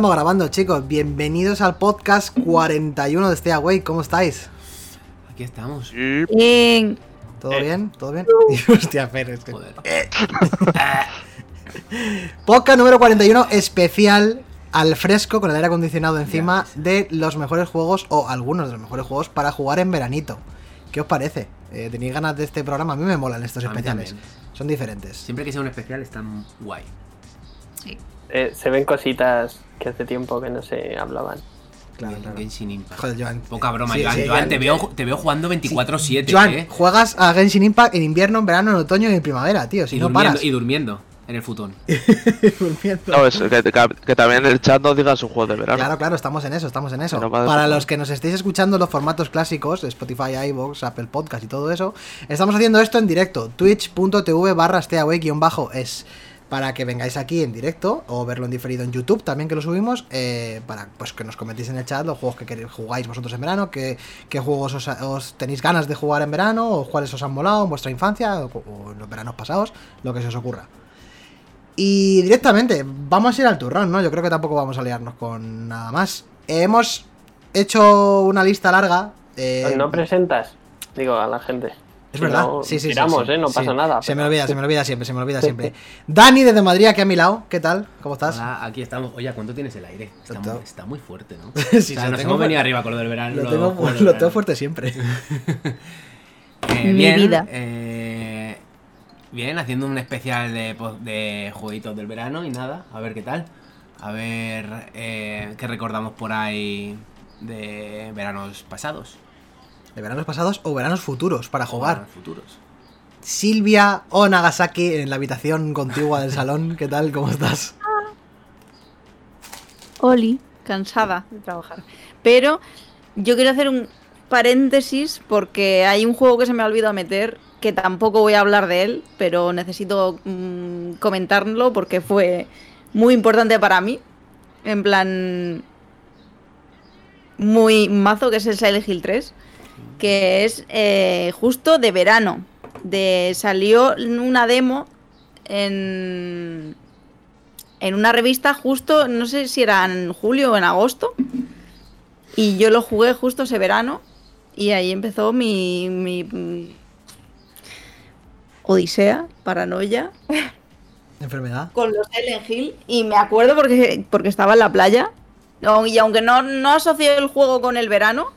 Estamos grabando, chicos. Bienvenidos al podcast 41 de Stay Away. ¿Cómo estáis? Aquí estamos. Bien. ¿Todo bien? ¿Todo bien? Hostia, Fer, es que... Joder. Podcast número 41 especial al fresco con el aire acondicionado encima de los mejores juegos o algunos de los mejores juegos para jugar en veranito. ¿Qué os parece? Eh, ¿Tenéis ganas de este programa? A mí me molan estos especiales. Son diferentes. Siempre que sea un especial está guay. Eh, se ven cositas que hace tiempo que no se hablaban. Claro, claro. Genshin Impact. Joder, Joan. Poca broma, Sí, Joan. sí, Joan, Joan. te, veo, te veo jugando 24-7, Joan, ¿eh? juegas a Genshin Impact en invierno, en verano, en otoño y en primavera, tío. Si y, no durmiendo, paras. y durmiendo en el futón. Durmiendo. No, es que, que- que también el chat nos diga su juego de verano. Claro, claro, estamos en eso, estamos en eso. Para los que nos estéis escuchando los formatos clásicos, Spotify, iVoox, Apple Podcast y todo eso, estamos haciendo esto en directo, twitch.tv barra bajo es para que vengáis aquí en directo o verlo en diferido en YouTube también que lo subimos, eh, para pues que nos comentéis en el chat los juegos que queréis, jugáis vosotros en verano, qué, qué juegos os, os tenéis ganas de jugar en verano o cuáles os han molado en vuestra infancia o, en los veranos pasados, lo que se os ocurra. Y directamente, vamos a ir al turrón, ¿no? Yo creo que tampoco vamos a liarnos con nada más. Hemos hecho una lista larga. eh, No presentas, digo, a la gente. Es verdad, no, sí, sí, sí, tiramos, sí, ¿eh? No sí. pasa nada. Se me olvida, se me olvida siempre, se me olvida siempre. Dani desde Madrid, aquí a mi lado, ¿qué tal? ¿Cómo estás? Hola, aquí estamos. Oye, ¿a ¿cuánto tienes el aire? Está, muy, está muy fuerte, ¿no? Sí, o sea, nos tengo hemos venido arriba con lo del verano. Lo tengo, lo verano. tengo fuerte siempre. Eh, Mi bien, vida. eh, bien, haciendo un especial de, po- de jueguitos del verano y nada, a ver qué tal. A ver eh, qué recordamos por ahí de veranos pasados. ¿De veranos pasados o veranos futuros para jugar? Veranos futuros. Silvia o Nagasaki en la habitación contigua del salón, ¿qué tal? ¿Cómo estás? Oli, cansada de trabajar. Pero yo quiero hacer un paréntesis porque hay un juego que se me ha olvidado meter que tampoco voy a hablar de él, pero necesito mm, comentarlo porque fue muy importante para mí. En plan muy mazo que es el Silent Hill 3, que es eh, justo de verano. De salió una demo en en una revista justo, no sé si era en julio o en agosto, y yo lo jugué justo ese verano, y ahí empezó mi, mi odisea, paranoia, ¿Enfermedad? con los Silent Hill, y me acuerdo porque, porque estaba en la playa, y aunque no, no asocio el juego con el verano,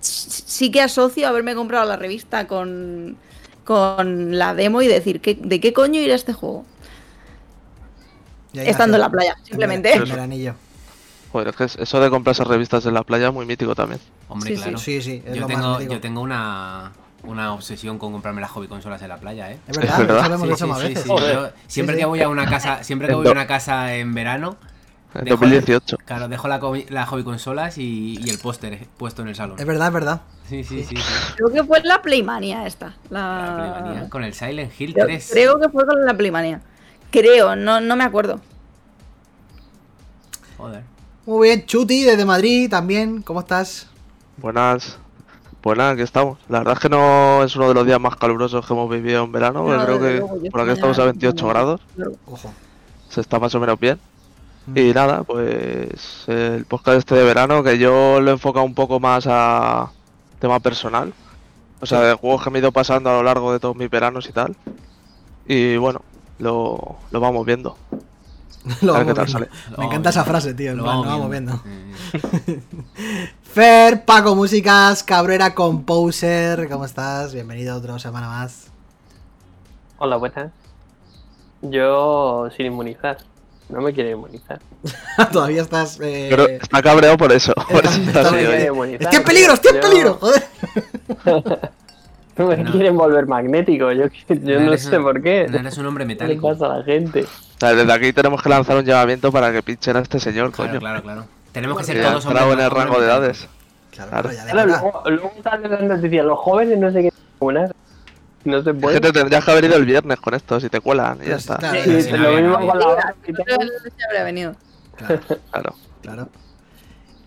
sí que asocio haberme comprado la revista con, con la demo y decir, ¿qué, ¿de qué coño irá este juego? Estando en la playa, En simplemente. Joder, eso de comprarse revistas en la playa es muy mítico también. Hombre, Sí, sí. claro. Sí, sí, es yo, lo tengo, yo tengo una, una obsesión con comprarme las hobby consolas en la playa, ¿eh? Es verdad, Es verdad. eso lo hemos Sí, hecho sí, más sí, veces. Yo siempre Sí, que voy a una casa, siempre que voy a una casa en verano, En Dejo- 2018. claro, dejo la, la hobby consolas y, y el póster eh, puesto en el salón. Es verdad, es verdad. Sí, sí, sí. sí. Creo que fue la Playmania esta. La La... Playmanía, con el Silent Hill Creo, 3. creo que fue con la Playmania. Creo, no, no me acuerdo. Joder. Muy bien, Chuti desde Madrid también, ¿cómo estás? Buenas. Buenas, aquí estamos. La verdad es que no es uno de los días más calurosos que hemos vivido en verano, No, creo que luego, por aquí estamos a ya- 28 grados. Ojo. Se está más o menos bien. Y nada, pues el podcast este de verano que yo lo he enfocado un poco más a tema personal. O sea, de juegos que me he ido pasando a lo largo de todos mis veranos y tal. Y bueno, lo, lo vamos viendo. Lo A ver vamos qué tal viendo. sale. Lo Me encanta esa frase, tío. Lo vamos lo vamos viendo. viendo. Fer, Paco Músicas, Cabrera Composer, ¿cómo estás? Bienvenido otra semana más. Hola, buenas. Yo sin inmunizar. No me quiero inmunizar. Todavía estás. eh, Pero está cabreado por eso. Por eso está está así. ¡Estoy en peligro! ¡Estoy en Yo- peligro! ¡Joder! No me No. quieren volver magnético. Yo, yo no eres sé un- por qué. No eres un hombre ¿Qué le metálico. pasa a la gente? O sea, desde aquí tenemos que lanzar un llamamiento para que pinchen a este señor, Claro, coño. claro, claro. Tenemos que ser todos hombres. en el rango de edades. Claro, Claro. ya luego, luego salen las noticias. Los jóvenes no sé qué. No se Es que puede. te tendrías que haber ido el viernes con esto, si te cuelan y ya Pues, está. claro, Sí, Sí, lo mismo con la habría venido. Claro, Claro. claro.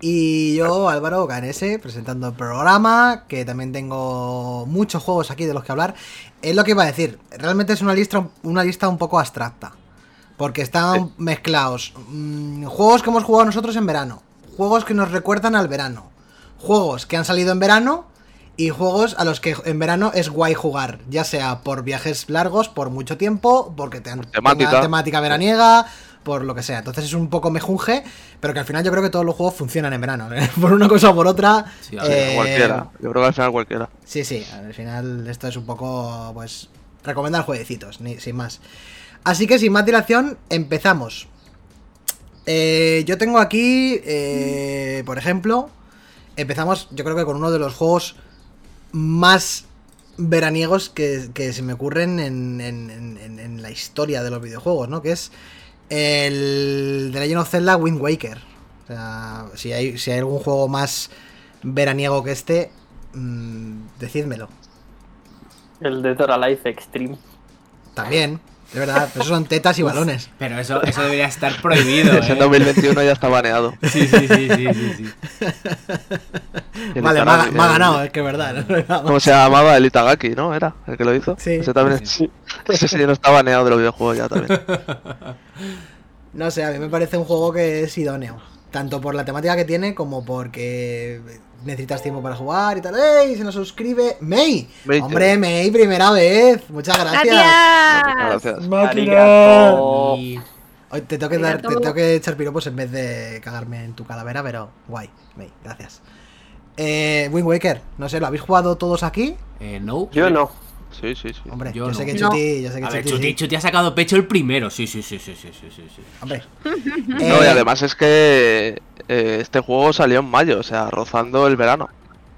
Y yo, Álvaro KNS, presentando el programa, que también tengo muchos juegos aquí de los que hablar. Es lo que iba a decir, realmente es una lista, una lista un poco abstracta. Porque están mezclados mm, juegos que hemos jugado nosotros en verano, juegos que nos recuerdan al verano, juegos que han salido en verano y juegos a los que en verano es guay jugar, ya sea por viajes largos, por mucho tiempo, porque te Temática. tenga temática veraniega, por lo que sea. Entonces es un poco mejunje, pero que al final yo creo que todos los juegos funcionan en verano. ¿eh? por una cosa o por otra. Sí, Sí, eh, cualquiera. Yo creo que al final cualquiera. Sí, sí, al final esto es un poco, pues, recomendar jueguecitos, ni, sin más. Así que sin más dilación, empezamos. Eh, yo tengo aquí, eh, por ejemplo, empezamos yo creo que con uno de los juegos más veraniegos que, que se me ocurren en, en- en- la historia de los videojuegos, ¿no? Que es el de Legend of Zelda Wind Waker. O sea, si hay, si hay algún juego más veraniego que este, mm, decídmelo. El de Dora Life Extreme. También, es verdad, pero eso son tetas y balones. Pero eso, eso debería estar prohibido, Ese en ¿eh? 2021 ya está baneado. Sí, sí, sí, sí, sí, Vale, me ha, ganado, es que es verdad. ¿Cómo se llamaba? El Itagaki, ¿no? Era el que lo hizo. Sí. Ese también Sí. Ese sí no está baneado de los videojuegos ya también. No sé, a mí me parece un juego que es idóneo. Tanto por la temática que tiene como porque necesitas tiempo para jugar y tal. ¡Ey! Se nos suscribe May. May, Hombre, May, primera vez. Muchas gracias. ¡Gracias! Gracias. Hoy te tengo que dar, te tengo que echar piropos en vez de cagarme en tu calavera, pero guay, May, gracias. Eh, Wind Waker, no sé, ¿lo habéis jugado todos aquí? Eh, no. Yo no. Sí, sí, sí. Hombre, Yo yo, sé no. que No. Chuti, yo sé que A ver, Chuti, sí. Chuti ha sacado pecho el primero. Sí, sí, sí, sí, sí, sí, sí. Hombre. No, y Eh, además es que eh, este juego salió en mayo, o sea, rozando el verano.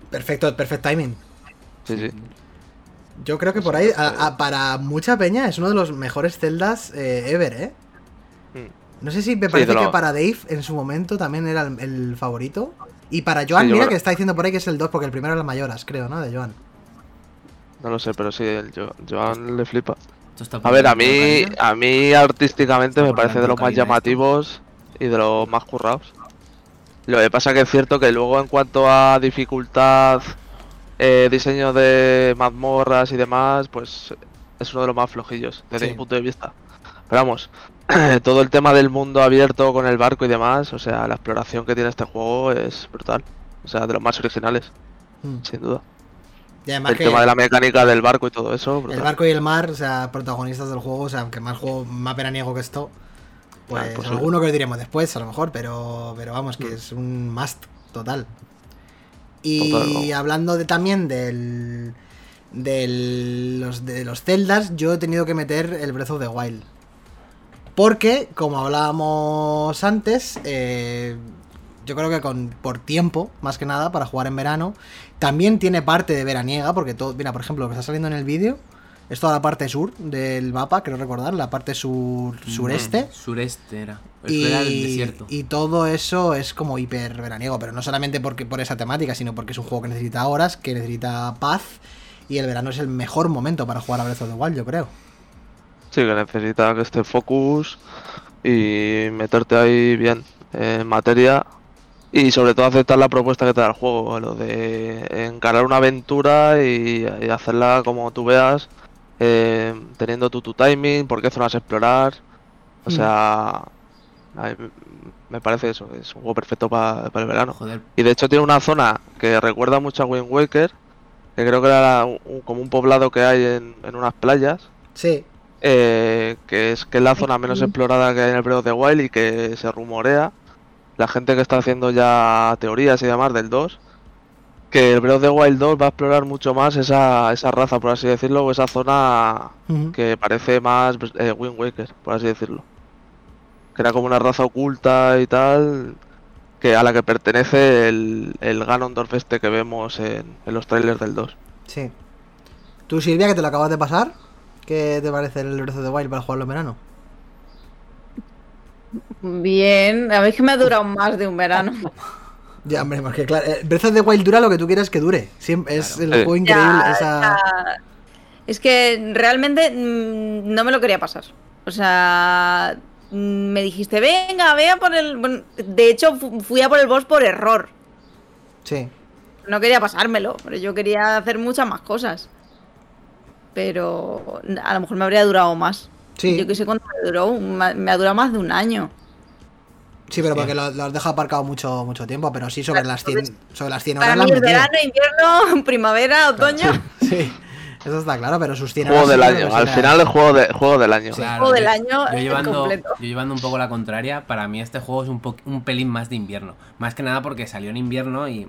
Perfecto, perfect timing. Sí, sí. Yo creo que por ahí, a- a- para mucha peña, es uno de los mejores celdas eh, ever, ¿eh? Mm. No sé si me parece que para Dave en su momento también era el, el favorito. Y para Joan, Sí, mira que está diciendo por ahí que es el 2, porque el primero era el mayoras, creo, ¿no? De Joan. No lo sé, pero sí, el Jo- Joan le flipa. A ver, a mí, a mí artísticamente me parece de los más esto. llamativos y de los más currados. Lo que pasa que es cierto que luego en cuanto a dificultad, eh, diseño de mazmorras y demás, pues es uno de los más flojillos desde Sí. mi punto de vista. Pero vamos, todo el tema del mundo abierto con el barco y demás, o sea, la exploración que tiene este juego es brutal. O sea, de los más originales, Mm. sin duda. Y además El que tema de la mecánica del barco y todo eso, el barco y el mar, o sea, protagonistas del juego, o sea, aunque más juego más veraniego que esto, pues, Ah, pues alguno que lo diremos después, a lo mejor, pero, pero vamos, Mm. que es un must total. Y Total, hablando de también del de los de los celdas, yo he tenido que meter el Breath of the Wild. Porque, como hablábamos antes, eh, yo creo que con por tiempo, más que nada, para jugar en verano, también tiene parte de veraniega, porque todo, mira, por ejemplo, lo que está saliendo en el vídeo, es toda la parte sur del mapa, creo recordar, la parte sur sureste. Mm, Sureste era. Y, Era el desierto. y todo eso es como hiper veraniego, pero no solamente porque por esa temática, sino porque es un juego que necesita horas, que necesita paz, y el verano es el mejor momento para jugar a Breath of the Wild, yo creo. Sí, que necesita que esté focus y meterte ahí bien en materia y sobre todo aceptar la propuesta que te da el juego, lo de encarar una aventura y, y hacerla como tú veas, eh, teniendo tu, tu timing, por qué zonas explorar, o Mm. sea, me parece eso, es un juego perfecto pa- para el verano. Joder, Y de hecho tiene una zona que recuerda mucho a Wind Waker, que creo que era un- como un poblado que hay en, en unas playas. Sí, Eh, que es que es la zona menos explorada que hay en el Breath of the Wild y que se rumorea, la gente que está haciendo ya teorías y demás del 2, que el Breath of the Wild 2 va a explorar mucho más esa, esa raza, por así decirlo, o esa zona que parece más eh, Wind Waker, por así decirlo. Que era como una raza oculta y tal, que a la que pertenece el, el Ganondorf este que vemos en, en los trailers del 2. sí. ¿Tú, Silvia, que te lo acabas de pasar? ¿Qué te parece el Breath of the Wild para jugarlo en verano? Bien, a mí es que me ha durado más de un verano. Ya, hombre, porque claro, eh, Breath of the Wild dura lo que tú quieras que dure. Siempre, es el Sí. juego increíble. Ya, esa... ya. Es que realmente mm, no me lo quería pasar. O sea, mm, me dijiste, venga, ve a por el... bueno, de hecho, fu- fui a por el boss por error. Sí. No quería pasármelo, pero yo quería hacer muchas más cosas. Pero a lo mejor me habría durado más. Sí. Yo que sé cuánto me duró, me ha durado más de un año. Sí, pero Sí. porque lo, lo has dejado aparcado mucho, mucho tiempo, pero sí sobre las 100, sobre las 100 horas Para mí es verano, invierno, primavera, otoño. Sí, eso está claro, pero sus 100 Juego horas del año. Al final el juego, de, juego del año. Claro, Juego del año Yo llevando, completo. yo llevando un poco la contraria, para mí este juego es un, po- un pelín más de invierno. Más que nada porque salió en invierno y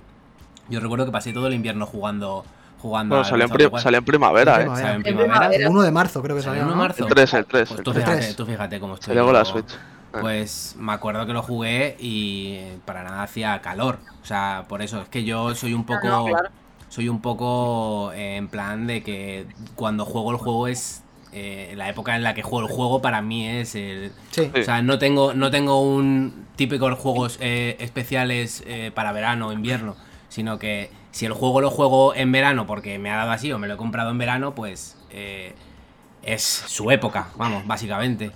yo recuerdo que pasé todo el invierno jugando. jugando Bueno, al salió en, Breath of pri- the Wild. salió en primavera, eh. Salió en primavera. El 1 de marzo creo que ¿Salió salió, en ¿no? marzo? El 3, el 3. Pues el tú 3. fíjate, tres. tú fíjate cómo estoy. Con la. Switch. Pues me acuerdo que lo jugué y para nada hacía calor. O sea, por eso es que yo soy un poco. No, claro. Soy un poco eh, en plan de que cuando juego el juego es. eh, la época en la que juego el juego para mí es el. Sí. Sí. O sea, no tengo, no tengo un típico juegos eh, especiales eh, para verano o invierno, sino que si el juego lo juego en verano porque me ha dado así o me lo he comprado en verano, pues eh, es su época, vamos, básicamente.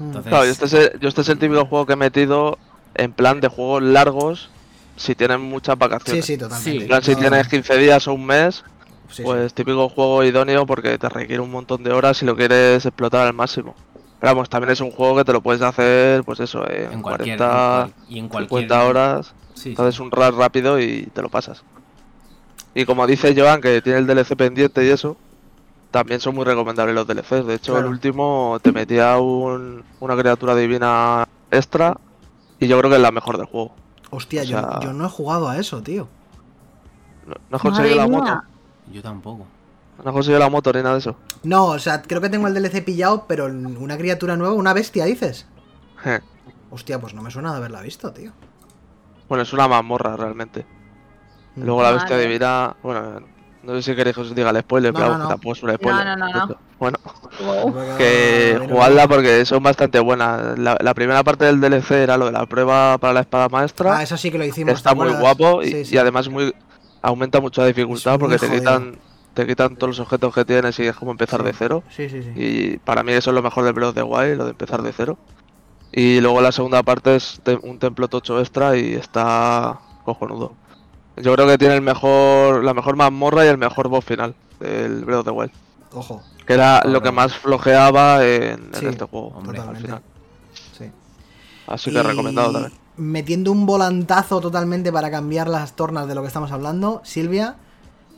Entonces, Claro, yo este, es el, yo este es el típico juego que he metido en plan de juegos largos si tienen muchas Sí, vacaciones. sí, totalmente. En plan, si tienes 15 días o un mes, sí, sí. pues típico juego idóneo porque te requiere un montón de horas y lo quieres explotar al máximo. Pero vamos, también es un juego que te lo puedes hacer, pues eso, en, en cualquier, 40, en cual- y en cualquier 50 horas. Sí, sí. Haces un run rápido y te lo pasas. Y como dice Joan, que tiene el DLC pendiente y eso, también son muy recomendables los DLCs. De hecho, Claro. el último te metía un- una criatura divina extra y yo creo que es la mejor del juego. Hostia, o yo, sea- yo no he jugado a eso, tío. No, no has conseguido la moto. Yo tampoco. No has conseguido la moto ni nada de eso. No, o sea, creo que tengo el DLC pillado, pero una criatura nueva, una bestia, dices. Je. Hostia, pues no me suena de haberla visto, tío. Bueno, es una mazmorra realmente. Luego la bestia divina, bueno, no sé si queréis que os diga el spoiler, No, pero no, no. tampoco es un spoiler. no, no, no. Bueno, Wow. que jugadla porque son bastante buenas. La, la primera parte del DLC era lo de la prueba para la espada maestra. Ah, eso sí que lo hicimos. está ¿te muy guapo y, Sí, sí. y además muy aumenta mucho la dificultad porque te quitan te quitan todos los objetos que tienes y es como empezar Sí. de cero. Sí, sí, sí. Y para mí eso es lo mejor del Breath of the Wild, lo de empezar de cero. Y luego la segunda parte es te- un templo tocho extra y está cojonudo. Yo creo que tiene el mejor la mejor mazmorra y el mejor boss final del Breath of the Wild. Ojo, Que era lo que más flojeaba en, este juego. hombre, al totalmente. final. sí. Así que Y recomendado también. Metiendo un volantazo totalmente para cambiar las tornas de lo que estamos hablando, Silvia,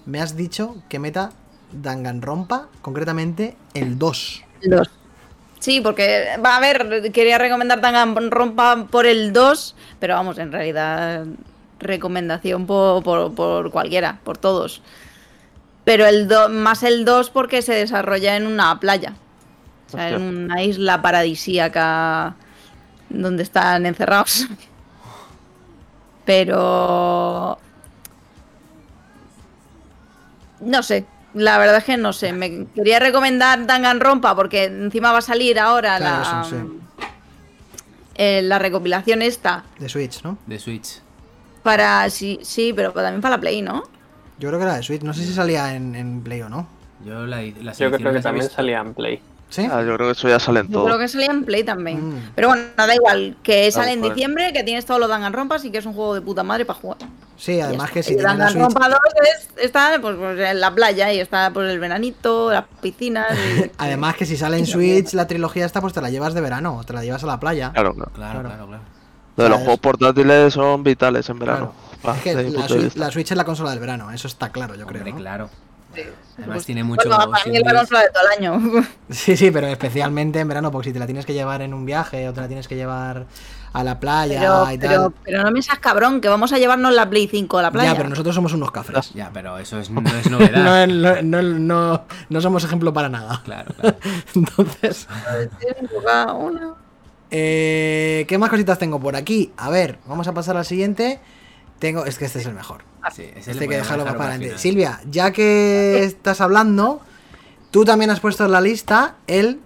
me has dicho que meta Danganronpa, concretamente el 2. Los- Sí, porque, va a ver, quería recomendar Danganronpa por el 2, pero vamos, en realidad, recomendación por, por, por cualquiera, por todos. Pero el do- más el 2 porque se desarrolla en una playa. O sea, en una isla paradisíaca donde están encerrados. Pero... No sé, la verdad es que no sé. Me quería recomendar Danganronpa porque encima va a salir ahora Claro, la, eso, sí. eh, la recopilación esta. De Switch, ¿no? De Switch. Para, sí, sí, pero también para la Play, ¿no? Yo creo que era de Switch. No sé si salía en, en Play o no. Yo la, las Yo creo que también visto. salía en Play. ¿Sí? Ah, yo creo que eso ya sale en Yo todo. creo que salía en Play también. Mm. Pero bueno, da igual, que sale en joder. diciembre, que tienes todos los Danganronpas y que es un juego de puta madre para jugar. Sí, además que si tienes la Switch... Danganronpa 2 es- está pues, pues, en la playa y está pues el veranito, las piscinas. y- Además que si sale en Switch la trilogía esta, pues te la llevas de verano, te la llevas a la playa. Claro. Claro, Claro. claro, claro. Lo de los juegos portátiles son vitales en verano. Claro. Ah, es que la Switch, la Switch es la consola del verano, eso está claro, yo creo. Hombre, ¿no? claro. Sí. Además Pues, tiene mucho... bueno, para mí es la consola de todo el año. Sí, sí, pero especialmente en verano, porque si te la tienes que llevar en un viaje o te la tienes que llevar a la playa Pero, y tal. pero, pero no me seas cabrón, que vamos a llevarnos la Play 5 a la playa. Ya, pero nosotros somos unos cafres. Ya, pero eso es, no es novedad. No, no, no, no, no somos ejemplo para nada. Claro, claro. Entonces, una. Eh, ¿qué más cositas tengo por aquí? A ver, vamos a pasar al siguiente. Tengo, es que este es el mejor. Sí, ese Este le hay que dejarlo más para el adelante. Silvia, ya que estás hablando, tú también has puesto en la lista el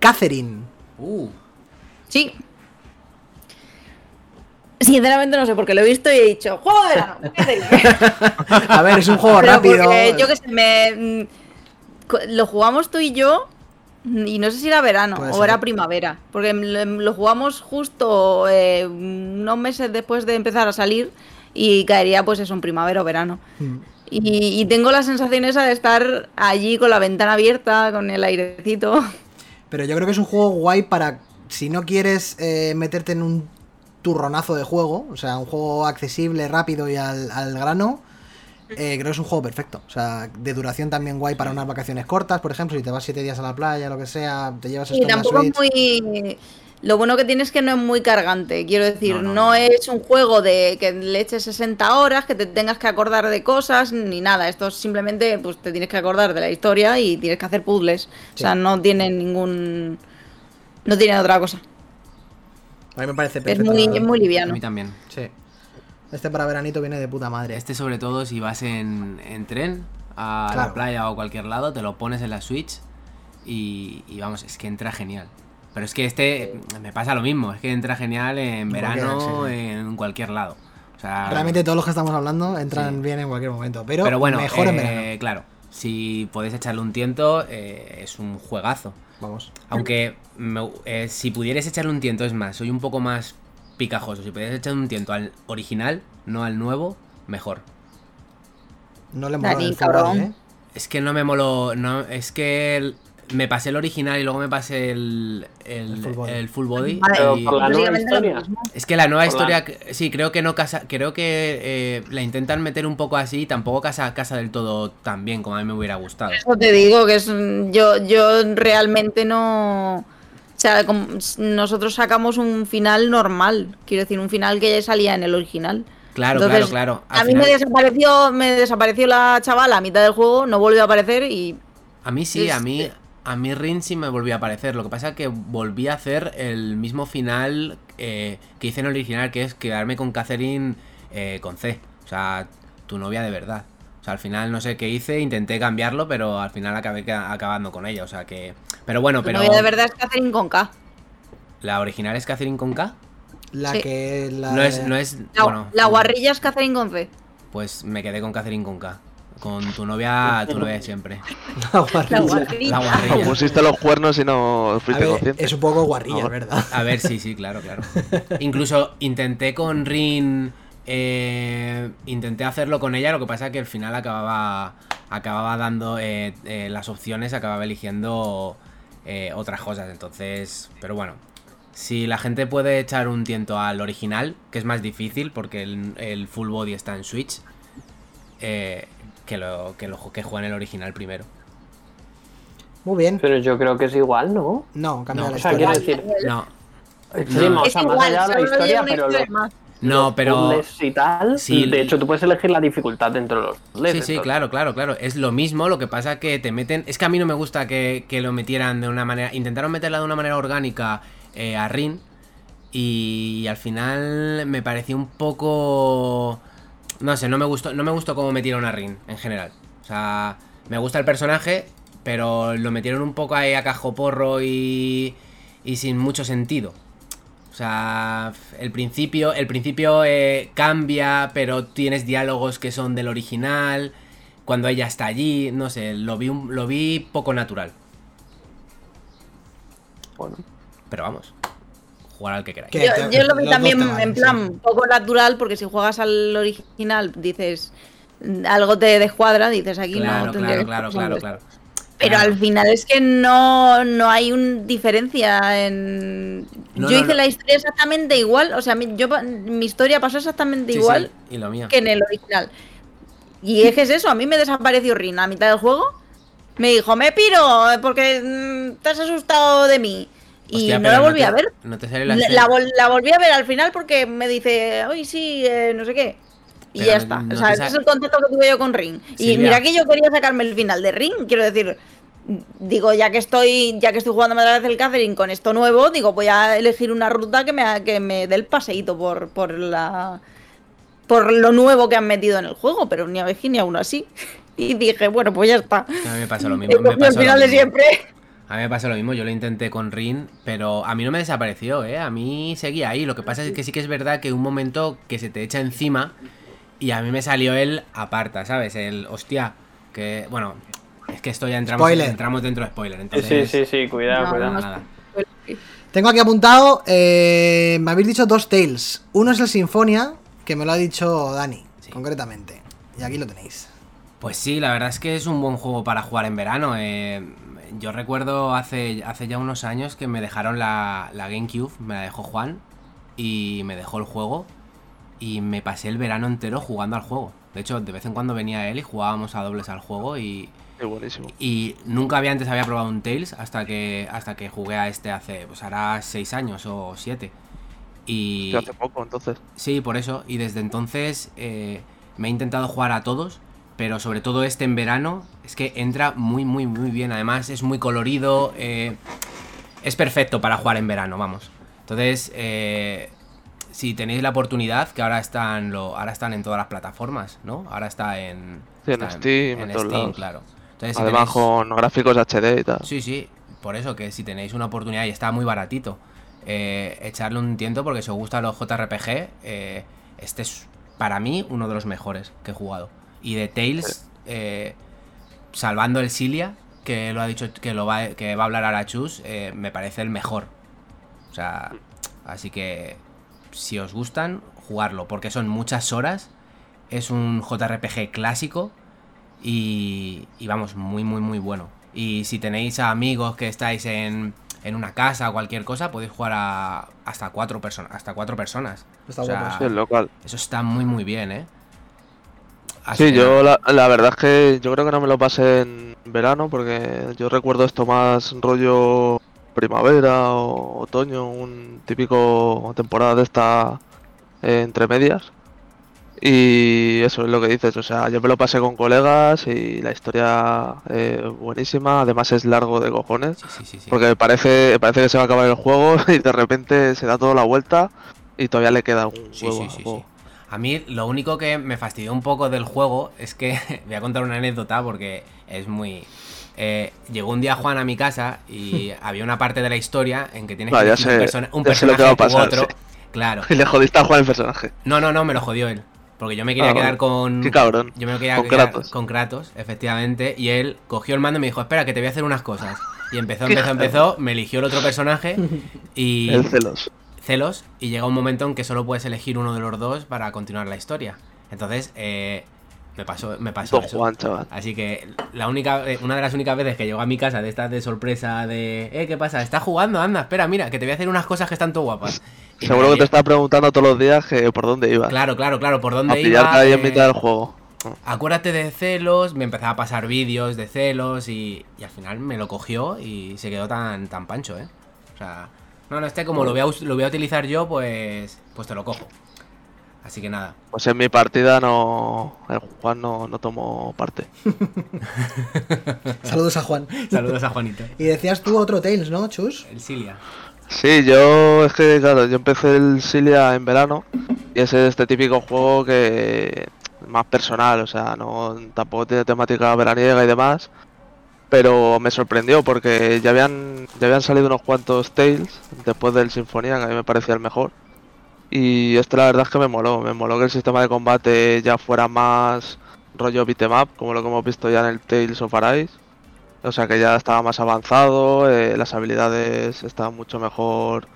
Catherine. Uh, Sí. Sinceramente no sé porque lo he visto y he dicho, juego de verano. ¿qué te digo?". A ver, es un juego Pero rápido. porque yo que sé, me, mm, lo jugamos tú y yo y no sé si era verano Puede o ser. era primavera, porque lo, jugamos justo eh, unos meses después de empezar a salir y caería pues eso en primavera o verano. Mm. Y, y tengo la sensación esa de estar allí con la ventana abierta, con el airecito. Pero yo creo que es un juego guay para si no quieres eh, meterte en un turronazo de juego, o sea, un juego accesible, rápido y al, al grano. Eh, creo que es un juego perfecto. O sea, de duración también guay para unas vacaciones cortas, por ejemplo, si te vas siete días a la playa, lo que sea, te llevas Y esto en la tampoco es muy. Lo bueno que tiene es que no es muy cargante. Quiero decir, No, no, no, no. es un juego de que le eches 60 horas, que te tengas que acordar de cosas, ni nada. Esto es simplemente, pues te tienes que acordar de la historia y tienes que hacer puzzles. O Sí. sea, no tiene ningún. No tiene otra cosa. A mí me parece Es perfecto. muy, la es muy A liviano. mí también. Sí. Este para veranito viene de puta madre. Este sobre todo si vas en, en tren a Claro. la playa o cualquier lado, te lo pones en la Switch y, y vamos, es que entra genial. Pero es que este me pasa lo mismo, es que entra genial en verano, sí, en cualquier lado. O sea, Realmente todos los que estamos hablando entran Sí. bien en cualquier momento. Pero, pero bueno, mejor en eh, verano. claro, si podéis echarle un tiento, eh, es un juegazo. Vamos. Aunque me- eh, si pudierais echarle un tiento, es más, soy un poco más picajoso. Si pudierais echarle un tiento al original, no al nuevo, mejor. No le mola Dani, el cabrón. ¿eh? Es que no me moló. No, es que el- me pasé el original y luego me pasé el, el, El full body. el full body. Vale, Pero y- por la nueva historia. Es que la nueva por la- historia, sí, creo que no casa, creo que eh, la intentan meter un poco así, y tampoco casa, casa del todo tan bien como a mí me hubiera gustado. Eso te digo que es yo yo realmente no o sea, nosotros sacamos un final normal, quiero decir, un final que ya salía en el original. Claro, Entonces, claro, claro. Al A mí me desapareció, me desapareció la chavala a mitad del juego, no volvió a aparecer y A mí sí, a mí, a mí Rin sí me volvió a aparecer. Lo que pasa es que volví a hacer el mismo final eh, que hice en el original, que es quedarme con Catherine eh, con C. O sea, tu novia de verdad. Sea, al final no sé qué hice, intenté cambiarlo, pero al final acabé ca- acabando con ella. O sea que. Pero bueno, pero. novia de verdad es Catherine con K. ¿La original es Catherine con K? La Sí. que. La No es, no es. La, bueno, la guarrilla es Catherine con C. Pues me quedé con Catherine con K. Con tu novia, tu novia de siempre. La guarrilla. La guarrilla. La guarrilla. Pusiste los cuernos y no fuiste ver, consciente. es un poco guarrilla, Ah, ¿verdad? A ver, sí, sí, claro, claro. Incluso intenté con Rin. Eh, intenté hacerlo con ella, lo que pasa es que al final acababa. Acababa dando eh, eh, las opciones, acababa eligiendo eh, otras cosas. Entonces. Pero bueno. Si la gente puede echar un tiento al original, que es más difícil porque el, el full body está en Switch. eh, que lo que lo que jueguen el original primero. Muy bien. Pero yo creo que es igual, ¿no? No, cambia No, la O sea, decir, No, sí, No. o es más igual, allá de la solo historia, lleva una pero historia los, más. No, pero. y tal. Sí. De hecho, tú puedes elegir la dificultad dentro de los puzzles. Sí, sí, entonces- claro, claro, claro. Es lo mismo, lo que pasa que te meten... Es que a mí no me gusta que, que lo metieran de una manera... Intentaron meterla de una manera orgánica eh, a Rin y, al final me pareció un poco... No sé, no me gustó, no me gustó cómo metieron a Rin en general. O sea, me gusta el personaje, pero lo metieron un poco ahí a cajoporro y, y sin mucho sentido. O sea, el principio, el principio eh, cambia, pero tienes diálogos que son del original. Cuando ella está allí, no sé, lo vi, un- lo vi poco natural. Bueno, Pero vamos, jugar al que queráis. Que Yo, lo vi los también en plan poco natural, porque si juegas al original dices algo te descuadra, dices aquí Claro, no claro, claro, claro, claro. Pero al final es que no, no hay una diferencia en... No, yo no, hice no. la historia exactamente igual, o sea, mi, yo, mi historia pasó exactamente Sí, igual sí, y lo mío. que en el original. Y es que es eso, a mí me desapareció Rin a mitad del juego. Me dijo, me piro porque mm, te has asustado de mí. Y no la volví te- a ver. La, La, escena- la vol- la volví a ver al final porque me dice, hoy sí, eh, no sé qué. Y ya está. no o sea, ese es el contacto que tuve yo con Ring. Y mira que yo quería sacarme el final de Ring. Quiero decir, digo, ya que otra ya que estoy jugando otra vez el Catherine con esto nuevo, digo, voy a elegir una ruta que me, que me dé el paseíto por, por la por lo nuevo que han metido en el juego, pero ni a veces ni aún así. Y dije, bueno, pues ya está. A mí me pasó lo mismo. me lo final de siempre. A mí me pasó lo mismo, yo lo intenté con Rin, pero a mí no me desapareció, ¿eh? A mí seguía ahí. Lo que pasa es que sí que es verdad que un momento que se te echa encima y a mí me salió el aparta, ¿sabes? El hostia, que bueno, es que esto ya entramos, Spoiler. entramos dentro de spoiler, Sí, entonces... sí, sí, sí, cuidado, No, cuidado. no, nada. Tengo aquí apuntado, eh, me habéis dicho dos Tales. Uno es el Sinfonia, que me lo ha dicho Dani, Sí. concretamente. Y aquí lo tenéis. Pues sí, la verdad es que es un buen juego para jugar en verano. eh, yo recuerdo hace, hace ya unos años que me dejaron la, la GameCube, me la dejó Juan y me dejó el juego y me pasé el verano entero jugando al juego. De hecho, de vez en cuando venía él y jugábamos a dobles al juego y, Qué buenísimo. y nunca había antes había probado un Tails hasta que hasta que jugué a este hace, pues hará seis años o siete. Y hace poco, entonces. sí, por eso. Y desde entonces eh, me he intentado jugar a todos, pero sobre todo este en verano es que entra muy, muy, muy bien. Además es muy colorido, eh, es perfecto para jugar en verano, vamos. Entonces, eh, si tenéis la oportunidad, que ahora están, lo, ahora están en todas las plataformas, ¿no? Ahora está en, Sí, en Steam, en todos Steam, lados. claro. Entonces, si Además tenéis- con gráficos HD y tal. Sí, sí, por eso que si tenéis una oportunidad y está muy baratito, eh, echarle un tiento porque si os gustan los JRPG, eh, este es para mí uno de los mejores que he jugado. Y de Tales, eh, salvando el Silia, que lo ha dicho que lo va, que va a hablar ahora Chus, eh, me parece el mejor. O sea, así que si os gustan, jugarlo, porque son muchas horas, es un JRPG clásico y, y vamos, muy, muy, muy bueno. Y si tenéis amigos que estáis en, en una casa o cualquier cosa, podéis jugar a hasta cuatro personas. Hasta cuatro personas. Está O sea, guapo, Sí, el local. Eso está muy, muy bien, ¿eh? Así Sí, que yo la, la verdad es que yo creo que no me lo pasé en verano porque yo recuerdo esto más rollo primavera o otoño, un típico temporada de esta eh, entre medias. Y eso es lo que dices, o sea, yo me lo pasé con colegas y la historia eh, buenísima, además es largo de cojones, Sí, sí, sí, sí. porque parece, parece que se va a acabar el juego y de repente se da toda la vuelta y todavía le queda un Sí, huevo sí, al sí, juego. sí. A mí lo único que me fastidió un poco del juego es que voy a contar una anécdota porque es muy... eh, llegó un día Juan a mi casa y había una parte de la historia en que tienes que elegir un, persona- personaje va a u otro. sí. Claro. Y le jodiste a jugar el personaje. No, no, no, me lo jodió él. Porque yo me quería Ah, quedar con. Qué cabrón. Yo me quería Con quedar Kratos. con Kratos, efectivamente. Y él cogió el mando y me dijo: Espera, que te voy a hacer unas cosas. Y empezó, empezó, empezó. Me eligió el otro personaje. Y. El celos. celos y llega un momento en que solo puedes elegir uno de los dos para continuar la historia. Entonces, eh, me pasó, me pasó eso. Juan, chaval. Así que la única, eh, una de las únicas veces que llegó a mi casa de estas de sorpresa de, eh, ¿qué pasa? ¿Estás jugando? Anda, espera, mira, que te voy a hacer unas cosas que están todo guapas. Y Seguro que te está preguntando todos los días que por dónde ibas. Claro, claro, claro, por a dónde pillarte iba. ahí en eh, mitad del juego. Acuérdate de celos, me empezaba a pasar vídeos de celos y, y al final me lo cogió y se quedó tan, tan pancho, ¿eh? O sea, no, no, este como lo voy a, lo voy a utilizar yo, pues, pues te lo cojo. Así que nada. Pues en mi partida no. El Juan no, no tomó parte. Saludos a Juan. Saludos a Juanito. Y decías tú otro Tales, ¿no, Chus? El Cilia. Sí, yo es que, claro, yo empecé el Silia en verano y es este típico juego que más personal, o sea, no tampoco tiene temática veraniega y demás, pero me sorprendió porque ya habían ya habían salido unos cuantos Tales después del Sinfonía, que a mí me parecía el mejor. Y este la verdad es que me moló, me moló que el sistema de combate ya fuera más rollo beat'em up, como lo que hemos visto ya en el Tales of Arise. O sea que ya estaba más avanzado, eh, las habilidades estaban mucho mejor,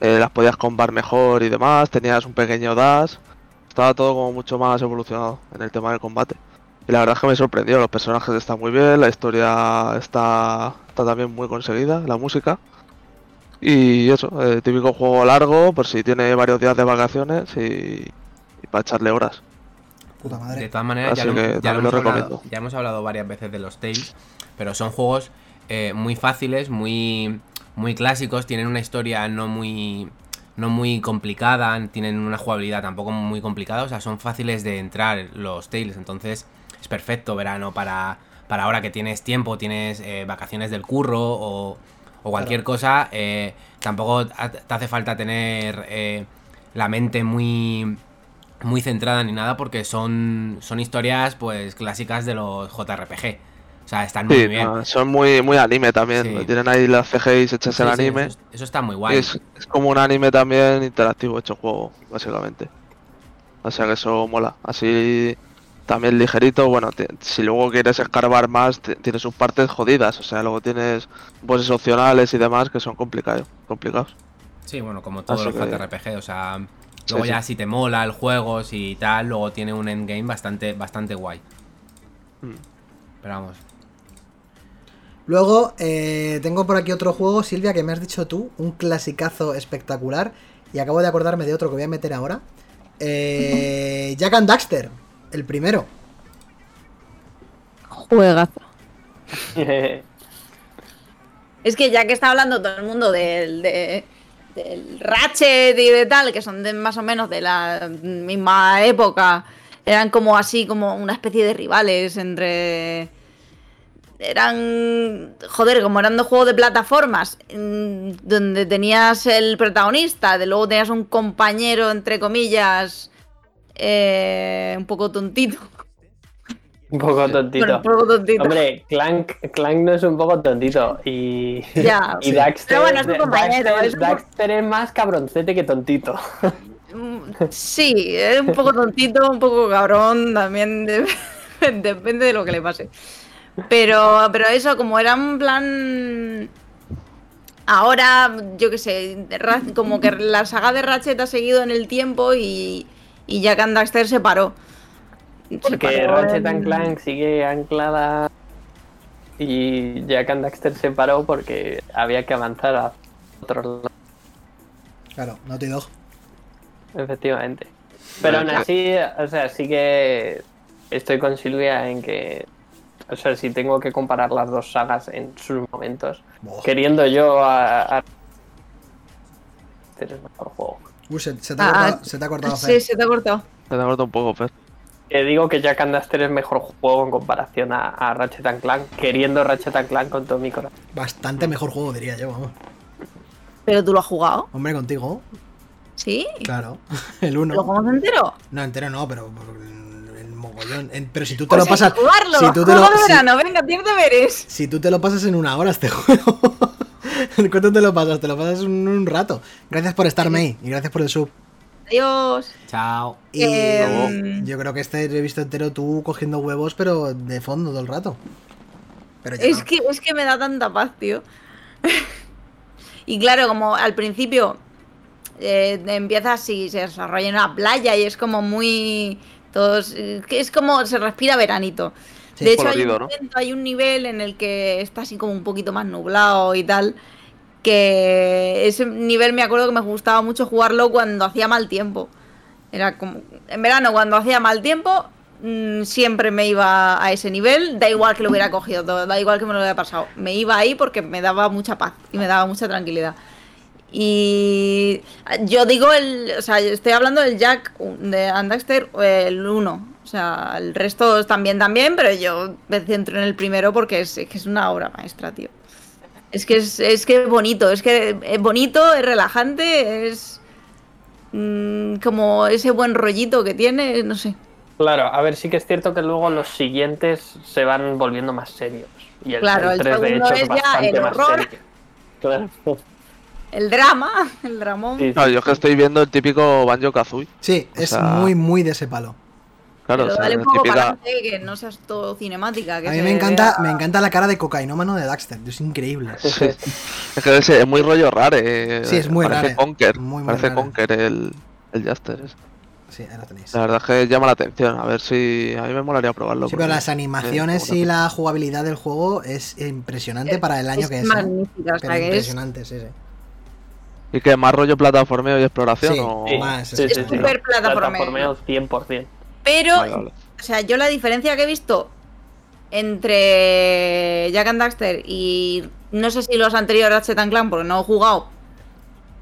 eh, las podías combar mejor y demás, tenías un pequeño dash, estaba todo como mucho más evolucionado en el tema del combate. Y la verdad es que me sorprendió, los personajes están muy bien, la historia está, está también muy conseguida, la música. Y eso, eh, típico juego largo, por si tiene varios días de vacaciones y, y para echarle horas. Puta De madre. todas maneras, ya Así lo, que ya lo también lo hemos hablado, recomiendo. ya hemos hablado varias veces de los Tales, pero son juegos eh, muy fáciles, muy, muy clásicos, tienen una historia no muy, no muy complicada, tienen una jugabilidad tampoco muy complicada, o sea, son fáciles de entrar los Tales, entonces es perfecto verano para, para ahora que tienes tiempo, tienes eh, vacaciones del curro o, o cualquier cosa, eh, tampoco te hace falta tener eh, la mente muy muy centrada ni nada porque son son historias pues clásicas de los JRPG. O sea, están muy Sí, bien. no, son muy, muy anime también, Sí. tienen ahí las CGIs hechas Sí, en anime. Eso, eso está muy guay. Es, es como un anime también interactivo hecho juego, básicamente. O sea que eso mola. Así también ligerito. Bueno, te- si luego quieres escarbar más, te- tiene sus partes jodidas. O sea, luego tienes bosses opcionales y demás que son complicados. complicados. Sí, bueno, como todos Así los que- JRPG, o sea, Sí, luego ya sí. si te mola el juego, si tal, luego tiene un endgame bastante bastante guay. Mm. Pero vamos. Luego, eh, tengo por aquí otro juego, Silvia, que me has dicho tú, un clasicazo espectacular. Y acabo de acordarme de otro que voy a meter ahora. Eh, Jack and Daxter, el primero. Juegazo. Es que ya que está hablando todo el mundo del, de- del Ratchet y de tal, que son de más o menos de la misma época, eran como así, como una especie de rivales entre... Eran, joder, como eran dos juegos de plataformas, mm, donde tenías el protagonista, de luego tenías un compañero, entre comillas, eh, un poco tontito. Un poco tontito. Bueno, un poco tontito. Hombre, Clank, Clank no es un poco tontito. Y, Ya, y sí. Daxter, Pero bueno, es un compañero, Daxter- es Daxter es más cabroncete que tontito. Mm, Sí, es un poco tontito, un poco cabrón, también de- depende de lo que le pase. Pero, pero eso, como era un plan. Ahora, yo qué sé, como que la saga de Ratchet ha seguido en el tiempo y, y Jack and Daxter se paró. Se Porque paró Ratchet en- and Clank sigue anclada y Jack and Daxter se paró porque había que avanzar a otro lado, Claro, Naughty Dog. efectivamente. Pero aún así, o sea, sí que estoy con Silvia en que, o sea, si tengo que comparar las dos sagas en sus momentos, queriendo yo a... a... Este es el mejor juego. Uy, se, se te ha Ah, cortado, se te ha cortado Sí, Fer. se te ha cortado. Te cortado un poco, Fer. Que digo que Jack and Daxter es mejor juego en comparación a, a Ratchet and Clank, queriendo Ratchet and Clank con todo mi corazón. Bastante mejor juego, diría yo, vamos. ¿Pero tú lo has jugado? Hombre, contigo, ¿Sí? claro. El ¿Lo uno. jugamos entero? No, entero no, pero el, mogollón. En- pero si tú te Pues lo pasas. jugarlo. Si tú te lo, de si- verano, venga, deberes. si tú te lo pasas en una hora este juego. ¿Cuánto te lo pasas? Te lo pasas en un rato. Gracias por estar, May. Y gracias por el sub. Adiós. Chao. Y Em, yo creo que este lo he visto entero tú cogiendo huevos, pero de fondo todo el rato. Pero Es no. que, es que me da tanta paz, tío. y claro, como al principio eh, empiezas y se desarrolla en una playa y es como muy. Todos, eh, que es como se respira veranito. Sí, de hecho, hay un, ¿no? momento, hay un nivel en el que está así como un poquito más nublado y tal. Que ese nivel me acuerdo que me gustaba mucho jugarlo cuando hacía mal tiempo. Era como. En verano, cuando hacía mal tiempo, mm, siempre me iba a ese nivel. Da igual que lo hubiera cogido todo, da igual que me lo hubiera pasado. Me iba ahí porque me daba mucha paz y me daba mucha tranquilidad. Y yo digo el. O sea, estoy hablando del Jack de Andaxter, el 1. O sea, el resto también, también, pero yo me centro en el primero porque es, es que es una obra maestra, tío. Es que es, es que es bonito, es que es bonito, es relajante, es mm, como ese buen rollito que tiene, no sé. Claro, a ver, sí que es cierto que luego los siguientes se van volviendo más serios. Y el, Claro, el 3 de segundo hecho es ya bastante el más horror. serio. Claro. El drama, el dramón. Sí, yo es que estoy viendo el típico Banjo Kazooie. Sí, O es sea, muy, muy de ese palo. Claro, pero o sea, dale un poco para adelante, que no seas todo cinemática. Que A mí me encanta, vea- me encanta la cara de cocainómano de Daxter. Es increíble. Sí. Es que ese es muy rollo rare. eh, Sí, es muy parece rare. Conker. Muy, muy parece rare. Conker el, el Jaster. ese. Sí, ahí lo tenéis. La verdad es que llama la atención. A ver si. A mí me molaría probarlo. Sí, pero las animaciones y la jugabilidad del juego es impresionante Es- para el año es que es. ¿eh? magnífica, o sea, que es, sí, sí. ¿Y que más rollo plataformeo y exploración? Sí. o... Sí, más, sí, es sí, sí. súper plataformeo. Plataformeo 100%. Pero, Vale, vale. o sea, yo la diferencia que he visto entre Jack and Daxter y no sé si los anteriores Ratchet and Clank, porque no he jugado,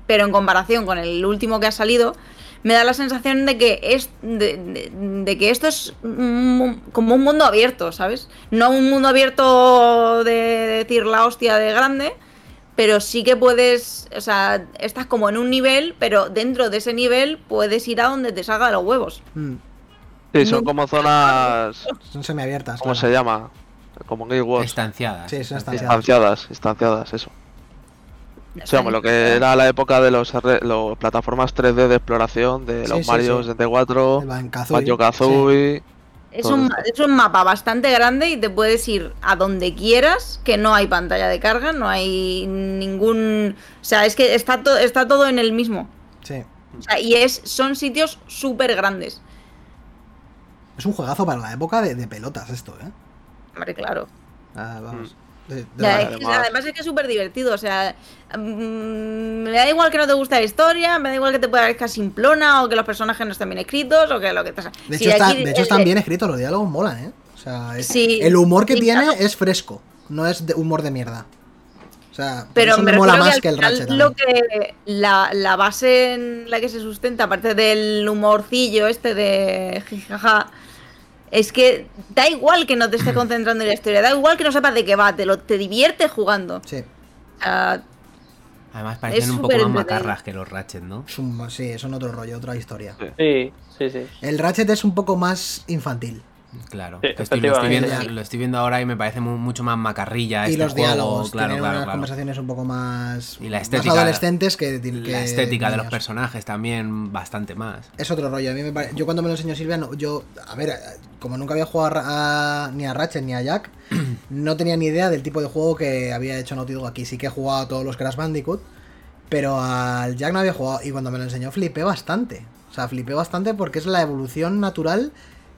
pero en comparación con el último que ha salido, me da la sensación de que es de, de- de que esto es un como un mundo abierto, ¿sabes? No un mundo abierto de decir la hostia de grande, pero sí que puedes, o sea, estás como en un nivel, pero dentro de ese nivel puedes ir a donde te salga de los huevos. Mm, Sí, son como zonas. son semiabiertas. ¿Cómo claro. se llama? Como Game Wars. Estanciadas. Sí, son estanciadas. Instanciadas, instanciadas, eso. O sea, como lo que era la época de los, los plataformas 3D de exploración, de los sí, Mario sí. 64, El Banjo-Kazooie, Banjo Kazooie. Es un, es un mapa bastante grande y te puedes ir a donde quieras, que no hay pantalla de carga, no hay ningún... O sea, es que está, to- está todo en el mismo. Sí. O sea, y es, son sitios súper grandes. Es un juegazo para la época de, de pelotas esto, ¿eh? Hombre, claro. Ah, vamos. De- de Ya, la- es que además- es que es súper divertido, o sea, mm, me da igual que no te guste la historia, me da igual que te parezca simplona o que los personajes no estén bien escritos o que lo que te De si hecho, está- aquí de hecho el- están bien escritos, los diálogos molan, ¿eh? O sea, es- Sí, el humor que sí, tiene claro. es fresco, no es de humor de mierda. O sea, Pero me me mola más que, que el Ratchet. lo que la, la base en la que se sustenta, aparte del humorcillo este de jijaja, es que da igual que no te estés concentrando en la historia, da igual que no sepas de qué va, te, lo, te diviertes jugando. Sí, Además parecen Es un poco más macarras que los Ratchet, ¿no? sí, son otro rollo, otra historia. Sí. Sí, sí, sí. El Ratchet es un poco más infantil. Claro. Sí, que estoy- lo, estoy viendo, efectivamente. lo estoy viendo ahora y me parece mu- mucho más macarrilla. y este los juego, diálogos claro, tienen claro, unas claro. conversaciones un poco más, Y la más estética- adolescentes que, que La estética de los personajes también bastante más. Es otro rollo. A mí me pare- Yo cuando me lo enseñó Silvia, no- yo, a ver, como nunca había jugado a Ra- a- ni a Ratchet ni a Jack, no tenía ni idea del tipo de juego que había hecho Naughty Dog aquí. Sí que he jugado a todos los Crash Bandicoot, pero al Jack no había jugado. Y cuando me lo enseñó flipé bastante. O sea, flipé bastante porque es la evolución natural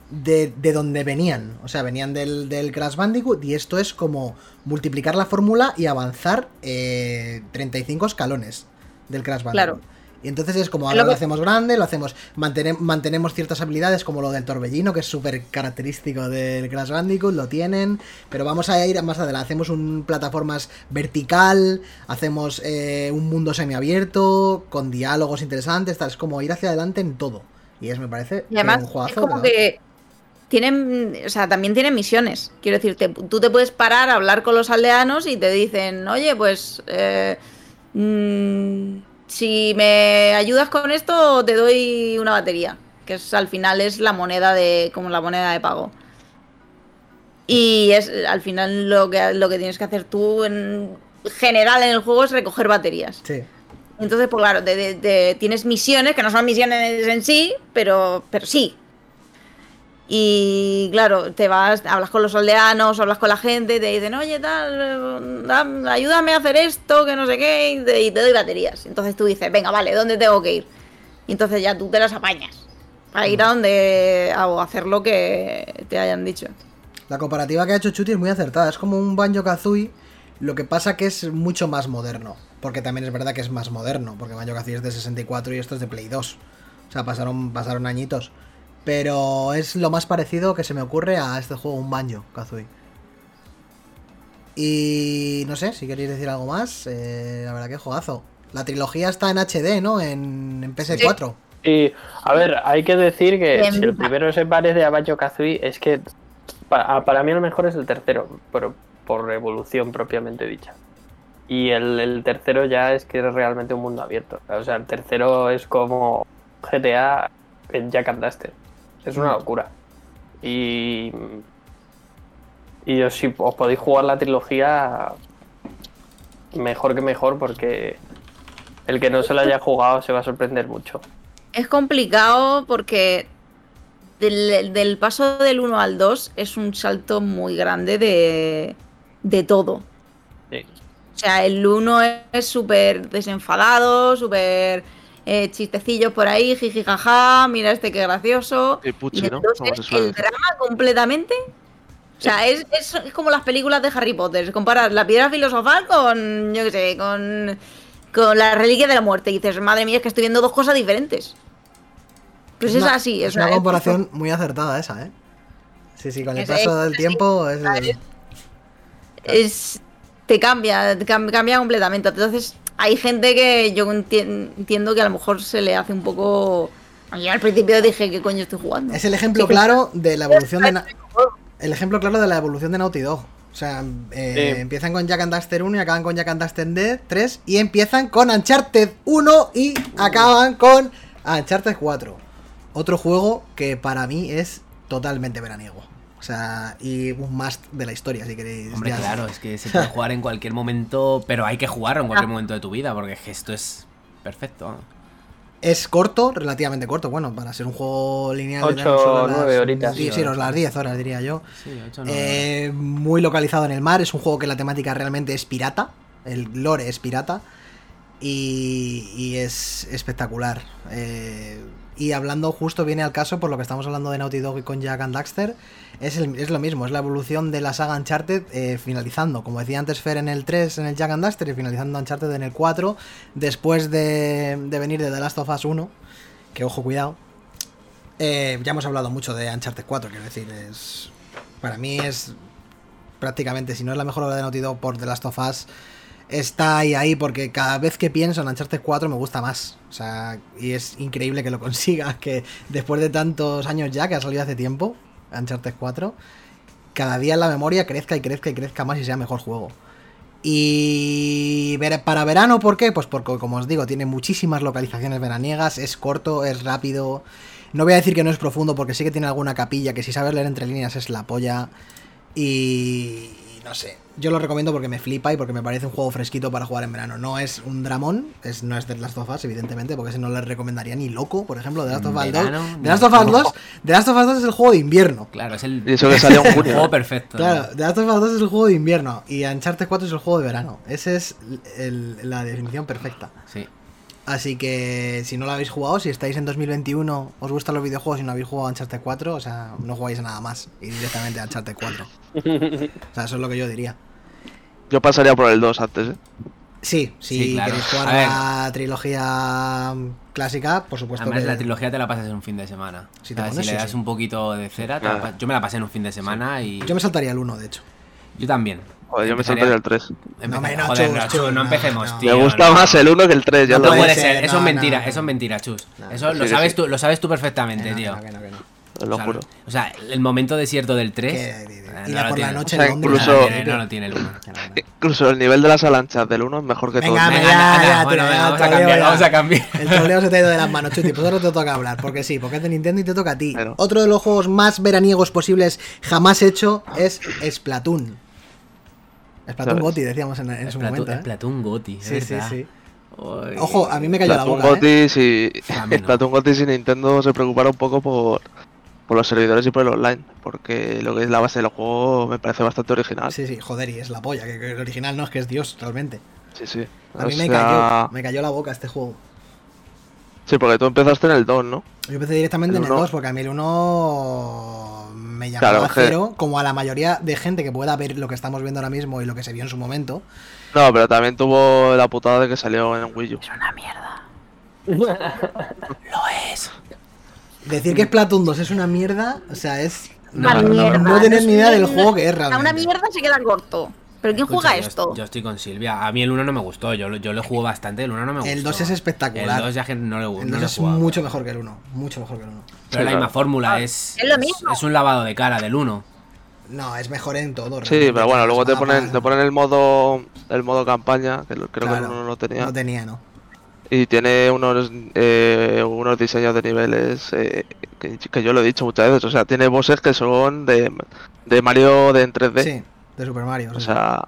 de, de donde venían. O sea, venían del, del Crash Bandicoot y esto es como multiplicar la fórmula y avanzar eh, 35 escalones del Crash Bandicoot. Claro. Y entonces es como ahora lo hacemos grande, lo hacemos, mantene- mantenemos ciertas habilidades como lo del torbellino, que es súper característico del Crash Bandicoot, lo tienen, pero vamos a ir más adelante, hacemos un plataformas vertical, hacemos eh, un mundo semiabierto, con diálogos interesantes, tal, es como ir hacia adelante en todo. Y es, me parece, Y además, un juegazo, es como tienen, o sea, también tienen misiones. Quiero decir, te- tú te puedes parar a hablar con los aldeanos y te dicen, oye, pues, eh, mm, si me ayudas con esto, te doy una batería. Que es, al final es la moneda de, como la moneda de pago. Y es, al final lo que, lo que tienes que hacer tú en general en el juego es recoger baterías. Sí. Entonces, pues claro, de- de- de- tienes misiones, que no son misiones en sí, pero, pero sí. Y claro, te vas, hablas con los aldeanos, hablas con la gente, te dicen, oye, tal, da- ayúdame a hacer esto, que no sé qué, y te, y te doy baterías. Entonces tú dices, venga, vale, ¿dónde tengo que ir? Y entonces ya tú te las apañas para ir a donde, o hacer lo que te hayan dicho. La comparativa que ha hecho Chuti es muy acertada. Es como un Banjo Kazooie, lo que pasa que es mucho más moderno. Porque también es verdad que es más moderno. Porque Banjo Kazooie es de 64 y esto es de Play 2. O sea, pasaron, pasaron añitos. Pero es lo más parecido que se me ocurre a este juego, un Banjo Kazooie. Y no sé, si queréis decir algo más, eh, la verdad que juegazo. La trilogía está en HD, ¿no? En, en PS4. Y, a ver, hay que decir que Bien. si el primero se parece a Banjo Kazooie, es que para, para mí el mejor es el tercero, por, por evolución propiamente dicha. Y el, el tercero ya es que es realmente un mundo abierto. O sea, el tercero es como GTA en Jack and Duster. Es una locura. Y. Y os- si os podéis jugar la trilogía, mejor que mejor, porque el que no se lo haya jugado se va a sorprender mucho. Es complicado porque del, del paso del 1 al 2 es un salto muy grande de, de todo. Sí. O sea, el 1 es súper desenfadado, súper eh, chistecillos por ahí, jiji jaja, mira este qué gracioso. El ¿no? 2 Como se es suele el decir. drama completamente. O sea, es, es, es como las películas de Harry Potter. Comparas la piedra filosofal con, yo qué sé, con, con la reliquia de la muerte. Y dices, madre mía, es que estoy viendo dos cosas diferentes. Pues es, una- así. Es sea, una comparación muy acertada esa, ¿eh? Sí, sí, con el Es- paso es- del tiempo es... te cambia, te cam- cambia completamente. Entonces, hay gente que yo enti- entiendo que a lo mejor se le hace un poco. Yo al principio dije, ¿qué coño estoy jugando? Es el ejemplo claro de la evolución de... Na- El ejemplo claro de la evolución de Naughty Dog. O sea, eh, Sí. empiezan con Jack and Daxter 1 y acaban con Jack and Daxter D- 3 y empiezan con Uncharted 1 y acaban con Uncharted 4. Otro juego que para mí es totalmente veraniego. O sea, y un must de la historia, si queréis. Hombre, ya. claro, es que se puede jugar en cualquier momento, pero hay que jugarlo en cualquier momento de tu vida, porque es que esto es perfecto. Es corto, relativamente corto. Bueno, para ser un juego lineal. de Ocho, solo las- nueve horitas. Sí, sí, las 10 horas diría yo. Sí, ocho, nueve. Eh, muy localizado en el mar. Es un juego que la temática realmente es pirata. El lore es pirata. Y, y es espectacular. Eh, Y hablando justo viene al caso por lo que estamos hablando de Naughty Dog y con Jack and Daxter, es, es lo mismo, es la evolución de la saga Uncharted eh, finalizando, como decía antes Fer en el 3 en el Jack Daxter y finalizando Uncharted en el 4, después de, de venir de The Last of Us 1, que ojo cuidado, eh, ya hemos hablado mucho de Uncharted 4, quiero decir, es para mí es prácticamente, si no es la mejor obra de Naughty Dog por The Last of Us, está ahí ahí porque cada vez que pienso en Uncharted 4 me gusta más. O sea, y es increíble que lo consiga, que después de tantos años ya, que ha salido hace tiempo, Uncharted 4, cada día la memoria crezca y crezca y crezca más y sea mejor juego. Y para verano, ¿por qué? Pues porque, como os digo, tiene muchísimas localizaciones veraniegas, es corto, es rápido. No voy a decir que no es profundo porque sí que tiene alguna capilla que si sabes leer entre líneas es la polla. Y no sé, yo lo recomiendo porque me flipa y porque me parece un juego fresquito para jugar en verano. No es un dramón, es, no es de Last of Us, evidentemente, porque ese no le recomendaría ni loco, por ejemplo, de Last of Us 2. Verano, The Last of Us 2, The Last of Us 2 es el juego de invierno. Claro, es el, eso que salió junio. juego perfecto. Claro, The Last of Us 2 es el juego de invierno y Uncharted 4 es el juego de verano. Esa es el- la definición perfecta. Sí. Así que si no lo habéis jugado, si estáis en 2021, os gustan los videojuegos y no habéis jugado a Uncharted 4, o sea, no jugáis a nada más y directamente a Uncharted 4. O sea, eso es lo que yo diría. Yo pasaría por el 2 antes, ¿eh? Sí, si Sí, claro. queréis jugar A la trilogía clásica, por supuesto Además, que... la trilogía te la pasas en un fin de semana. Si te pones, si le das sí. un poquito de cera, te la yo me la pasé en un fin de semana y. Yo me saltaría el 1, de hecho. Yo también. Joder, yo me saltaría el 3. Empecé- No, hombre, no, Joder, chus, no, chus, no empecemos, no. tío. me gusta no. más el 1 que el 3, ya No lo puede ser, eso es mentira, no, eso es mentira, chus. No, eso sí lo sabes sí. tú, lo sabes tú Que perfectamente, no, que tío. No, no, no. Lo o, sea, juro. o sea, el momento desierto del 3. Que- y la por la noche O sea, incluso- no, no lo tiene el 1. Que no, que no. Incluso el nivel de las alanchas del 1 es mejor que Venga, todo. Venga, bueno, ya, venga, vamos a cambiar, vamos a cambiar. El troleo se te ha ido de las manos, Chuti. Pues ahora te toca hablar, porque sí, porque es de Nintendo y te toca a ti. Claro. Otro de los juegos más veraniegos posibles jamás hecho es Splatoon. Splatoon ¿Sabes? Gotti, decíamos en, en su Splatoon- momento. ¿eh? Splatoon Goti, Sí, sí, sí. Ojo, a mí me cayó la boca. ¿eh? Gotis y mí no. Splatoon Gotis y Nintendo se preocuparon un poco por, por los servidores y por el online, porque lo que es la base del juego me parece bastante original. Sí, Sí, sí, joder, y es la polla, que, que el original no es que es Dios, realmente. sí. A O mí me cayó, me cayó la boca este juego. Sí, porque tú empezaste en el 2, ¿no? Yo empecé directamente El en el uno. 2, porque a mí el 1 me Claro, es que- cero, como a la mayoría de gente que pueda ver lo que estamos viendo ahora mismo y lo que se vio en su momento. No, pero también tuvo la putada de que salió en Wii U. Es una mierda. Lo es. Decir que Splatoon 2 es una mierda, o sea, es No, Una no, no, mierda, no tener es ni idea del juego que es A realmente. una mierda se queda corto. ¿Pero quién Escucha, juega yo, esto? Yo estoy con Silvia. A mí el 1 no me gustó. Yo, lo- yo lo juego bastante. El 1 no me gustó. El 2 es espectacular. El 2 ya que no le gusta. El 2 es mucho mejor que el 1, mucho mejor que el 1. Pero Sí, la misma claro. fórmula es. Es lo mismo. Es un lavado de cara del 1. No, es mejor en todo. Sí, realmente. pero bueno, luego te Los ponen, te ponen el modo el modo campaña, que lo- creo claro, que el 1 no tenía. No tenía, no. Y tiene unos eh, unos diseños de niveles eh, que, que yo lo he dicho muchas veces. O sea, tiene bosses que son de, de Mario de en 3D. Sí, de Super Mario. O sí. sea,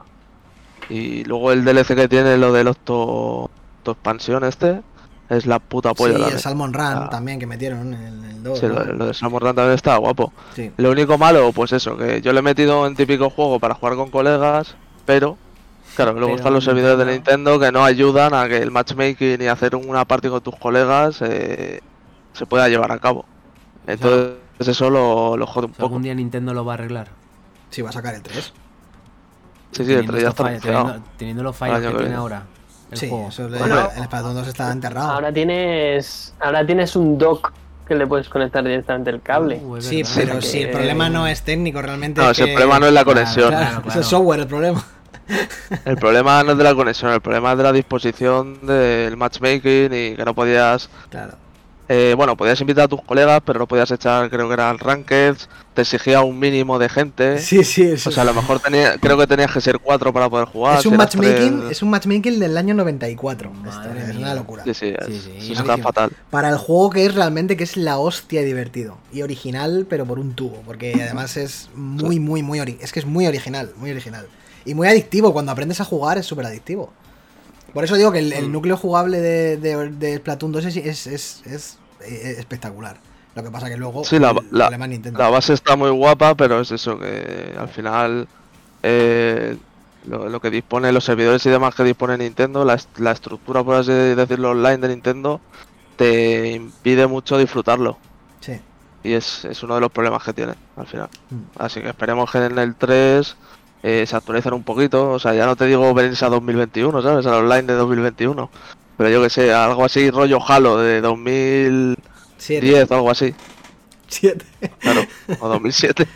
y luego el DLC que tiene lo del Octo, Octo Expansión este es la puta Sí, polla. el también. Salmon Run Ah. también que metieron en el 2. Sí, lo, lo de Salmon Run también está guapo. Sí. Lo único malo, pues eso, que yo le he metido en típico juego para jugar con colegas, pero claro, luego están los servidores de Nintendo- que no ayudan a que el matchmaking y hacer una party con tus colegas eh, se pueda llevar a cabo. Entonces eso lo, lo jode un Si algún poco. día Nintendo lo va a arreglar. Sí, va a sacar el 3. Sí, sí, el Teniendo 3 ya está fallos- teniendo, teniendo los fallos que que tiene ahora. El Sí, juego. eso le- Bueno, el Splatoon 2 está enterrado. Ahora tienes, ahora tienes un dock que le puedes conectar directamente el cable. Uh, Sí, pero si el problema no es técnico, realmente. No, es si el que- problema no es la conexión. Claro, Claro, es el software el problema. El problema no es de la conexión, el problema es de la disposición del matchmaking y que no podías Claro. Eh, bueno, podías invitar a tus colegas, pero no podías echar, creo que eran rankeds, te exigía un mínimo de gente. Sí, sí, es, O sea, a lo mejor tenía, creo que tenías que ser cuatro para poder jugar. es un matchmaking, tres- es un matchmaking del año 94. Madre esto, es mía. una locura. Sí, sí, es- Sí, eso está fatal. Para el juego que es realmente que es la hostia y divertido. Y original, pero por un tubo. Porque además es muy, muy, muy ori Es que es muy original, muy original. Y muy adictivo. Cuando aprendes a jugar es súper adictivo. Por eso digo que el, el núcleo jugable de, de, de Splatoon 2 es, es, es- es, eh, espectacular. Lo que pasa que luego Sí, la, el la- base está muy guapa, pero es eso, que al final eh, lo, lo que dispone los servidores y demás que dispone Nintendo, la estructura, por así decirlo, online de Nintendo, te impide mucho disfrutarlo. Sí. Y es, es uno de los problemas que tiene al final. Mm. Así que esperemos que en el 3 eh, se actualicen un poquito. O sea, ya no te digo venirse a 2021, ¿sabes? Al online de 2021. Pero yo que sé, algo así, rollo Halo de 2010 Siete. o algo así. Siete. Claro, o 2007.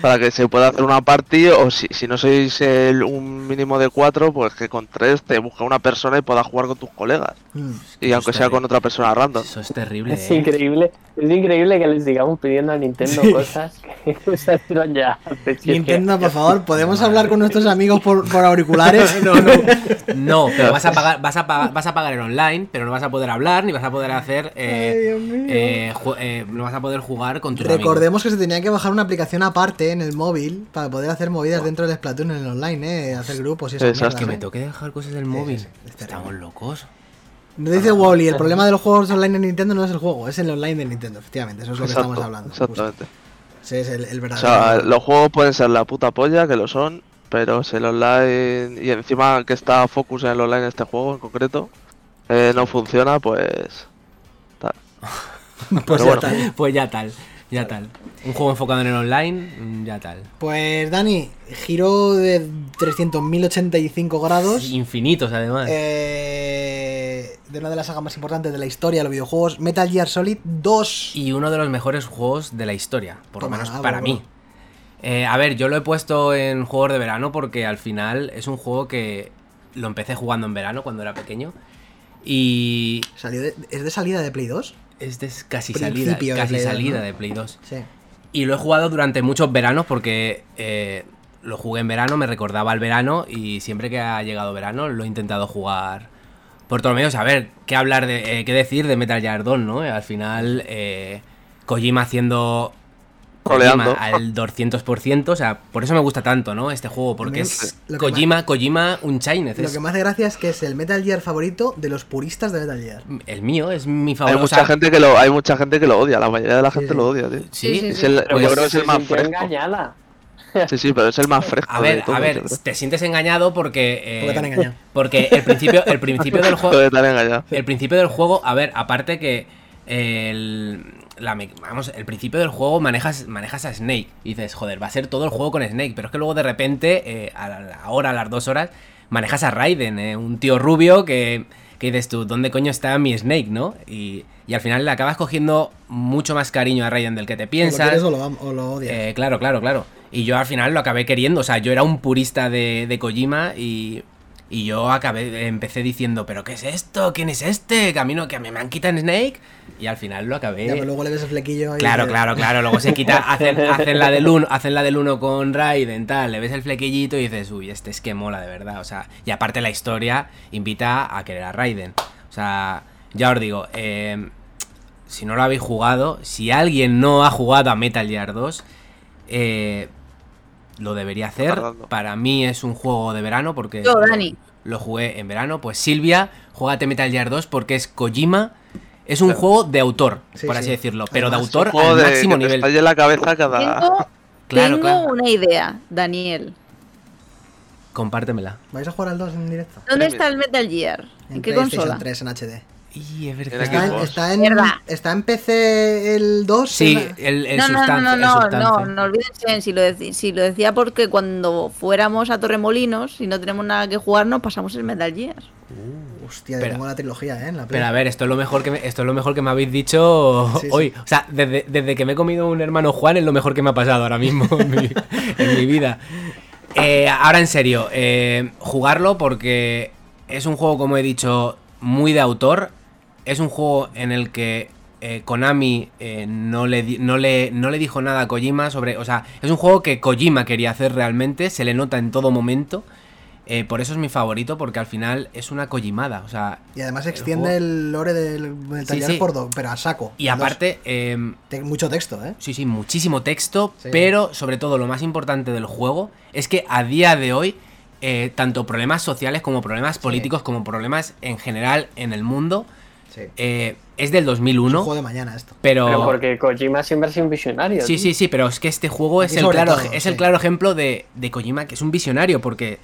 para que se pueda hacer una party. O si, si no sois el- un mínimo de 4, pues que con 3 te busca una persona y puedas jugar con tus colegas. Mm. Y aunque sea con otra persona random. Eso es terrible. Es eh. increíble, es increíble que les sigamos pidiendo a Nintendo Sí. cosas que salieron ya Nintendo, por favor, ¿podemos hablar con nuestros amigos por, por auriculares? No, no. No, pero vas a pagar, vas a pagar, vas a pagar el online, pero no vas a poder hablar ni vas a poder hacer. eh, Ay, Dios mío. eh, ju- eh, no vas a poder jugar con tus. Recordemos que se tenía que bajar una aplicación aparte en el móvil para poder hacer movidas dentro del Splatoon en el online, ¿eh? Hacer grupos y esas Exacto. mierdas, Que me ¿eh? toque dejar cosas del móvil. sí, es. Estamos locos. Nos dice Wally, el problema de los juegos online en Nintendo no es el juego, es el online de Nintendo, efectivamente, eso es lo que estamos hablando. Exactamente. Ese es el, el O verdadero. sea, los juegos pueden ser la puta polla, que lo son, pero si el online, y encima que está focus en el online este juego en concreto, eh, no funciona, pues... tal. pues, pero ya bueno. está. Pues ya tal, ya tal. Un juego enfocado en el online, mm, ya tal. Pues Dani, giro de 300.085 grados. Infinitos además. eh, de una de las sagas más importantes de la historia de los videojuegos, Metal Gear Solid 2. Y uno de los mejores juegos de la historia, por lo menos ah, para bueno, mí. Eh, a ver, yo lo he puesto en juegos de verano porque al final es un juego que lo empecé jugando en verano cuando era pequeño. Y Salió de- ¿Es de salida de Play 2? Es de casi salida, de casi Play salida ¿no? de Play 2. Sí. Y lo he jugado durante muchos veranos porque eh, lo jugué en verano, me recordaba al verano y siempre que ha llegado verano lo he intentado jugar por todos los medios. A ver, qué hablar de, eh, qué decir de Metal Gear 2, ¿no? Al final, eh, Kojima haciendo Kojima al 200%, o sea, por eso me gusta tanto, ¿no? Este juego, porque es lo Kojima, Kojima Unchained, Lo es que me hace gracia es que es el Metal Gear favorito de los puristas de Metal Gear. el mío, es mi Hay favorito. o mucha sea, gente que lo, hay mucha gente que lo odia, la mayoría de la gente sí. lo odia, tío. Sí, Sí, Es el- yo creo que es el más fresco. engañada. Sí, sí, pero es el más fresco. A de ver, a ver, te sientes engañado porque. eh, Porque te han engañado. Porque el principio, el principio del juego. Joder, te han engañado. El principio del juego, a ver, aparte que el, la vamos, el principio del juego manejas, manejas a Snake y dices, joder, va a ser todo el juego con Snake, pero es que luego de repente, eh, a la hora, a las dos horas, manejas a Raiden, eh, un tío rubio que, que dices tú, ¿dónde coño está mi Snake, no? Y, y al final le acabas cogiendo mucho más cariño a Raiden del que te ¿Lo piensas. quieres o lo, am- o lo odias? Eh, claro, claro, claro. Y yo al final lo acabé queriendo. O sea, yo era un purista de, de Kojima y, y yo acabé, empecé diciendo, ¿pero qué es esto? ¿Quién es este? Camino que a mí me han quitado Snake. Y al final lo acabé. Ya, pero luego le ves el flequillo ahí Claro, claro, claro. Luego se quita, hacen, hacen la del uno, hacen la del uno con Raiden, tal, le ves el flequillito y dices, uy, este es que mola de verdad. O sea, y aparte la historia invita a querer a Raiden. O sea, ya os digo, eh, si no lo habéis jugado, si alguien no ha jugado a Metal Gear 2, eh, lo debería hacer. Tardando. Para mí es un juego de verano porque Yo, lo- Dani. lo jugué en verano. Pues Silvia, juégate Metal Gear 2 porque es Kojima. Es un juego de autor, Sí, por sí. así decirlo, pero de autor al de máximo que te nivel. en la cabeza cada. Tengo, Claro, tengo claro. una idea, Daniel. Compártemela. ¿Vais a jugar al 2 en directo? ¿Dónde está el Metal Gear? ¿En, En qué PlayStation consola? 3 en HD. Y es verdad. Está en, está en, está en PC el 2. Sí, en- el, el no, no, no, no, el no, no, no olvídense, si lo, deci- si lo decía porque cuando fuéramos a Torremolinos, si no tenemos nada que jugar, nos pasamos el Metal Gear. Hostia, Espera. tengo la trilogía, ¿eh? En la. Pero a ver, esto es lo mejor que me, esto es lo mejor que me habéis dicho Sí, sí. hoy. O sea, desde, desde que me he comido un hermano Juan es lo mejor que me ha pasado ahora mismo en mi, en mi vida. Eh, ahora en serio, eh, jugarlo porque es un juego, como he dicho, muy de autor. Es un juego en el que eh, Konami eh, no, le, no, le, no le dijo nada a Kojima sobre... O sea, es un juego que Kojima quería hacer realmente, se le nota en todo momento. Eh, por eso es mi favorito, porque al final es una Kojimada. O sea, Y además extiende el lore del Metal Sí, por pero a saco. Y aparte, em, mucho texto, ¿eh? sí, sí, muchísimo texto, Sí. pero sobre todo lo más importante del juego es que a día de hoy, eh, tanto problemas sociales como problemas políticos, como problemas en general en el mundo, Sí. eh, es del Es un 2001, juego de mañana esto. pero... Pero porque Kojima siempre ha sido un visionario. Sí, tío. sí, sí, pero es que este juego es el claro, todo, es sí. el claro ejemplo de, de Kojima, que es un visionario, porque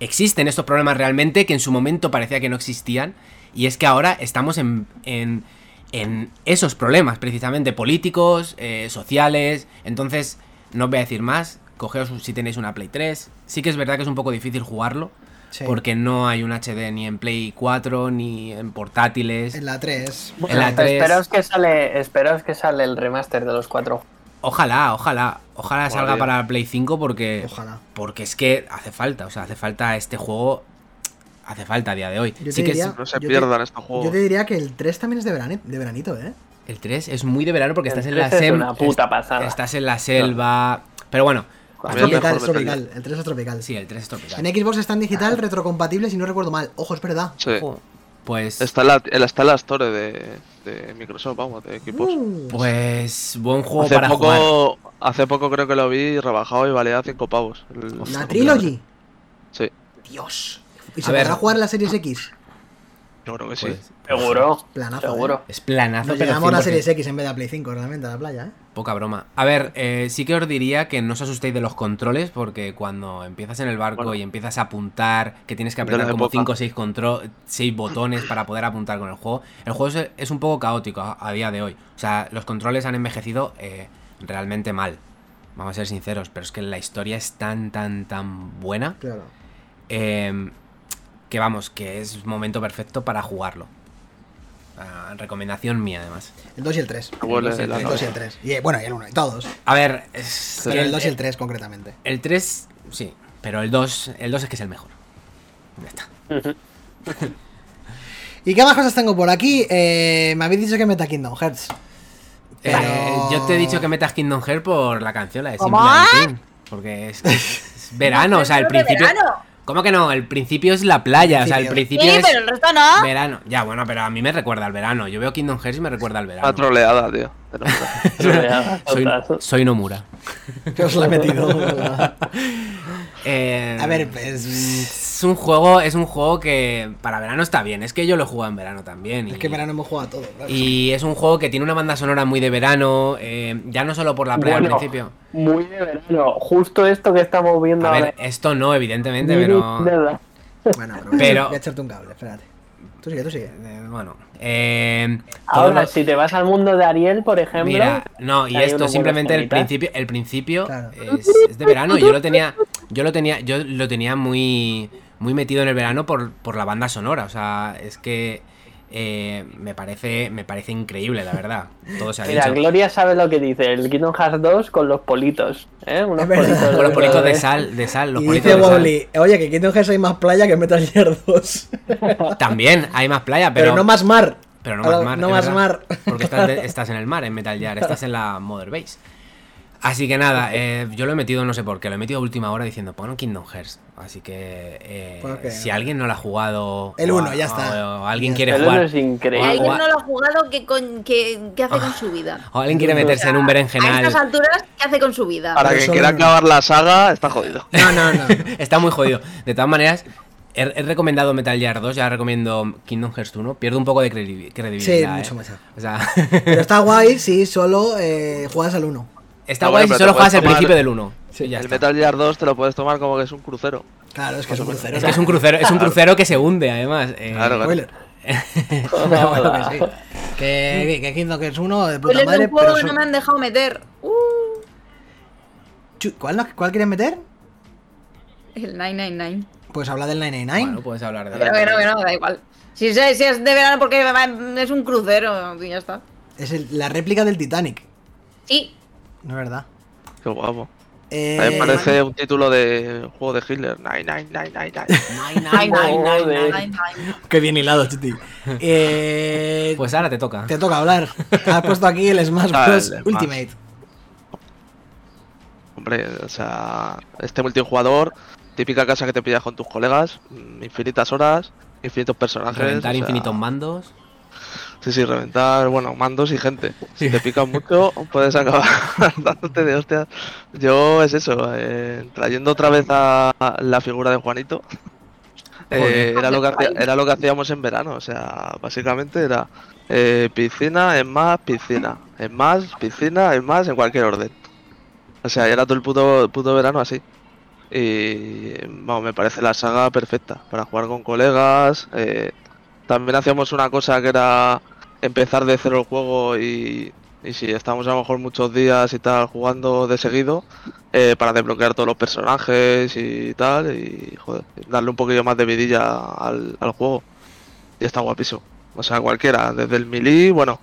existen estos problemas realmente que en su momento parecía que no existían, y es que ahora estamos en, en, en esos problemas, precisamente, políticos, eh, sociales. Entonces, no os voy a decir más. Cogeos si tenéis una Play 3. Sí que es verdad que es un poco difícil jugarlo. Sí. Porque no hay un HD ni en Play 4 ni en portátiles. En la 3. En la 3. Esperaos que sale, esperaos que sale el remaster de los cuatro. Ojalá, ojalá. Ojalá salga para Play 5 porque. Ojalá. Porque es que hace falta. O sea, hace falta este juego. Hace falta a día de hoy. Yo te Sí que diría- es- No se yo te- Yo diría que el 3 también es de, verani- de veranito, ¿eh? el 3 es muy de verano porque El estás en la 3 es selva. una puta pasada. Estás en la selva. Pero bueno. Tropical, es Metal tropical. El 3 es tropical. Sí, el 3 es tropical. En Xbox está en digital, retrocompatible, si no recuerdo mal. Ojo, es verdad. Sí. Ojo, Pues. Está en la, el- está en la store de, de Microsoft, vamos, de equipos. Uh, Pues. Buen juego hace para jugar. poco, hace poco creo que lo vi rebajado y valía 5 pavos. El- la Trilogy. Sí, Dios. ¿Y A se ver. podrá jugar en la Series X? Yo creo que sí. Pues, Seguro. Planazo, Seguro. es planazo, Nos llegamos a la 100%. Series X en vez de a Play 5, realmente, a la playa, ¿eh? Poca broma. A ver, eh, sí que os diría que no os asustéis de los controles, porque cuando empiezas en el barco Bueno. y empiezas a apuntar, que tienes que apretar como época. 5 o 6 contro- seis botones para poder apuntar con el juego, el juego es, es un poco caótico a, a día de hoy. O sea, los controles han envejecido eh, realmente mal. Vamos a ser sinceros, pero es que la historia es tan, tan, tan buena Claro. eh, que vamos, que es momento perfecto para jugarlo. Ah, recomendación mía, además. El 2 y el 3. Huele El dos y el la El tres. 2 y el 3. Y, eh, bueno, y el 1, y todos. A ver, es Pero el 2 y el 3, concretamente. El 3, sí, pero el 2, el 2 es que es el mejor. Ya está. ¿Y qué más cosas tengo por aquí? Eh, me habéis dicho que meta Kingdom Hearts. Pero- Eh, yo te he dicho que metas Kingdom Hearts por la canción, la de. Simple Porque es, es verano, o sea, el principio. verano. ¿Cómo que no? El principio es la playa, o sea, el Principio. Sí, es pero el resto no. verano. Ya, bueno, pero a mí me recuerda al verano. Yo veo Kingdom Hearts y me recuerda al Una verano. troleada, tío. Troleada, soy, Nomura. Que os la he metido. Eh, A ver, pues. Es un juego, es un juego que para verano está bien. Es que yo lo he jugado en verano también. Es y- que en verano hemos jugado a todo. claro. Y es un juego que tiene una banda sonora muy de verano, eh, ya no solo por la playa Bueno, al principio. Muy de verano. Justo esto que estamos viendo A ahora. esto no, evidentemente, pero... nada. Bueno, pero, pero- voy a echarte un cable, espérate. Tú sigue, tú sigue. eh, bueno, eh, Ahora, si te vas al mundo de Ariel, por ejemplo. Mira, no, y esto simplemente el principio, el principio Claro. es, es de verano. Yo lo tenía, yo lo tenía, yo lo tenía muy, muy metido en el verano por, por la banda sonora. O sea, es que eh, me parece, me parece increíble, la verdad. Todo se ha Mira, dicho. Gloria sabe lo que dice. El Kingdom Hearts 2 con los politos. ¿eh? Unos politos Con los politos de sal, de sal, los y politos dice de sal. Oye, que Kingdom Hearts hay más playa que Metal Gear 2. También hay más playa, pero, pero, no más mar. Pero no más mar. No más verdad, mar. Porque estás, de- estás en el mar, en Metal Gear, estás en la Mother Base. Así que nada, eh, yo lo he metido, no sé por qué, lo he metido a última hora diciendo, pon un Kingdom Hearts. Así que eh, que- si alguien no lo ha jugado. El o uno, a- ya está. O, alguien Ya quiere El jugar. es increíble. o- Alguien no lo ha jugado, ¿qué, con- qué- qué hace con su vida? o alguien quiere meterse en un A berenjenal. estas alturas, ¿qué hace con su vida? Para que quiera no. acabar la saga, está jodido. No, no, no. Está muy jodido. De todas maneras, he, he recomendado Metal Gear 2, ya recomiendo Kingdom Hearts 1. Pierdo un poco de credi- credibilidad. Sí, mucho eh. más. O sea, Pero está guay si solo eh, juegas al 1. Está guay bueno, si solo juegas el principio del 1. Sí, Y ya el está. Metal Gear 2 te lo puedes tomar como que es un crucero. Claro, es que es un crucero. Es que es un crucero, es un crucero que se hunde, además. eh, Claro, claro. Spoiler. No, bueno, que sí. Que, que Kingdom Hearts 1 de puta madre, juego pero que son- no me han dejado meter. Uh, ¿Cuál, ¿Cuál quieres meter? el 999. Pues habla del 999. Bueno, puedes hablar de Pero que no, que no, da igual. Si es, si es de verano porque es un crucero y ya está. Es el- la réplica del Titanic. Sí, No es verdad. Qué guapo. Eh, A mí me parece un título de juego de Hitler. Nine, nine, nine, nine, nine. Nine, nine, nine, nine, nine. 999. Qué bien hilado, Chuti. Eh, Pues ahora te toca. Te toca hablar. Has puesto aquí el Smash Ah, Bros. el Smash. Ultimate. Hombre, o sea, este multijugador, típica casa que te pillas con tus colegas, mm, infinitas horas, infinitos personajes. Reventar o sea, infinitos mandos. Sí, sí, reventar, bueno, mandos y gente. Si te pican mucho, puedes acabar dándote de hostias. Yo es eso, eh, trayendo otra vez a la figura de Juanito. eh, era, lo que hacía- era lo que hacíamos en verano, o sea, básicamente era eh, piscina, es más, piscina, es más, piscina, es más, en cualquier orden. O sea, era todo el puto, puto verano así. Y vamos, me parece la saga perfecta para jugar con colegas. eh, también hacíamos una cosa que era empezar de cero el juego y, y si estamos a lo mejor muchos días y tal jugando de seguido eh, para desbloquear todos los personajes y tal y joder, darle un poquillo más de vidilla al, al juego. Y está guapísimo. O sea, cualquiera, desde el melee, bueno,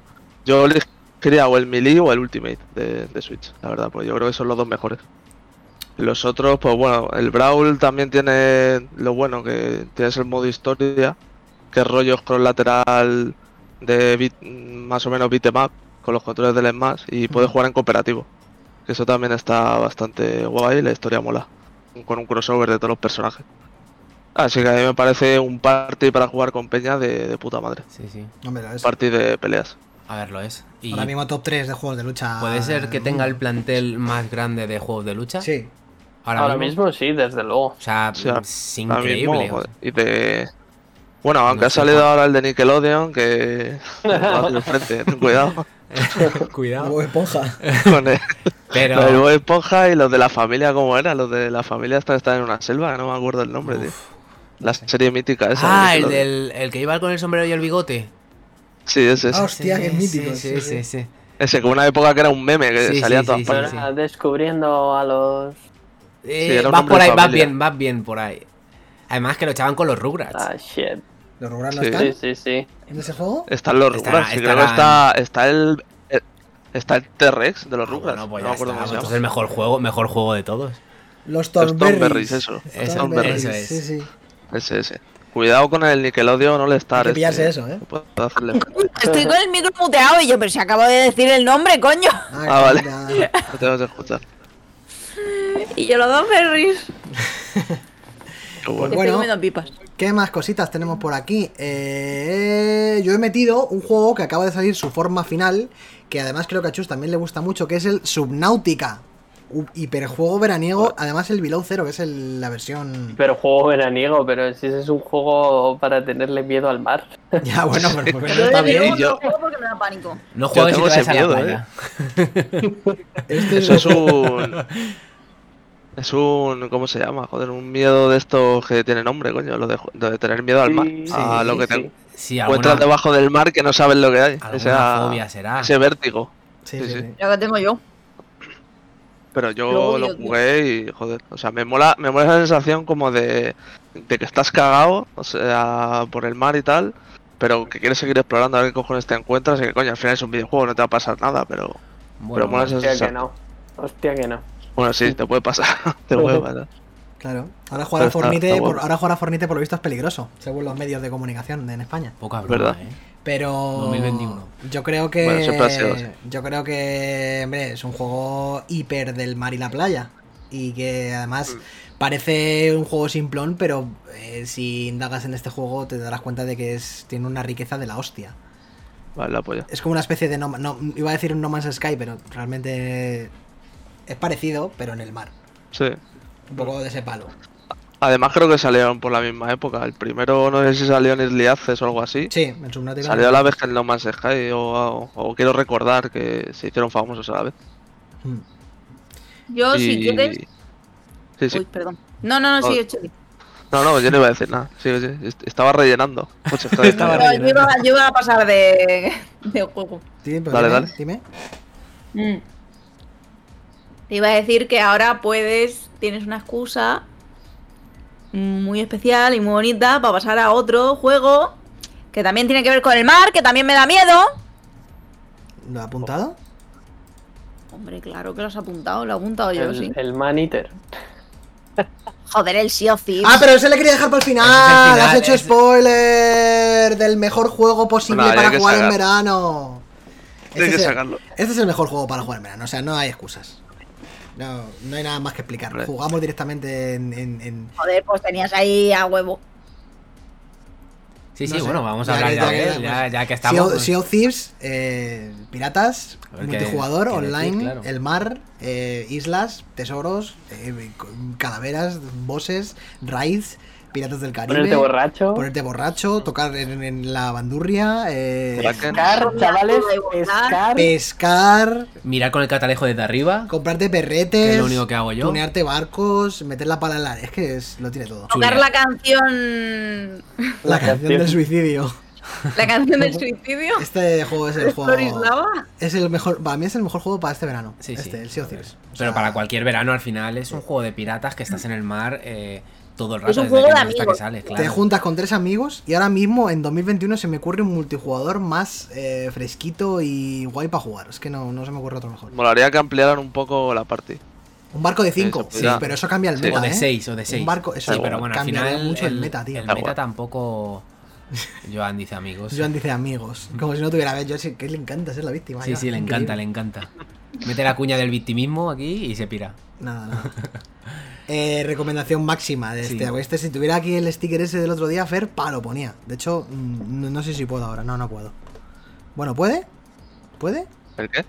yo elegiría o el melee o el ultimate de, de Switch, la verdad, pues yo creo que son los dos mejores. Los otros, pues bueno, el Brawl también tiene lo bueno que tienes el modo historia, que es rollo scroll lateral de bit- más o menos beat'em con los controles del Smash y puedes jugar en cooperativo. Que eso también está bastante guay y la historia mola. Con un crossover de todos los personajes. Así que a mí me parece un party para jugar con Peña de, de puta madre. Sí, sí. Lo es. Party de peleas. A ver, lo es. Y Ahora mismo top 3 de juegos de lucha. puede ser que tenga el plantel más grande de juegos de lucha. Sí. Ahora, Ahora mismo. mismo sí, desde luego. O sea, O sea, es mismo, increíble. joder, y de... Bueno, aunque No ha salido cuál. ahora el de Nickelodeon, que... el frente, ten cuidado. Cuidado. Bob Esponja. Con el, Pero. del Bob Esponja y los de la familia, ¿cómo era? Los de la familia esta que está en una selva, que no me acuerdo el nombre, tío. La serie mítica esa. de Ah, el del el que iba con el sombrero y el bigote. Sí, ese, ese. Ah, Hostia, qué Sí, mítico, Sí, sí, sí, sí. sí. sí. Ese, como una época que era un meme que Sí, salía sí, en todas sí, partes. sí. Ahora descubriendo a los. Eh, era un vas por ahí, vas bien, vas bien por ahí. Además que lo echaban con los Rugrats. Ah, shit. ¿Los Rugrats no Sí. están Sí, sí, sí. en ese juego? Están los Rugrats, sí, creo está, está el... el- Está el T-Rex de los Ah, Rugrats. bueno, pues no me acuerdo está, cómo se pues entonces el mejor juego, mejor juego de todos. Los Thornberries. eso. Thornberries, eso es. Sí, sí. Ese, ese. Cuidado con el Nickelodeon, no le estar. Hay que pillarse eso, ¿eh? Estoy con el micro muteado y yo, pero si acabo de decir el nombre, coño. Ah, vale. mira. No tengo que escuchar. Y yo los dos ferries. Qué bueno. Estoy comiendo pipas. ¿Qué más cositas tenemos por aquí? Eh, yo he metido un juego que acaba de salir su forma final, que además creo que a Chus también le gusta mucho, que es el Subnautica. Hiperjuego veraniego, además el Below Zero, que es el- la versión... Pero juego veraniego, pero si ese es un juego para tenerle miedo al mar. Ya, bueno, pero no está bien. yo- no juego porque me da pánico. No juegues si te ese vas a la miedo, playa. Este Eso es un. Es un. ¿Cómo se llama? Joder, un miedo de estos que tiene nombre, coño. Lo de, de tener miedo al mar. Sí, a sí, lo que sí. te Sí, encuentras alguna, debajo del mar que no sabes lo que hay. Esa- fobia será. ese vértigo. Sí, Sí, sí, sí. sí. Lo que tengo yo. Pero yo Lo lo, odio, tío. jugué y, joder, o sea, me mola, me mola esa sensación como de, de que estás cagado, o sea, por el mar y tal, pero que quieres seguir explorando a ver qué cojones te encuentras y que, coño, al final es un videojuego, no te va a pasar nada, pero, Bueno, pero mola esa Hostia que no. Hostia que no. Bueno, sí, te puede pasar, te puede pasar. Claro. Ahora jugar a está- Fornite, está por, ahora jugar a Fornite por lo visto es peligroso, según los medios de comunicación de- en España. Poca broma, ¿Verdad? ¿eh? Pero 2021. yo creo que Bueno, yo creo que hombre, es un juego hiper del mar y la playa y que además Mm. parece un juego simplón, pero eh, si indagas en este juego te darás cuenta de que es tiene una riqueza de la hostia. Vale, la polla. Es como una especie de no, no iba a decir un No Man's Sky, pero realmente es parecido, pero en el mar. Sí. Un poco de ese palo. Además creo que salieron por la misma época. El primero no sé si salió en Early Access o algo así. Sí, en Subnautica. Salió a la vez que el No Man's Sky o, o- o quiero recordar que se hicieron famosos a la vez. Mm. Yo, si Y- quieres. Sí, sí. Uy, perdón. No, no, no, Oh. sí, Chuli. No, no, yo no iba a decir nada. Sí, sí, est- estaba rellenando. Mucho, estaba Estaba rellenando. Pero yo, iba, yo iba a pasar de, de juego. Sí, pero Dale, dime, dale. dime. Mm. Te iba a decir que ahora puedes, tienes una excusa muy especial y muy bonita para pasar a otro juego que también tiene que ver con el mar, que también me da miedo. ¿Lo he apuntado? Hombre, claro que lo has apuntado, lo he apuntado yo, El, sí. el Man Eater. Joder, el Sea of Thieves. Ah, pero ese le quería dejar para el final. Es el final, Has hecho spoiler del mejor juego posible para jugar en verano. Este que es, el, sacarlo. este es el mejor juego para jugar en verano, o sea, no hay excusas. No, no hay nada más que explicar. Vale. Jugamos directamente en. en- en- Joder, pues tenías ahí a huevo. Sí, No sí, sé. bueno, vamos Ya a hablar que- ya, que- él, ya, ya que Sea, estamos. of- pues. Sea of Thieves, eh, piratas, multijugador, decir, online, claro. el mar, eh, islas, tesoros, eh, calaveras, bosses, raids, piratas del Caribe. Ponerte borracho. Ponerte borracho, tocar en, en la bandurria, eh. Pescar, chavales. Pescar. Mirar con el catalejo desde arriba. comprarte perretes, Que es lo único que hago yo. tunearte barcos, meter la pala en la... Es que es- lo tiene todo. Tocar la canción. La, canción del suicidio. La canción del suicidio. Este juego es el juego. Es el mejor. Para mí es el mejor juego para este verano. Sí, sí. este, el Sea of Thieves. O Pero sea, para cualquier verano al final es un juego de piratas que estás en el mar eh, todo el rato Es un desde juego de hasta que amigos. sale, Te claro. juntas con tres amigos y ahora mismo en 2021 se me ocurre un multijugador más eh, fresquito y guay para jugar. Es que no, no se me ocurre otro mejor. Molaría que ampliaran un poco la party. Un barco de 5, Sí, pero eso cambia el Sí. meta. O de ¿eh? 6, o de 6. Un barco, eso sí, pero bueno, al final mucho el, el meta, tío. El meta tampoco... Joan dice amigos. Joan dice amigos, como si no tuviera yo sí que le encanta ser la víctima. Sí, ya, sí, le increíble. encanta, le encanta. Mete la cuña del victimismo aquí y se pira. Nada, nada. Eh, recomendación máxima de Sí. este. Este, si tuviera aquí el sticker ese del otro día, Fer, pa, lo ponía. De hecho, mm, no, no sé si puedo ahora. No, no puedo. Bueno, ¿puede? ¿Puede? ¿El qué?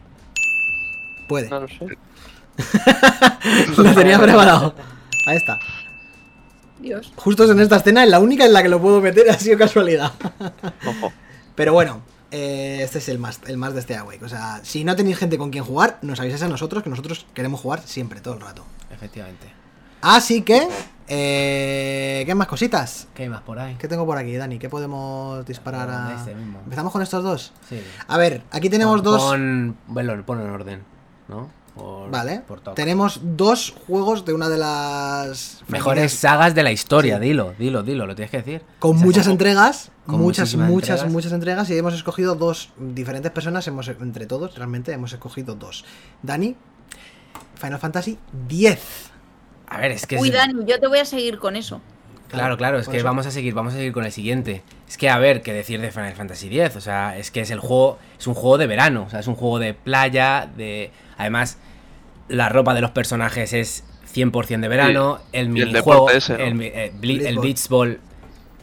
Puede. No lo sé. lo tenía preparado. Ahí está. Dios. Justo en esta escena, es la única en la que lo puedo meter, ha sido casualidad. Ojo. Pero bueno, eh, este es el más, el más de este Awake. O sea, si no tenéis gente con quien jugar, nos avisáis a nosotros, que nosotros queremos jugar siempre, todo el rato. Efectivamente. Así que, eh, ¿qué más cositas? ¿Qué hay más por ahí? ¿Qué tengo por aquí, Dani? ¿Qué podemos disparar a...? Este mismo. ¿Empezamos con estos dos? Sí. A ver, aquí tenemos Pon- dos... Pon, bueno, pon en orden, ¿no? Por- Vale. por. Tenemos dos juegos de una de las... Mejores sagas de la historia, Sí. dilo, dilo, dilo, lo tienes que decir. Con muchas entregas, con muchas, muchas, entregas. muchas entregas y hemos escogido dos diferentes personas, hemos entre todos realmente hemos escogido dos. Dani, Final Fantasy X. A ver, es que Uy, es- Dani, yo te voy a seguir con eso. Claro, claro, es que eso. vamos a seguir, vamos a seguir con el siguiente. Es que a ver, qué decir de Final Fantasy X, o sea, es que es el juego, es un juego de verano, o sea, es un juego de playa, de además la ropa de los personajes es 100% de verano, el Y el minijuego, deporte ese, ¿no? el, eh, el beach ball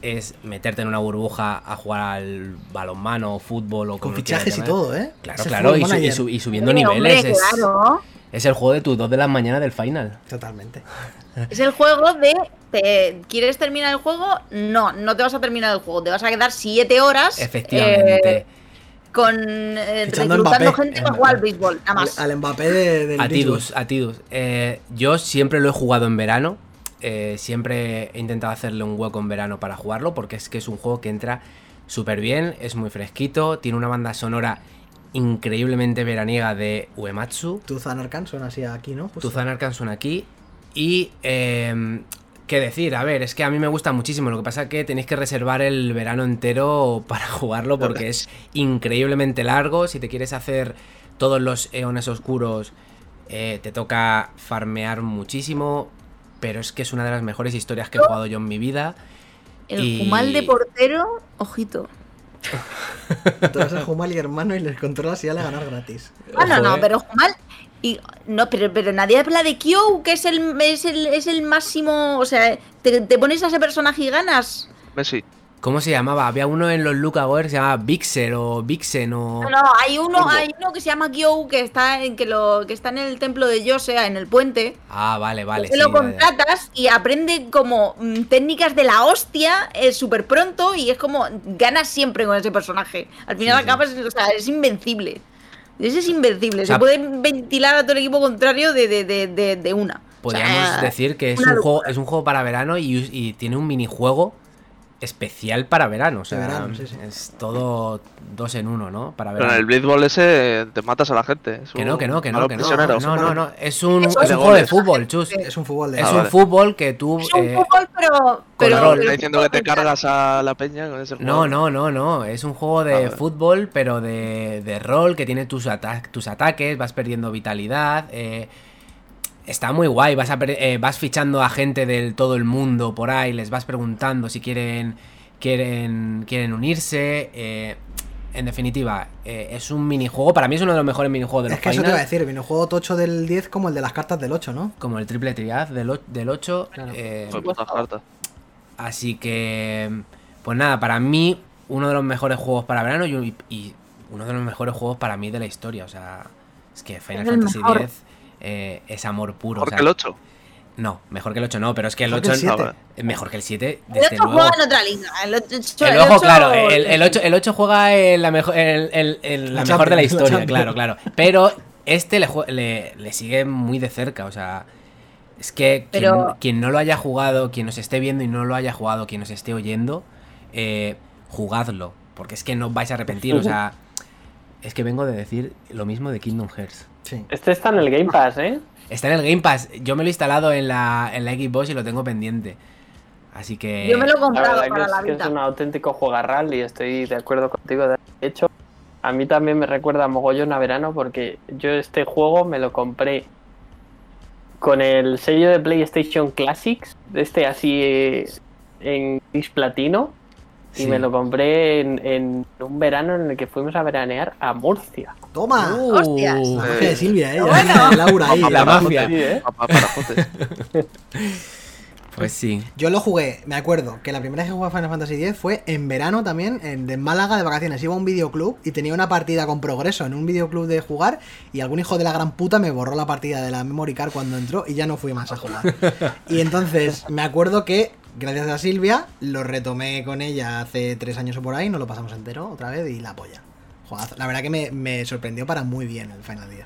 es meterte en una burbuja a jugar al balonmano, fútbol o Con fichajes y todo, ¿eh? Claro, Ese claro, y, su- y Manager. su- y subiendo niveles, hombre, es, claro. Es el juego de tus 2 de la mañana del final. Totalmente. Es el juego de. te- ¿Quieres terminar el juego? No, no te vas a terminar el juego. Te vas a quedar 7 horas. Efectivamente. eh, con. eh, reclutando Mbappé. gente para jugar al béisbol. Nada más. Al, al Mbappé de, del A Tidus, Lisboa. a Tidus. Eh, yo siempre lo he jugado en verano. eh, siempre he intentado hacerle un hueco en verano para jugarlo. Porque es que es un juego que entra súper bien. Es muy fresquito. Tiene una banda sonora increíblemente veraniega de Uematsu. Tuzan suena así aquí, ¿no? Justo. Tuzan Arkan suena aquí. Y. Eh, ¿Qué decir? A ver, es que a mí me gusta muchísimo. Lo que pasa es que tenéis que reservar el verano entero para jugarlo porque es increíblemente largo. Si te quieres hacer todos los eones oscuros, eh, te toca farmear muchísimo. Pero es que es una de las mejores historias que he jugado yo en mi vida. El y- Jumal de portero, ojito. Vas a Jumal y hermano y les controlas y ya le ganar gratis. Ah, no, no, eh. pero Jumal. Y, no, pero, pero nadie habla de Kyo, que es el, es el, es el máximo. O sea, te, te pones a ese personaje y ganas. Messi. ¿Cómo se llamaba? Había uno en los Lucagoer que se llamaba Vixer o Vixen o. No, no, hay uno, ¿Cómo? hay uno que se llama Kyo, que está en que lo, que está en el templo de Yosea, en el puente. Ah, vale, vale. sí, lo contratas y aprende como mm, técnicas de la hostia eh, súper pronto y es como ganas siempre con ese personaje. Al final Sí, sí. acabas, o sea, es invencible. Ese es invencible. O sea, Se puede ventilar a todo el equipo contrario de, de, de, de, de una. O sea, Podríamos decir que es un, juego, es un juego para verano y, y tiene un minijuego especial para verano. O sea, verano, sí, sí. es todo dos en uno, ¿no? Para Pero en verano. el Blitzball ese te matas a la gente. Es Que no, que no, que no, que no. No, no, no. Es un, es un juego de fútbol, chus. Es un fútbol de Es Ah, un vale. fútbol que tú. Es un eh, fútbol, pero. pero diciendo que te cargas a la peña con ese juego. No, no, no, no. Es un juego de Ah, fútbol, pero de, de rol, que tiene tus, ata- tus ataques, vas perdiendo vitalidad. eh, está muy guay, vas, a eh, vas fichando a gente del todo el mundo por ahí, les vas preguntando si quieren, quieren, quieren unirse. eh, en definitiva, eh, es un minijuego. Para mí es uno de los mejores minijuegos de los Es que eso te iba a decir, viene un juego tocho del 10 como el de las cartas del 8, ¿no? Como el triple triad del, del 8. Claro. eh, Pues cartas. Así que, pues nada, para mí, uno de los mejores juegos para verano y, y uno de los mejores juegos para mí de la historia. O sea, es que Final Es el Fantasy. X eh, es amor puro. o Mejor sea, que el 8. No, mejor que el 8 no, pero es que el Mejor que 8 el 7. Ah, vale. es mejor que el 7, El desde 8 luego. juega en otra liga. El 8, El ojo, claro, el, el 8, el 8 juega en la, mejor, el- el- el- la La mejor de la la historia, Champions. claro, claro. Pero este le, le, le sigue muy de cerca, o sea, es que quien, Pero- quien no lo haya jugado, quien nos esté viendo y no lo haya jugado, quien nos esté oyendo, eh, jugadlo. porque es que no os vais a arrepentir, o sea, es que vengo de decir lo mismo de Kingdom Hearts. Sí. Este está en el Game Pass, ¿eh? Está en el Game Pass, yo me lo he instalado en la, en la Xbox y lo tengo pendiente. Así que... Yo me lo he La comprado que para es, la que es vida. un auténtico juegarral y estoy de acuerdo contigo. De hecho, a mí también me recuerda mogollón a verano porque yo este juego me lo compré con el sello de PlayStation Classics, de este así eh, en gris platino, y Sí. me lo compré en, en un verano en el que fuimos a veranear a Murcia. ¡Toma! Uh, Hostias. La magia de Silvia, ¿eh? Bueno. Laura ahí. La mafia. ¿eh? Pues sí. Yo lo jugué, me acuerdo, que la primera vez que jugué a Final Fantasy X fue en verano también, en, de Málaga de vacaciones. Iba a un videoclub y tenía una partida con progreso en un videoclub de jugar y algún hijo de la gran puta me borró la partida de la memory card cuando entró y ya no fui más a jugar. Y entonces me acuerdo que, gracias a Silvia, lo retomé con ella hace tres años o por ahí, nos lo pasamos entero otra vez y la polla. Juegazo. La verdad que me, me sorprendió para muy bien el Final 10.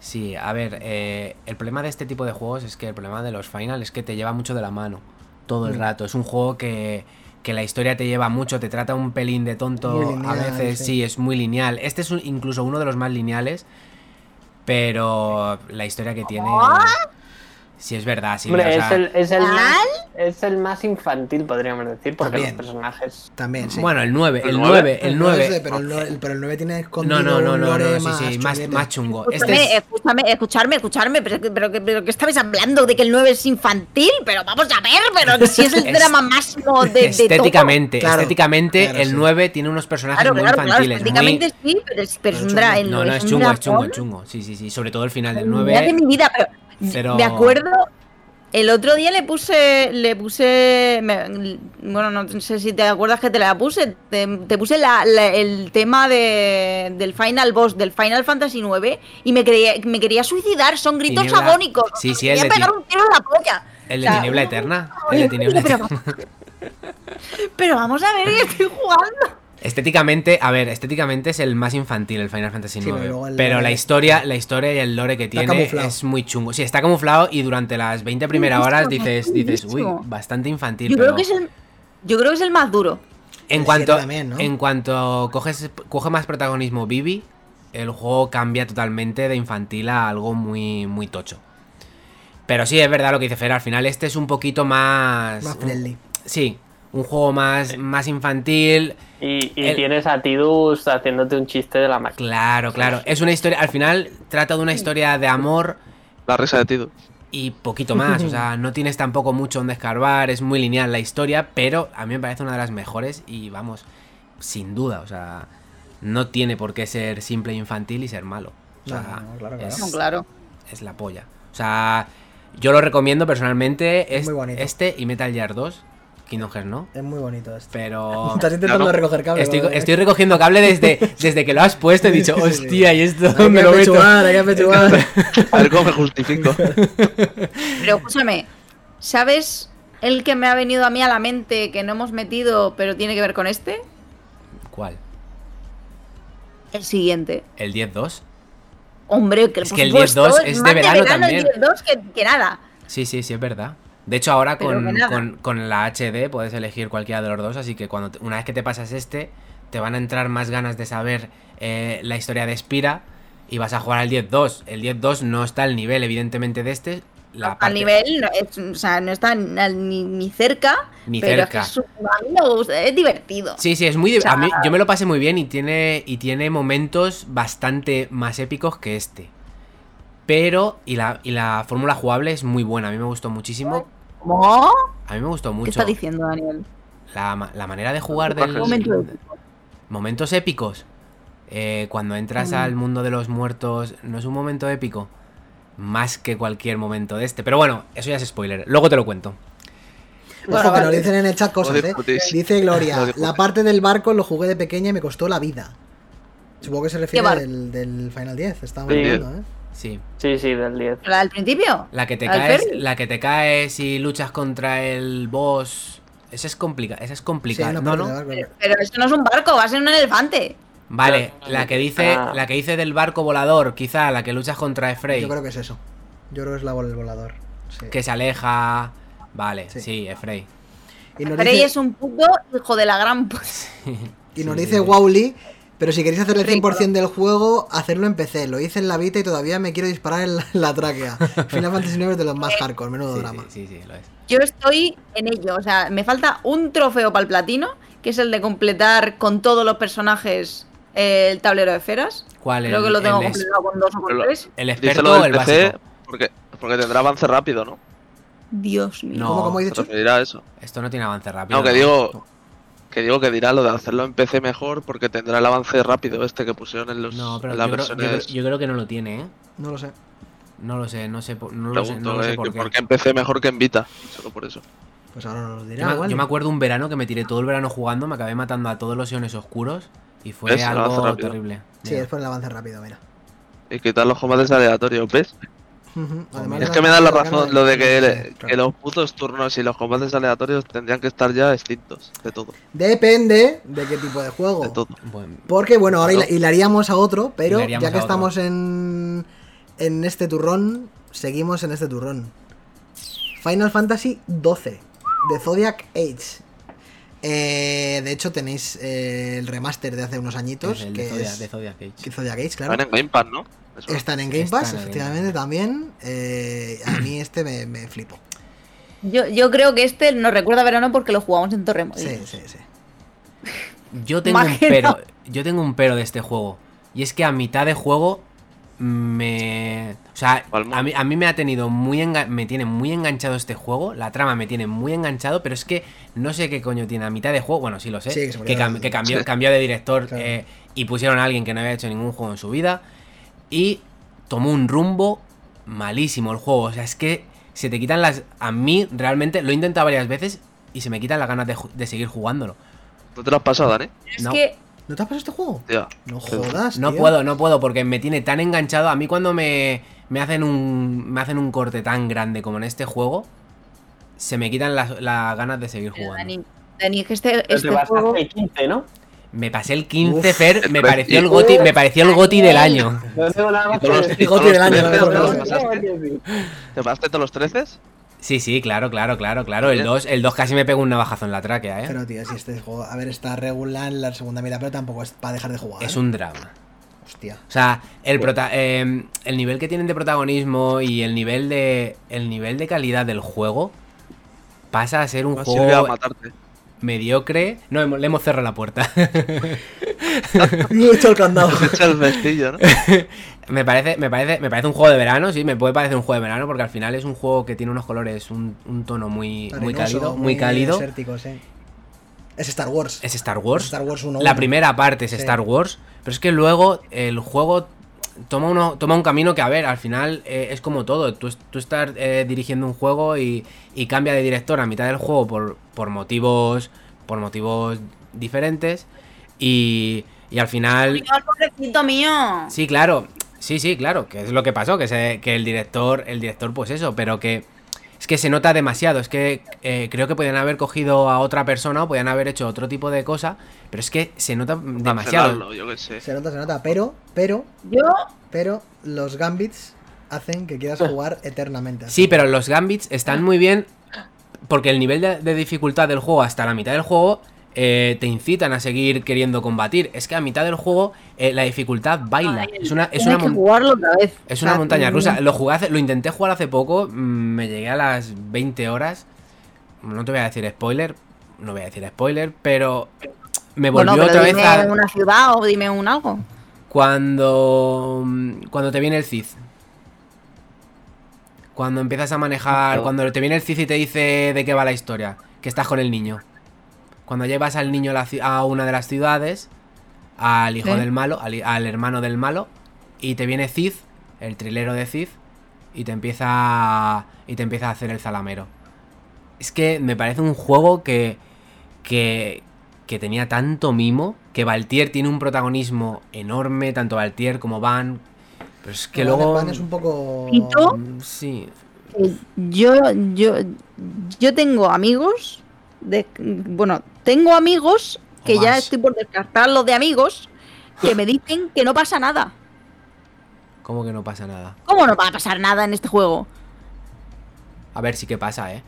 Sí, a ver, eh, el problema de este tipo de juegos es que el problema de los final es que te lleva mucho de la mano todo el Mm. rato. Es un juego que, que la historia te lleva mucho, te trata un pelín de tonto a veces, sí. sí. es muy lineal. Este es un- incluso uno de los más lineales, pero la historia que tiene... Sí, es verdad, sí. Hombre, es el, es, el más, es el más infantil, podríamos decir, porque También. los personajes También, sí. Bueno, el 9, el ¿El 9, el No, 9. ese, pero, el, nueve- pero el 9 tiene escondido No, no, no, no, no, sí, sí, más, más chungo. Este Escúchame, es- escúchame, escucharme, escucharme, pero, que- pero, que- pero que estabais hablando de que el 9 es infantil, pero vamos a ver, pero si es el drama máximo de, de estéticamente, Claro, estéticamente claro, el sí. 9 tiene unos todo. personajes Claro, muy infantiles, estéticamente muy... sí, pero es, pero es Pero un dra- No, no, es un chungo, es chungo, es chungo. Sí, sí, sí. Sobre todo el final del Mira de 9. mi vida, pero, Pero- me acuerdo. El otro día le puse, le puse, me- bueno, no sé si te acuerdas que te la puse, te, te puse la- la- el tema de, del final boss del Final Fantasy 9 y me, creía, me quería sucidar, son gritos Tiniebla- agónicos. Sí, sí, me el quería de pegar un tiro en la polla. El O de sea, Tiniebla Eterna. El de Tiniebla pero, Eterna. pero vamos a ver estoy jugando. Estéticamente, a ver, estéticamente es el más infantil el Final Fantasy Sí, IX. pero el la historia, la historia y el lore que tiene camuflado. es muy chungo. Sí, está camuflado y durante las 20 primeras horas dices, dices, uy, bastante infantil. Yo pero creo que es el, yo creo que es el más duro. en el cuanto, siete también, ¿no? en cuanto coges, coge más protagonismo Vivi, el juego cambia totalmente de infantil a algo muy, muy tocho. Pero sí, es verdad lo que dice Fer, al final este es un poquito más... Más friendly. sí, un juego más, más infantil. Y, y El- tienes a Tidus haciéndote un chiste de la máquina. Claro, claro. Es una historia, al final trata de una historia de amor La risa de Tido. y poquito más. O sea, no tienes tampoco mucho donde escarbar, es muy lineal la historia, pero a mí me parece una de las mejores y vamos, sin duda, o sea, no tiene por qué ser simple e infantil y ser malo. O sea, No, no, claro, claro. es, No, claro. es la polla. O sea, yo lo recomiendo personalmente, Es es- muy bonito. este y Metal Gear 2, Kingdom Hearts no. Es muy bonito esto. Pero Estás intentando Claro. recoger cable. estoy, ¿vale? estoy recogiendo cable desde, desde que lo has puesto. He dicho, hostia, ¿y esto Hay dónde que lo meto? hay que apechugar. A ver cómo me justifico. Pero escúchame, ¿sabes el que me ha venido a mí a la mente que no hemos metido, pero tiene que ver con este? ¿Cuál? El siguiente. ¿El 10-2? Hombre, que Es que el supuesto, 10-2 es de más verano también. el 10-2 que, que nada. Sí, sí, sí, es verdad. De hecho, ahora con, con- con la HD puedes elegir cualquiera de los dos, así que cuando una vez que te pasas este, te van a entrar más ganas de saber eh, la historia de Spira y vas a jugar al 10-2. El 10-2 no está al nivel, evidentemente, de este. La Al parte- nivel, no, es- o sea, no está ni, ni cerca. Ni pero cerca. Es, es un- a mí me gusta, es divertido. Sí, sí, es muy... di- O sea- a mí- yo me lo pasé muy bien y tiene, y tiene momentos bastante más épicos que este. Pero, y la, y la fórmula jugable es muy buena, a mí me gustó muchísimo. ¿Cómo? A mí me gustó ¿Qué mucho. está diciendo Daniel? La, la manera de jugar del... Momento épico. Momentos épicos. Eh, cuando entras Mm. al mundo de los muertos, ¿no es un momento épico? Más que cualquier momento de este. Pero bueno, eso ya es spoiler. Luego te lo cuento. Bueno, Ojo, que vale. nos dicen en el chat cosas, ¿eh? Dice Gloria, la parte del barco lo jugué de pequeña y me costó la vida. Supongo que se refiere barco? del, del Final 10, estábamos Sí. hablando, ¿eh? Sí. Sí, sí, del 10. ¿La del principio? La que te ¿Al caes, la que te caes y luchas contra el boss. Esa es complicada. Esa es complicada. no, no. Pero, pero eso no es un barco, va a ser un elefante. Vale, la que dice, Ah. la que dice del barco volador, quizá la que luchas contra Efrey, Yo creo que es eso. Yo creo que es la bola del volador. Sí. que se aleja. Vale, Sí. sí, Efrey. Y nos Frey dice- es un puto hijo de la gran y nos Sí, dice sí. Wowly, pero si queréis hacer el Rico. 100% del juego, hacerlo en PC. Lo hice en la Vita y todavía me quiero disparar en la, en la tráquea. Final Fantasy IX es de los más hardcore, menudo Sí, drama. sí, sí, sí, lo es. Yo estoy en ello, o sea, me falta un trofeo para el platino, que es el de completar con todos los personajes eh, el tablero de esferas. ¿Cuál Creo el- que lo tengo el, completado con dos o con tres. el experto o el PC básico? porque, porque tendrá avance rápido, ¿no? Dios mío. No. ¿Cómo, cómo eso. Esto no tiene avance rápido. No, que digo, que digo que dirá lo de hacerlo en PC mejor porque tendrá el avance rápido este que pusieron en, los, No, pero en yo las creo, yo, creo, yo creo que no lo tiene, ¿eh? No lo sé. No lo sé, no sé, por- no lo sé, no lo sé eh, por que qué. por qué en PC mejor que en Vita. Solo por eso. Pues ahora nos lo Yo dirá. me, yo me acuerdo un verano que me tiré todo el verano jugando, me acabé matando a todos los iones oscuros y fue algo terrible. Sí, Mira. es por el avance rápido, mira. Y quitar los combates aleatorios, ¿ves? Además. Es de que me da la razón lo de que, de- que los putos turnos y los combates aleatorios tendrían que estar ya extintos. De todo. Depende de qué tipo de De juego. todo. Bueno, Porque, bueno, ahora Claro. hilaríamos a otro, pero Hilaríamos ya que estamos en, en este turrón, seguimos en este turrón. Final Fantasy XII, de Zodiac Age. Eh, de hecho, tenéis eh, el remaster de hace unos añitos, el que de Zodiac, es de Zodiac Age. que Zodiac Age, claro. Van en Game Pass, ¿no? Eso. Están en Game Están Pass, en Game efectivamente, Pass. también. Eh, a mí este me, me flipo. Yo, yo creo que este nos recuerda a verano porque lo jugamos en Torremolinos. Sí, sí, sí. Yo tengo un pero, yo tengo un pero de este juego. Y es que a mitad de juego me... O sea, a mí, a mí me ha tenido muy me tiene muy enganchado este juego, la trama me tiene muy enganchado, pero es que no sé qué coño tiene a mitad de juego, bueno, sí lo sé, Sí, que se que, cam- cambió, de director Claro. eh, y pusieron a alguien que no había hecho ningún juego en su vida y tomó un rumbo malísimo el juego, o sea, es que se te quitan las... A mí realmente lo he intentado varias veces y se me quitan las ganas de, seguir jugándolo. ¿No te lo has pasado, Dani? Es No. que ¿No te has pasado este juego? Tía. No jodas, No tío. puedo, no puedo, porque me tiene tan enganchado. A mí cuando me, me hacen un. me hacen un corte tan grande como en este juego, se me quitan las, las ganas de seguir jugando. Dani, Dani, es que este, Te este juego. el 15, ¿no? Me pasé el 15 Uf, Fer, me el pareció el goti, me pareció el goti del año. No tengo nada más que todos Goti del año, 13, no, ¿te no, los no. pasaste? ¿Te pasaste todos los 13? Sí, sí, claro, claro, claro, claro. El Bien. 2, el 2 casi me pegó un navajazo en la tráquea, eh. Pero, tío, si este juego. A ver, está regular en la segunda mitad, pero tampoco es para dejar de jugar. Es un drama. Hostia. O sea, el, prota- eh, el nivel que tienen de protagonismo y el nivel de. el nivel de calidad del juego pasa a ser un No sirve a juego matarte. mediocre. No, hemos- le hemos cerrado la puerta. Mucho el candado. Te echa el vestillo, ¿no? me, parece, me, parece, me parece un juego de verano, sí, me puede parecer un juego de verano porque al final es un juego que tiene unos colores, un, un tono muy, muy cálido. Muy cálido. desértico, sí. Es Star Wars. Es Star Wars. Es Star Wars 1. La primera parte es Sí. Star Wars, pero es que luego el juego toma, uno, toma un camino que, a ver, al final eh, es como todo. Tú, tú estás eh, dirigiendo un juego y, y cambia de director a mitad del juego por, por motivos por motivos diferentes y, y al final... Pobrecito mío. Sí, claro. Sí, sí, claro, que es lo que pasó, que, se, que el director, el director, pues eso, pero que es que se nota demasiado. Es que eh, creo que podían haber cogido a otra persona o podían haber hecho otro tipo de cosa, pero es que se nota demasiado. Yo qué sé. Se nota, se nota. Pero, pero, Yo, pero, los Gambits hacen que quieras jugar eternamente. así. Sí, pero los gambits están muy bien porque el nivel de, de dificultad del juego hasta la mitad del juego eh, te incitan a seguir queriendo combatir. Es que a mitad del juego eh, la dificultad baila. Ay, Es una, es una, que jugarlo otra vez. es una montaña rusa. Lo jugué hace- lo intenté jugar hace poco, mm, me llegué a las 20 horas. No te voy a decir spoiler, no voy a decir spoiler, pero me volvió Bueno, pero otra vez dime a una ciudad o dime un algo. cuando mm, cuando te viene el CID. Cuando empiezas a manejar, cuando te viene el CID y te dice de qué va la historia, que estás con el niño. Cuando llevas al niño a, la ci- a una de las ciudades, al hijo del malo, al, hermano del malo, y te viene Cid, el trilero de Cid, y te empieza a- y te empieza a hacer el zalamero. Es que me parece un juego que que que tenía tanto mimo, que Valtier tiene un protagonismo enorme, tanto Valtier como Van, pero es que Van- luego Van es un poco. ¿Pito? Mm, sí, Eh, Yo, yo, yo tengo amigos de, bueno, tengo amigos que ya estoy por descartarlos de amigos que me dicen que no pasa nada. como que no pasa nada. ¿Cómo no va a pasar nada en este juego? A ver, sí que pasa, ¿eh?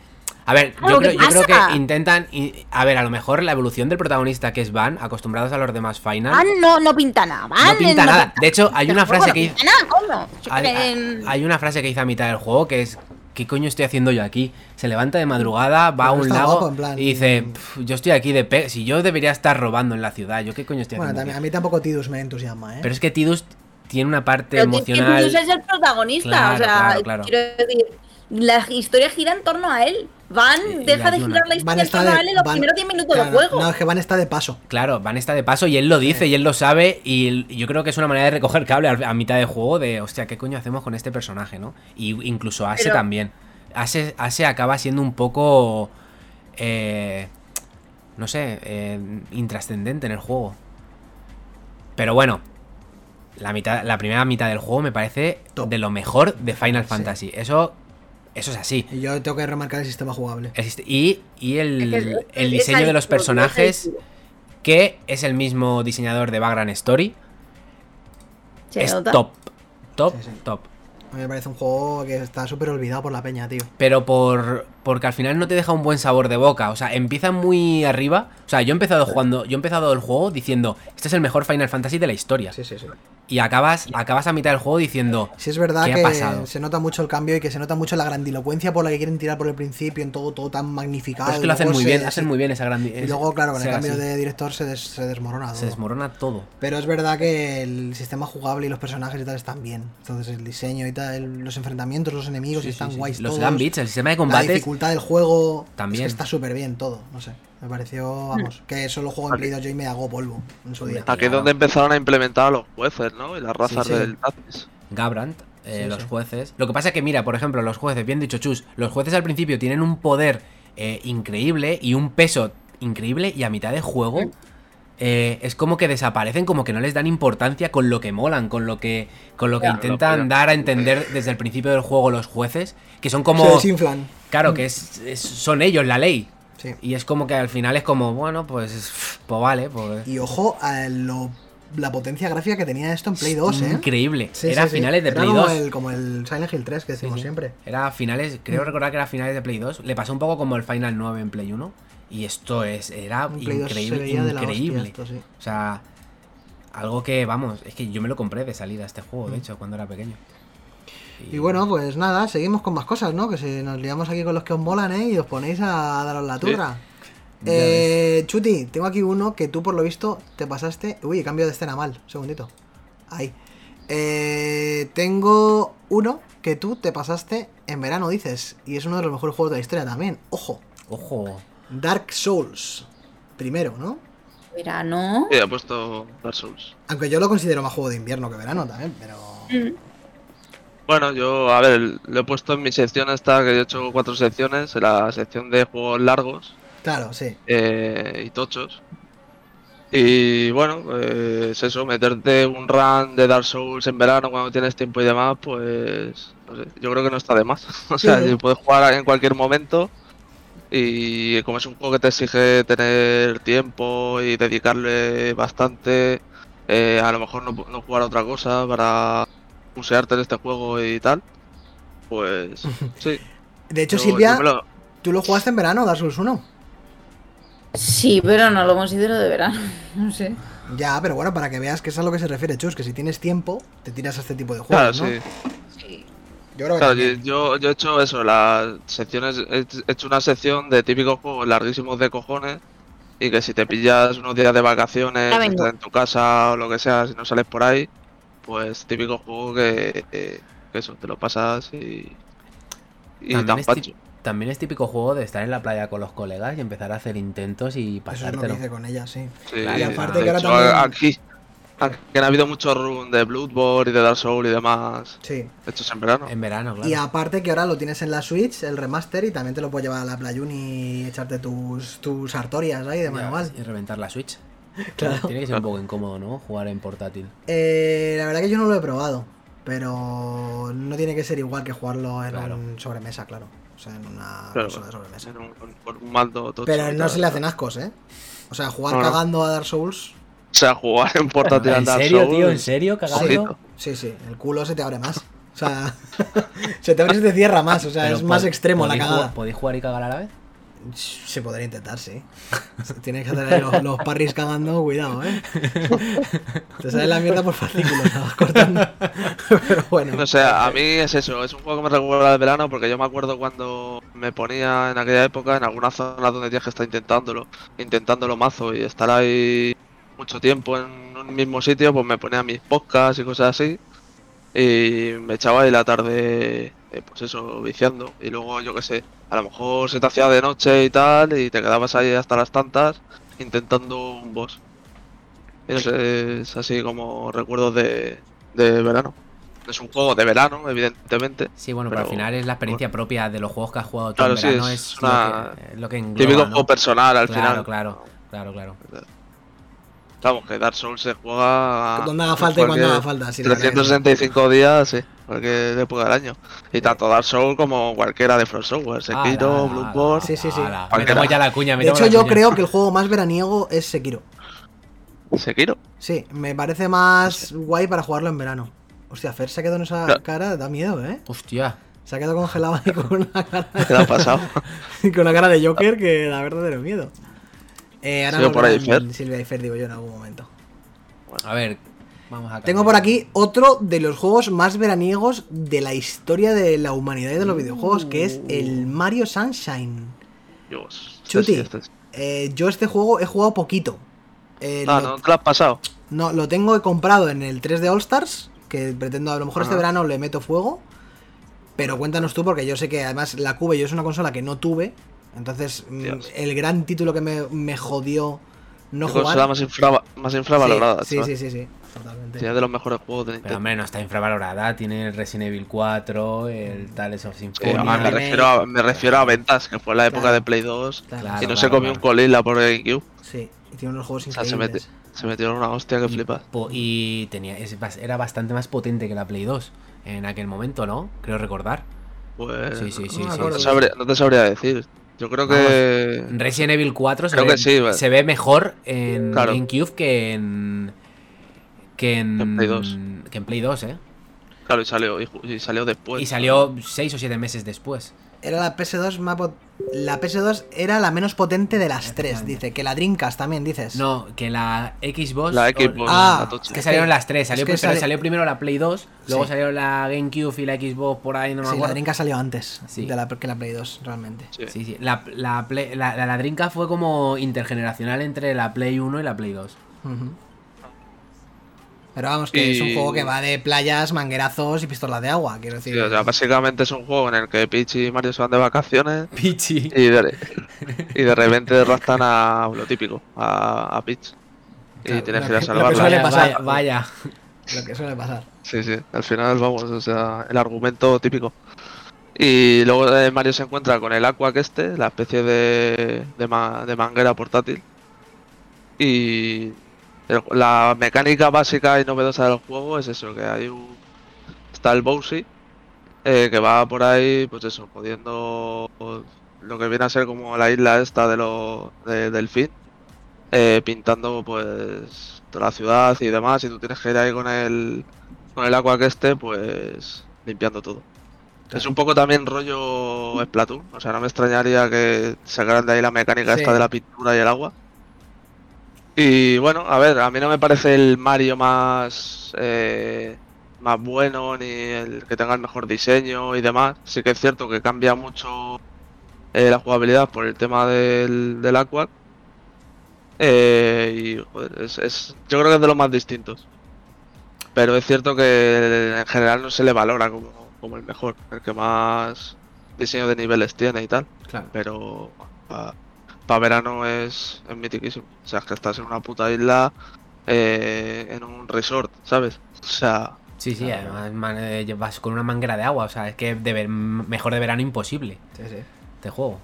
A ver, yo ¿qué creo, yo creo pasa? que intentan. A ver, a lo mejor la evolución del protagonista que es Van, acostumbrados a los demás Final. Van no, no pinta nada. Van No pinta no nada. De hecho, hay una frase no que pinta nada, coño. Hay, hay una frase que dice a mitad del juego que es ¿qué coño estoy haciendo yo aquí? Se levanta de madrugada, va a un lago guapo, plan- y dice, "Pf, yo estoy aquí de pe si yo debería estar robando en la ciudad, yo qué coño estoy Bueno, haciendo. también, a aquí?". mí tampoco Tidus me entusiasma, ¿eh? Pero es que Tidus tiene una parte Pero emocional. Tidus es el protagonista. Claro, o sea, claro, claro. quiero decir, la historia gira en torno a él. Van deja de girar la historia en está torno de- a él en los Van- primeros 10 minutos claro, del juego. No, es que Van está de paso. Claro, Van está de paso y él lo dice y él lo sabe y yo creo que es una manera de recoger cable a, mitad de juego de, hostia, ¿qué coño hacemos con este personaje, no? Y incluso Ase Pero- también. Ase, Ase acaba siendo un poco... eh, no sé, eh, intrascendente en el juego. Pero bueno, la, mitad, la primera mitad del juego me parece Top. de lo mejor de Final Fantasy. Eso, eso es así. Y yo tengo que remarcar el sistema jugable. Existe- Y, y el, Es que es- el diseño de los personajes que es el mismo diseñador de Background Story, Se es nota. top. Top, Sí, sí. top. A mí me parece un juego que está súper olvidado por la peña, tío. Pero por. Porque al final no te deja un buen sabor de boca. O sea, empieza muy arriba. O sea, yo he empezado jugando. Yo he empezado el juego diciendo. Este es el mejor Final Fantasy de la historia. Sí, sí, sí. Y acabas, acabas a mitad del juego diciendo. Sí, es verdad ¿Qué ha que pasado? se nota mucho el cambio y que se nota mucho la grandilocuencia por la que quieren tirar por el principio, en todo, todo tan magnificado. Pero es que lo hacen muy se- bien. se- Hacen muy bien esa gran. Y luego, claro, con el cambio así. de director se, des- se desmorona. Se todo. desmorona todo. Pero es verdad que el sistema jugable y los personajes y tal están bien. Entonces el diseño y tal, los enfrentamientos, los enemigos Sí, están sí. guays Los todos. gambits, el sistema de combate. Dificultad del juego También. es que está súper bien todo, no sé. Me pareció, vamos, que eso lo juego en Play 2 yo y me hago polvo en su día. Aquí es donde empezaron a implementar a los jueces, ¿no? Y las razas sí. del. Gabrant, eh, Sí, los sí. jueces. Lo que pasa es que, mira, por ejemplo, los jueces, bien dicho Chus, los jueces al principio tienen un poder eh, increíble y un peso increíble y a mitad de juego eh, es como que desaparecen, como que no les dan importancia con lo que molan, con lo que, con lo que intentan lo- dar a entender desde el principio del juego los jueces, que son Se como... desinflan. Claro, que es, es- son ellos la ley. Sí. Y es como que al final es como, bueno, pues, pues vale, pues... Y ojo a lo, la potencia gráfica que tenía esto en Play 2, ¿eh? Increíble. Sí, Era sí, finales de Era Play como 2. El, como el Silent Hill 3 que decimos siempre. Era finales, creo recordar que era finales de Play 2. Le pasó un poco como el Final 9 en Play 1. Y esto es, era En Play 2 se increíble, increíble. esto. O sea, algo que, vamos, es que yo me lo compré de salida este juego, de Mm. hecho, cuando era pequeño. Y bueno, pues nada, seguimos con más cosas, ¿no? Que si nos liamos aquí con los que os molan, ¿eh? Y os ponéis a daros la turra. Eh, Chuti, tengo aquí uno que tú por lo visto te pasaste... Uy, cambio de escena mal, un segundito. Ahí. Eh, tengo uno que tú te pasaste en verano, dices. Y es uno de los mejores juegos de la historia también. Ojo, Ojo. Dark Souls. Primero, ¿no? Verano. Sí, he puesto Dark Souls. Aunque yo lo considero más juego de invierno que verano también, pero... Mm. Bueno, yo, a ver, lo he puesto en mi sección esta, que he hecho cuatro secciones, en la sección de juegos largos Claro, sí. eh, y tochos. Y bueno, pues es eso, meterte un run de Dark Souls en verano cuando tienes tiempo y demás, pues no sé, yo creo que no está de más. O sea, Sí. puedes jugar en cualquier momento y como es un juego que te exige tener tiempo y dedicarle bastante, eh, a lo mejor no, no jugar a otra cosa para pusearte en este juego y tal, pues sí. De hecho, yo- Silvia, yo lo- tú lo jugaste en verano, Dark Souls 1. Sí, pero no lo considero de verano. No sé. Ya, pero bueno, para que veas que es a lo que se refiere, Chus, que si tienes tiempo, te tiras a este tipo de Claro, juegos, ¿no? sí. Sí. Yo creo que Claro, yo, yo he hecho eso, las secciones, he hecho una sección de típicos juegos larguísimos de cojones y que si te pillas unos días de vacaciones, estás en tu casa o lo que sea, si no sales por ahí, pues típico juego que, que- que eso, te lo pasas y, y También tan es, también es típico juego de estar en la playa con los colegas y empezar a hacer intentos y Eso es lo que pasártelo. hice con ella, sí. Y aparte de que ahora hecho, también- aquí, aquí han habido muchos runs de Bloodborne y de Dark Souls y demás Sí. hechos en verano. En verano, claro. Y aparte que ahora lo tienes en la Switch, el remaster, y también te lo puedes llevar a la Playun y echarte tus, tus artorias ahí de manual. Y reventar la Switch. Claro. Tiene que ser un poco incómodo, ¿no? Jugar en portátil. Eh, la verdad que yo no lo he probado, pero no tiene que ser igual que jugarlo en Claro. un sobremesa, claro. O sea, en una Claro, consola de sobremesa. en un- un mando Pero no se le hacen ascos, ¿eh? O sea, jugar No, no. cagando a Dark Souls, O sea, jugar en portátil ¿En Dark serio, Souls, tío? ¿En serio? ¿Cagando? sí, sí, el culo se te abre más. sea, se te abre y se te cierra más. O sea, Pero es más extremo la ¿podéis cagada. ¿Podéis jugar y cagar a la vez? Se podría intentar, sí. Tienes que hacer los, los parries cagando, cuidado, eh. Te sale la mierda por fascículos, vas cortando. Pero bueno. No sé, a mí es eso, es un juego que me recuerda al verano porque yo me acuerdo cuando me ponía en aquella época en alguna zona donde tienes que estar intentándolo, intentándolo mazo y estar ahí mucho tiempo en un mismo sitio, pues me ponía mis podcasts y cosas así y me echaba ahí la tarde, eh, pues eso, viciando y luego yo qué sé, a lo mejor se te hacía de noche y tal y te quedabas ahí hasta las tantas intentando un boss. Sé, es así como recuerdos de, de verano. Es un juego de verano, evidentemente. Sí, bueno, pero, Pero- al final es la experiencia propia de los juegos que has jugado tú Claro, en sí, es es, una- lo, que, lo que engloba, Típico ¿no? juego personal al claro, final. Claro, claro, claro. Vamos, que Dark Souls se juega. Donde haga falta y cuando haga falta. sí. 365 días, sí, cualquier época del año. Y tanto Dark Souls como cualquiera de From Software, Sekiro, Bloodborne. Sí, sí, sí. Metemos ya la cuña, De hecho, la yo cuña. creo que el juego más veraniego es Sekiro. Sekiro. Sí, me parece más guay para jugarlo en verano. Hostia, Fer se ha quedado en esa cara, da miedo, ¿eh? Hostia. Se ha quedado congelado ahí con una cara, ¿Qué le ha pasado? con una cara de Joker que da verdadero miedo. Eh, ahora Sigo por ahí, Fer. Silvia y Fer, digo yo, en algún momento. A ver, vamos a Tengo por aquí otro de los juegos más veraniegos de la historia de la humanidad y de los videojuegos, que es el Mario Sunshine. Dios. este Chuti. sí, este sí. Eh, yo este juego he jugado poquito. Eh, Ah, lo- ¿no te lo has pasado? No, lo tengo comprado en el 3 de All Stars, que pretendo a lo mejor este verano le meto fuego. Pero cuéntanos tú, porque yo sé que además la Cube yo es una consola que no tuve. Entonces, mm, Dios. el gran título que me, me jodió no jugar. consola más, infra- más infravalorada, sí, sí, sí, sí, totalmente. Sí, es de los mejores juegos de Pero Nintendo. hombre, no está infravalorada. Tiene el Resident Evil 4, el Tales of Eh, Symphonia. ah, me, refiero a, me refiero a ventas, que fue en la época Claro. de Play 2 Claro, y no se claro, comió un colila por GameCube. Sí, y tiene unos juegos O sea, se, increíbles. meti- se metieron una hostia que flipas. Po- Y tenía, era bastante más potente que la Play 2 en aquel momento, ¿no? Creo recordar. Pues Sí, sí, sí, no sí. no, te sabría, no te sabría decir. Yo creo que. Resident Evil 4 se, Creo ve, que sí, se ve mejor en Claro. GameCube que en. Que en, En Play 2. Que en Play 2, ¿eh? Claro, y salió, y, y salió después. y salió 6 o 7 meses después. Era la PS2 más pot- La PS2 era la menos potente de las tres, dice. Que la Dreamcast también, dices. No, que la Xbox. La o- Xbox, Ah, la que salieron las tres. Salió, Es que pri- pero sale- salió primero la Play 2, luego Sí. salió la GameCube y la Xbox por ahí, no me sí, la acuerdo. Dreamcast salió antes Sí. de la, que la Play 2, realmente. Sí. Sí, sí. La, la, Play- la, la, Dreamcast fue como intergeneracional entre la Play 1 y la Play 2. Ujú. Pero vamos, que es un juego que va de playas, manguerazos y pistolas de agua, quiero decir. Sí, o sea, básicamente es un juego en el que Peach y Mario se van de vacaciones Pichi. y de, y de repente raptan a lo típico, a, a Peach. Y Claro, tienes que ir a que- lo que salvarla. suele Vaya, pasar. vaya, vaya. Lo que suele pasar. Sí, sí, al final vamos, o sea, el argumento típico. Y luego eh, Mario se encuentra con el Aqua que este, la especie de, de, ma- de manguera portátil. Y el- la mecánica básica y novedosa del juego es eso, que hay un... Está el Bowsy, eh, que va por ahí, pues eso, jodiendo lo que viene a ser como la isla esta de lo, de- del fin, eh, pintando pues toda la ciudad y demás, y tú tienes que ir ahí con el, con el agua que esté, pues limpiando todo. Es un poco también rollo Splatoon, o sea, no me extrañaría que sacaran de ahí la mecánica Sí. esta de la pintura y el agua. Y bueno, a ver, a mí no me parece el Mario más eh, más bueno ni el que tenga el mejor diseño y demás. Sí que es cierto que cambia mucho eh, la jugabilidad por el tema del, del Aqua. Eh, y joder, es, es- yo creo que es de los más distintos. Pero es cierto que en general no se le valora como, como el mejor, el que más diseño de niveles tiene y tal. Claro. Pero para verano es, es mitiquísimo. O sea, es que estás en una puta isla, eh, en un resort, ¿sabes? O sea, Sí, sí, además man- eh, vas con una manguera de agua, o sea, es que de ver- mejor de verano imposible Sí, sí. este juego.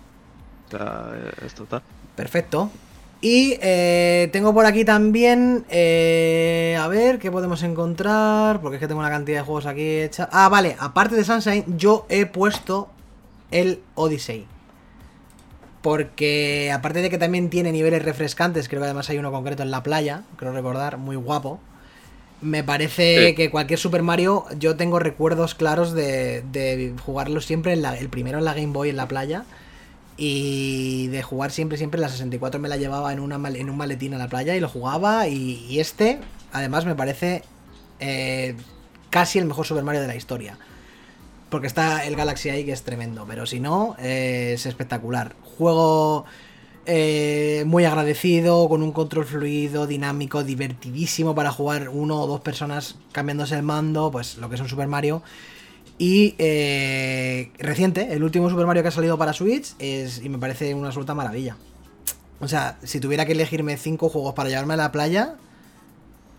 o sea, es total. Perfecto. Y eh, tengo por aquí también. eh, a ver, ¿qué podemos encontrar? Porque es que tengo una cantidad de juegos aquí hecha. Ah, vale. Aparte de Sunshine, yo he puesto el Odyssey. Porque aparte de que también tiene niveles refrescantes, creo que además hay uno concreto en la playa, creo recordar, muy guapo. Me parece Sí. que cualquier Super Mario, yo tengo recuerdos claros de, de jugarlo siempre, en la- el primero en la Game Boy en la playa. Y de jugar siempre, siempre la 64 me la llevaba en, una, mal- en un maletín a la playa y lo jugaba. Y, y este, además, me parece eh, casi el mejor Super Mario de la historia. Porque está el Galaxy ahí que es tremendo. Pero si no, eh, es espectacular. Juego eh, muy agradecido, con un control fluido, dinámico, divertidísimo para jugar uno o dos personas cambiándose el mando, pues lo que es un Super Mario. Y eh, reciente, el último Super Mario que ha salido para Switch es, y me parece una absoluta maravilla. O sea, si tuviera que elegirme cinco juegos para llevarme a la playa,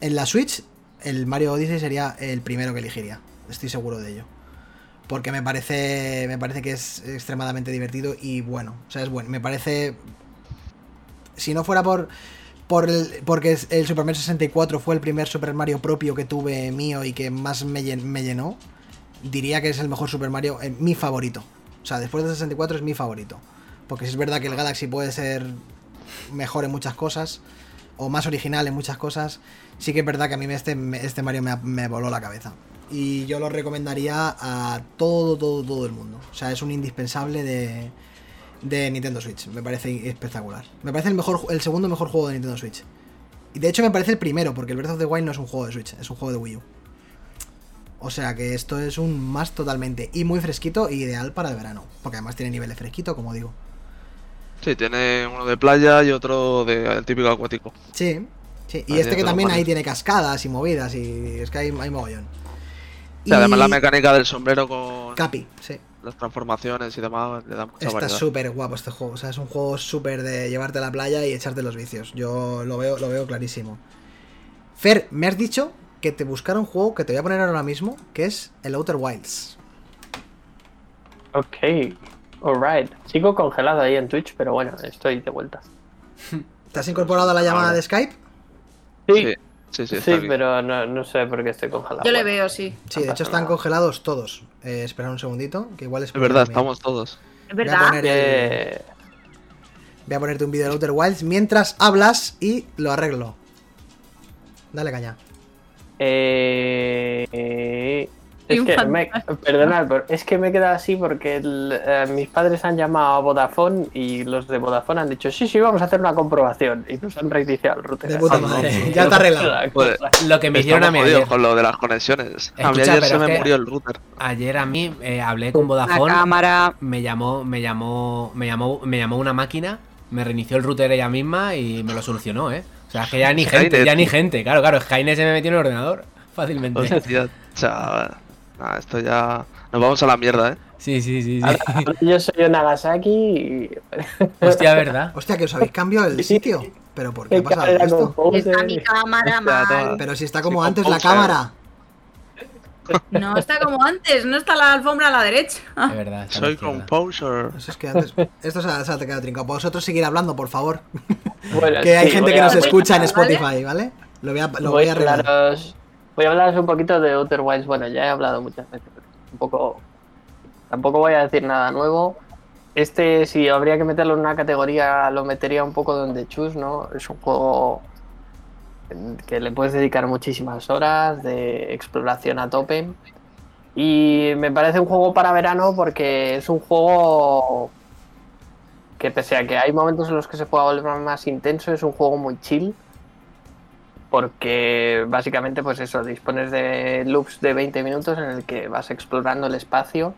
en la Switch, el Mario Odyssey sería el primero que elegiría. Estoy seguro de ello. Porque me parece, me parece que es extremadamente divertido y bueno. O sea, es bueno. Me parece si no fuera por, por el, porque el Super Mario 64 fue el primer Super Mario propio que tuve mío y que más me, llen- me llenó, diría que es el mejor Super Mario, eh, mi favorito. O sea, después del 64 es mi favorito. Porque es verdad que el Galaxy puede ser mejor en muchas cosas, o más original en muchas cosas, sí que es verdad que a mí este, este Mario me voló la cabeza. Y yo lo recomendaría a todo, todo, todo el mundo. O sea, es un indispensable de, de Nintendo Switch. Me parece espectacular. Me parece el mejor, el segundo mejor juego de Nintendo Switch. Y de hecho me parece el primero, porque el Breath of the Wild no es un juego de Switch, es un juego de Wii U. O sea que esto es un más totalmente. Y muy fresquito y ideal para el verano. Porque además tiene niveles fresquito, como digo. Sí, tiene uno de playa y otro de el típico acuático. Sí, sí. Y Ahí este que también ahí tiene cascadas y movidas. Y es que hay, hay mogollón. Y además la mecánica del sombrero con Capi, sí. las transformaciones y demás le da mucha Está súper guapo este juego. O sea, es un juego súper de llevarte a la playa y echarte los vicios. Yo lo veo, lo veo clarísimo. Fer, me has dicho que te buscara un juego que te voy a poner ahora mismo, que es el Outer Wilds. Ok, alright. Sigo congelado ahí en Twitch, pero bueno, estoy de vuelta. ¿Te has incorporado a la llamada de Skype? Sí, Sí, sí, sí, sí, pero no, no sé por qué estoy congelado. Yo le veo, sí. Sí, de hecho están nada. congelados todos. Eh, espera un segundito, que igual es Es verdad, estamos todos. Es Voy a, verdad. poner el- Eh, voy a ponerte un vídeo de Outer Wilds mientras hablas y lo arreglo. Dale caña. eh, es que me, perdonad, pero es que me he quedado así porque el- eh, mis padres han llamado a Vodafone y los de Vodafone han dicho sí, sí, vamos a hacer una comprobación y nos han reiniciado el router. De puta Así, madre. Ya está arreglado. Cosa. Lo que me hicieron a mí ayer. con lo de las conexiones. a mí ayer se me murió el router. Ayer a mí eh, hablé con La Vodafone. cámara. Me llamó, me llamó, me llamó, me llamó una máquina, me reinició el router ella misma y me lo solucionó, ¿eh? O sea, es que ya ni gente, ya ni gente, claro, claro, Skynet se me metió en el ordenador fácilmente. Hostia, chaval. Nah, esto ya. Nos vamos a la mierda, eh. Sí, sí, sí, sí. Ahora, yo soy de Nagasaki y. Hostia, ¿verdad? Hostia, que os habéis cambiado el sitio. ¿Pero por qué ha pasado esto? Está mi cámara Hostia, toma. mal. Pero si está como antes la cámara. No está como antes, no está la alfombra a la derecha. Es verdad. Soy composer. Eso es que antes. Esto se ha, se ha quedado trincado. Vosotros seguir hablando, por favor. Bueno, Que hay sí, gente que a- nos escucha en. Spotify, ¿vale? Lo voy a, lo voy, voy a arreglar. Voy a hablaros un poquito de Outer Wilds. Bueno, ya he hablado muchas veces, pero un poco. Tampoco voy a decir nada nuevo. Este, si habría que meterlo en una categoría, lo metería un poco donde Chus, ¿no? Es un juego que le puedes dedicar muchísimas horas de exploración a tope. Y me parece un juego para verano porque es un juego que pese a que hay momentos en los que se pueda volver más intenso, es un juego muy chill. Porque básicamente, pues eso, dispones de loops de 20 minutos en el que vas explorando el espacio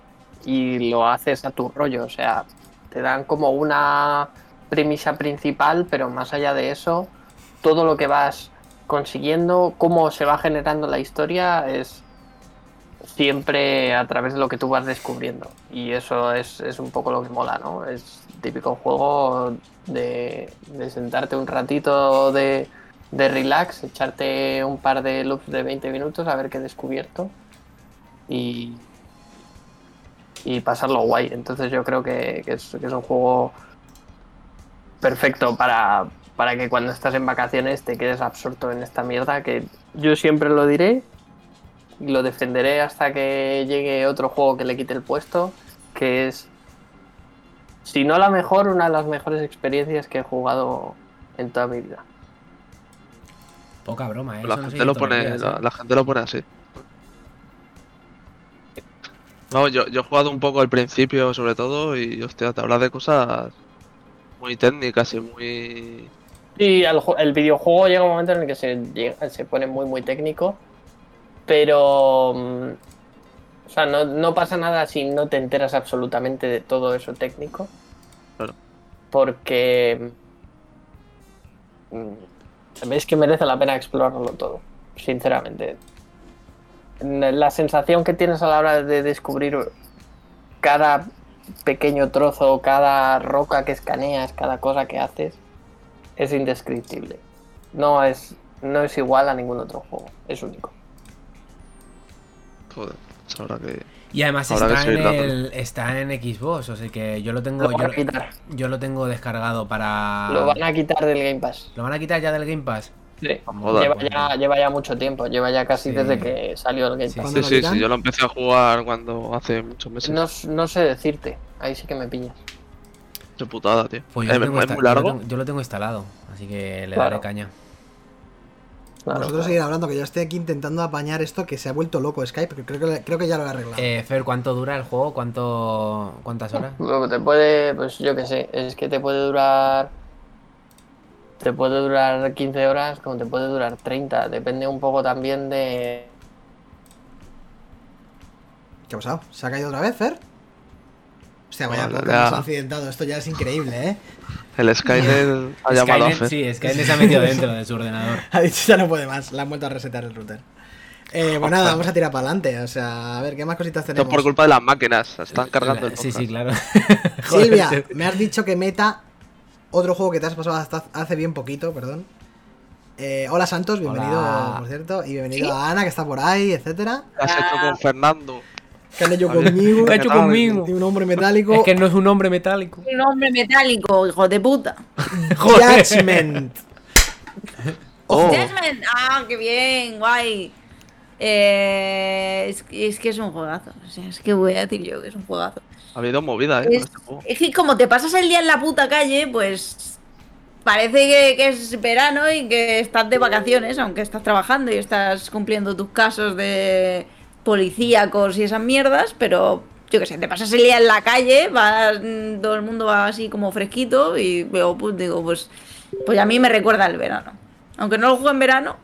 y lo haces a tu rollo. O sea, te dan como una premisa principal, pero más allá de eso, todo lo que vas consiguiendo, cómo se va generando la historia, es siempre a través de lo que tú vas descubriendo. Y eso es, es un poco lo que mola, ¿no? Es típico juego de, de sentarte un ratito de, de relax, echarte un par de loops de 20 minutos a ver qué he descubierto y, y pasarlo guay. Entonces yo creo que, que es, un juego perfecto para, para que cuando estás en vacaciones te quedes absorto en esta mierda que yo siempre lo diré y lo defenderé hasta que llegue otro juego que le quite el puesto, que es, si no la mejor, una de las mejores experiencias que he jugado en toda mi vida. Poca broma, ¿eh? la Eso no se gente lo pone, días, la, ¿eh? la gente lo pone así. No, yo, yo he jugado un poco al principio sobre todo y hostia, te habla de cosas muy técnicas y muy Y el, ju- el videojuego llega un momento en el que se, llega- se pone muy, muy técnico. Pero. mm, O sea, no, no pasa nada si no te enteras absolutamente de todo eso técnico. Claro. Porque. mm, Veis que merece la pena explorarlo todo. Sinceramente. La sensación que tienes a la hora de descubrir cada pequeño trozo, cada roca que escaneas, cada cosa que haces, es indescriptible. No es, no es igual a ningún otro juego, es único. joder, es ahora que Y además Habrá está en, el, está en Xbox, o sea que yo lo tengo. Lo Yo, lo tengo descargado para. lo van a quitar del Game Pass. ¿Lo van a quitar ya del Game Pass. Sí. Joder, lleva, ya, lleva ya mucho tiempo, lleva ya casi Sí. desde que salió el Game Pass. ¿Cuándo Sí, sí, sí, yo lo empecé a jugar cuando hace muchos meses. No, no sé decirte, ahí sí que me pillas. Qué putada, tío. Pues yo, es, lo tengo es muy yo lo largo. tengo- yo lo tengo instalado, así que le Claro. daré caña. Claro, Vosotros claro. seguir hablando, que yo estoy aquí intentando apañar esto que se ha vuelto loco Skype, que creo que, creo que ya lo he arreglado. Eh, Fer, ¿cuánto dura el juego? ¿Cuánto, ¿Cuántas horas? Te puede, pues yo qué sé, es que te puede durar. Te puede durar 15 horas, como te puede durar 30. Depende un poco también de. ¿Qué ha pasado? ¿Se ha caído otra vez, Fer? Hostia, vaya poco ya. más accidentado. Esto ya es increíble, ¿eh? El Skynet ha llamado a Skynet, Fer. sí, Skynet se ha metido dentro de su ordenador. Ha dicho ya no puede más. Le han vuelto a resetar el router. Eh, pues nada, vamos a tirar para adelante. O sea, a ver, ¿qué más cositas Esto tenemos? es por culpa de las máquinas. Están cargando el Sí, podcast. sí, claro. Silvia, me has dicho que meta otro juego que te has pasado hasta hace bien poquito, perdón. Eh, hola Santos, bienvenido, Hola. por cierto, y bienvenido a Ana, que está por ahí, etcétera. ¿Qué has hecho con Fernando? Que han hecho conmigo, ¿Qué ha hecho conmigo? un hombre metálico. Es que no es un hombre metálico. Un hombre metálico, hijo de puta. Joder. Judgment. Oh, Judgment. Ah, qué bien, guay. Eh, es, que- es que es un juegazo. O sea, es que voy a decir yo que es un juegazo. ha habido movida, eh. Es, este es que como te pasas el día en la puta calle, pues parece que, que es verano y que estás de vacaciones, aunque estás trabajando y estás cumpliendo tus casos de policíacos y esas mierdas, pero yo qué sé, te pasas el día en la calle, vas, mm, todo el mundo va así como fresquito y veo, pues digo, pues, pues a mí me recuerda el verano. Aunque no lo juego en verano,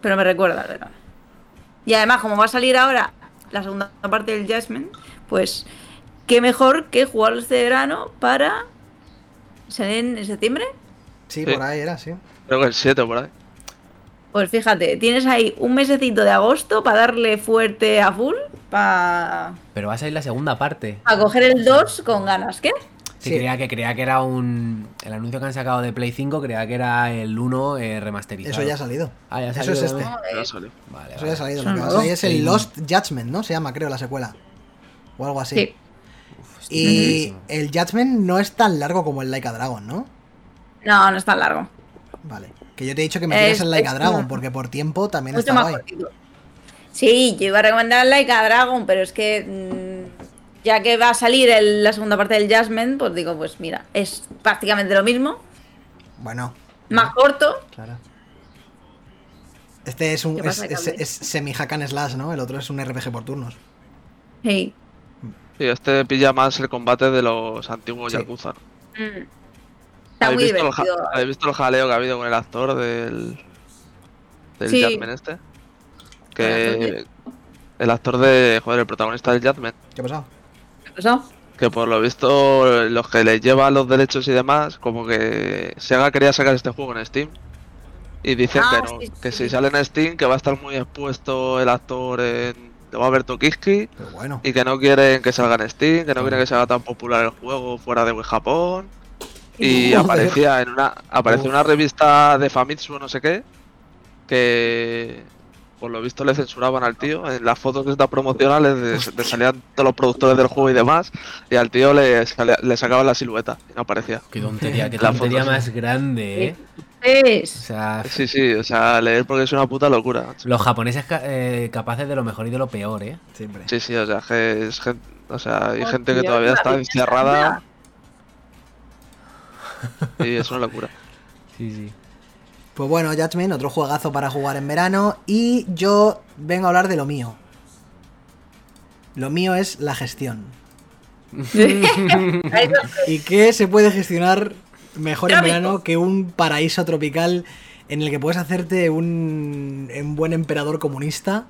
pero me recuerda el verano. Y además, como va a salir ahora la segunda parte del Jasmine, pues qué mejor que jugarlo este verano para salir en septiembre. Sí, Sí. por ahí era, sí. Creo que el 7 por ahí. Pues fíjate, tienes ahí un mesecito de agosto para darle fuerte a full, para Pero va a salir la segunda parte. coger el 2 con ganas. ¿Qué? Sí, Sí. creía que creía que era un. El anuncio que han sacado de Play 5 creía que era el 1 eh, remasterizado. Eso ya ha salido. Ah, ya ha Eso salido es este. Ya salió. Vale, Eso ya ha vale. salido. Eso Lo que va a nuevo. salir es el. Lost Judgment, ¿no? Se llama, creo, la secuela. O algo así. Sí. Estoy Y el Judgment no es tan largo como el Like a Dragon, ¿no? No, no es tan largo. Vale. Que yo te he dicho que me tires Es- el Like a Dragon, porque por tiempo también está guay. cortito. Sí, yo iba a recomendar Like a Dragon, pero es que mm, ya que va a salir el- la segunda parte del Jasmine, pues digo, pues mira, es prácticamente lo mismo, Bueno, más corto. claro. Este es un ¿Qué es, semi-hack and slash, ¿no? El otro es un RPG por turnos. Sí. Sí, este pilla más el combate de los antiguos Sí. Yakuza. Mm. Está ¿Habéis muy visto, el ja- divertido. ¿Habéis visto el jaleo que ha habido con el actor del. del Sí. Judgment este? ¿El Que. El actor de. Joder, el protagonista del Judgment. ¿Qué ha pasado? ¿Qué pasó? Que por lo visto, los que le llevan los derechos y demás, como que Sega quería sacar este juego en Steam. Y dicen Ah, que no, sí, que sí. si sale en Steam, que va a estar muy expuesto el actor en. que va a haber Tokiski. Bueno. Y que no quieren que salga en Steam, que no quieren que se haga tan popular el juego fuera de Japón. Y Joder. aparecía en una apareció en una revista de Famitsu o no sé qué que por lo visto le censuraban al tío en las fotos de estas promocionales de- le salían todos los productores del juego y demás y al tío le, salía- le sacaban la silueta y no aparecía. Qué tontería, qué La tontería más grande, eh. O Es... sea, Sí, sí, o sea, leer porque es una puta locura. los japoneses eh, capaces de lo mejor y de lo peor, eh. Siempre. Sí, sí, o sea, que es gente, o sea, hay gente que todavía está encerrada y es una locura. Sí, sí. Pues bueno, Judgment, otro juegazo para jugar en verano. Y yo vengo a hablar de lo mío. Lo mío es la gestión. ¿Y qué se puede gestionar mejor en verano que un paraíso tropical en el que puedes hacerte un, un buen emperador comunista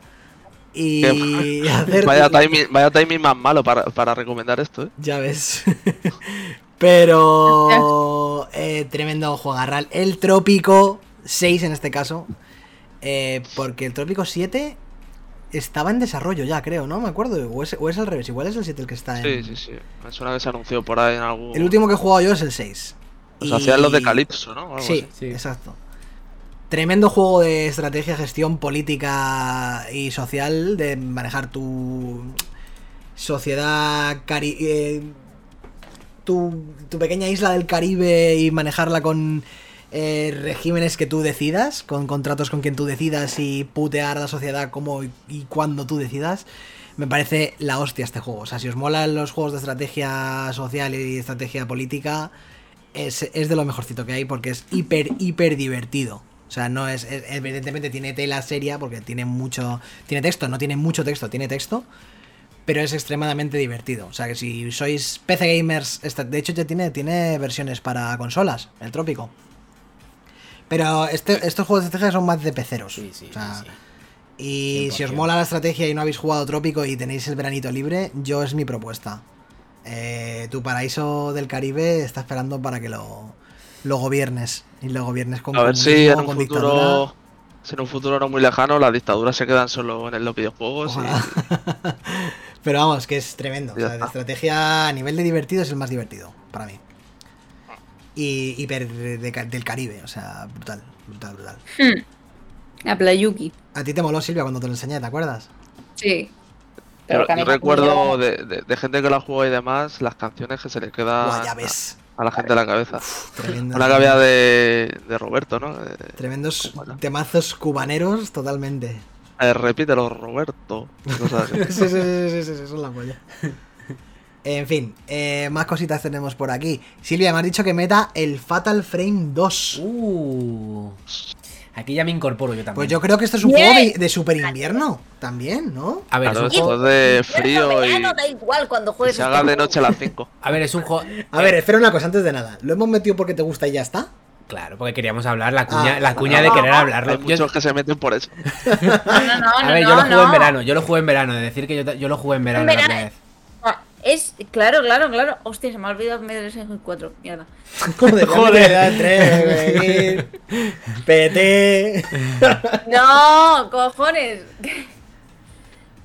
y hacer Vaya timing, vaya timing más malo para, para recomendar esto, ¿eh? ya ves. Pero eh, tremendo juegarral. El Trópico 6 en este caso. eh, porque el Trópico 7 estaba en desarrollo ya, creo, ¿no? Me acuerdo. O es, o es al revés. Igual es el 7 el que está en... Sí, sí, sí. Me suena que se anunció por ahí en algún. El último que he jugado yo es el 6. O sea, hacían los de Y- Calypso, ¿no? Sí, así. Sí. exacto. Tremendo juego de estrategia, gestión política y social, de manejar tu sociedad, cari- eh, tu, tu pequeña isla del Caribe y manejarla con eh, regímenes que tú decidas, con contratos con quien tú decidas y putear a la sociedad como y, cuando tú decidas. Me parece la hostia este juego. O sea, si os molan los juegos de estrategia social y estrategia política, es, es de lo mejorcito que hay porque es hiper, hiper divertido. O sea, no es- evidentemente tiene tela seria porque tiene mucho, tiene texto, no tiene mucho texto, tiene texto, pero es extremadamente divertido. O sea, que si sois PC gamers, de hecho ya tiene, tiene versiones para consolas, el Trópico. Pero este, estos juegos de estrategia son más de peceros. Sí, sí, o sea, sí, sí. Y si os 100%. mola la estrategia y no habéis jugado Trópico y tenéis el veranito libre, yo es mi propuesta. Eh, tu paraíso del Caribe está esperando para que lo, lo gobiernes. Y lo gobiernes con A ver si en un futuro. dictadura. Si en un futuro no muy lejano las dictaduras se quedan solo en los videojuegos. y-. Pero vamos, que es tremendo. O sea, de estrategia a nivel de divertido es el más divertido para mí. Y hiper de del Caribe, o sea, brutal, brutal, brutal. A Playuki. A ti te moló Silvia cuando te lo enseñé, ¿te acuerdas? Sí. Yo, recuerdo de, de- de gente que la juega y demás, las canciones que se le quedan Buah, ya ves. a, a la gente en la cabeza. Tremendo. Una había de, de Roberto, ¿no? Tremendos Bueno. temazos cubaneros totalmente. Eh, repítelo, Roberto. sí, sí, sí, sí, sí, sí, son la polla. En fin, eh, más cositas tenemos por aquí. Silvia, me has dicho que meta el Fatal Frame 2. Uh. Aquí ya me incorporo yo también. Pues yo creo que esto es un Bien. juego de, de super invierno también, ¿no? A ver, Claro, es un juego. de frío y Verano, da igual cuando juegues se este haga de noche a las 5. A ver, es un juego. A ver, espera una cosa antes de nada. ¿Lo hemos metido porque te gusta y ya está? Claro, porque queríamos hablar, la cuña, Ah, la cuña de querer hablarlo. Hay Yo- muchos que se meten por eso. No, no, no, a ver, no, yo lo jugué no. en verano, yo lo jugué en verano, de decir que yo, yo lo jugué en verano la verano. vez. Ah, Es, claro, claro, claro. Hostia, se me ha olvidado meter ese 4. Mierda. Joder, Joder. Joder. PT. No, cojones.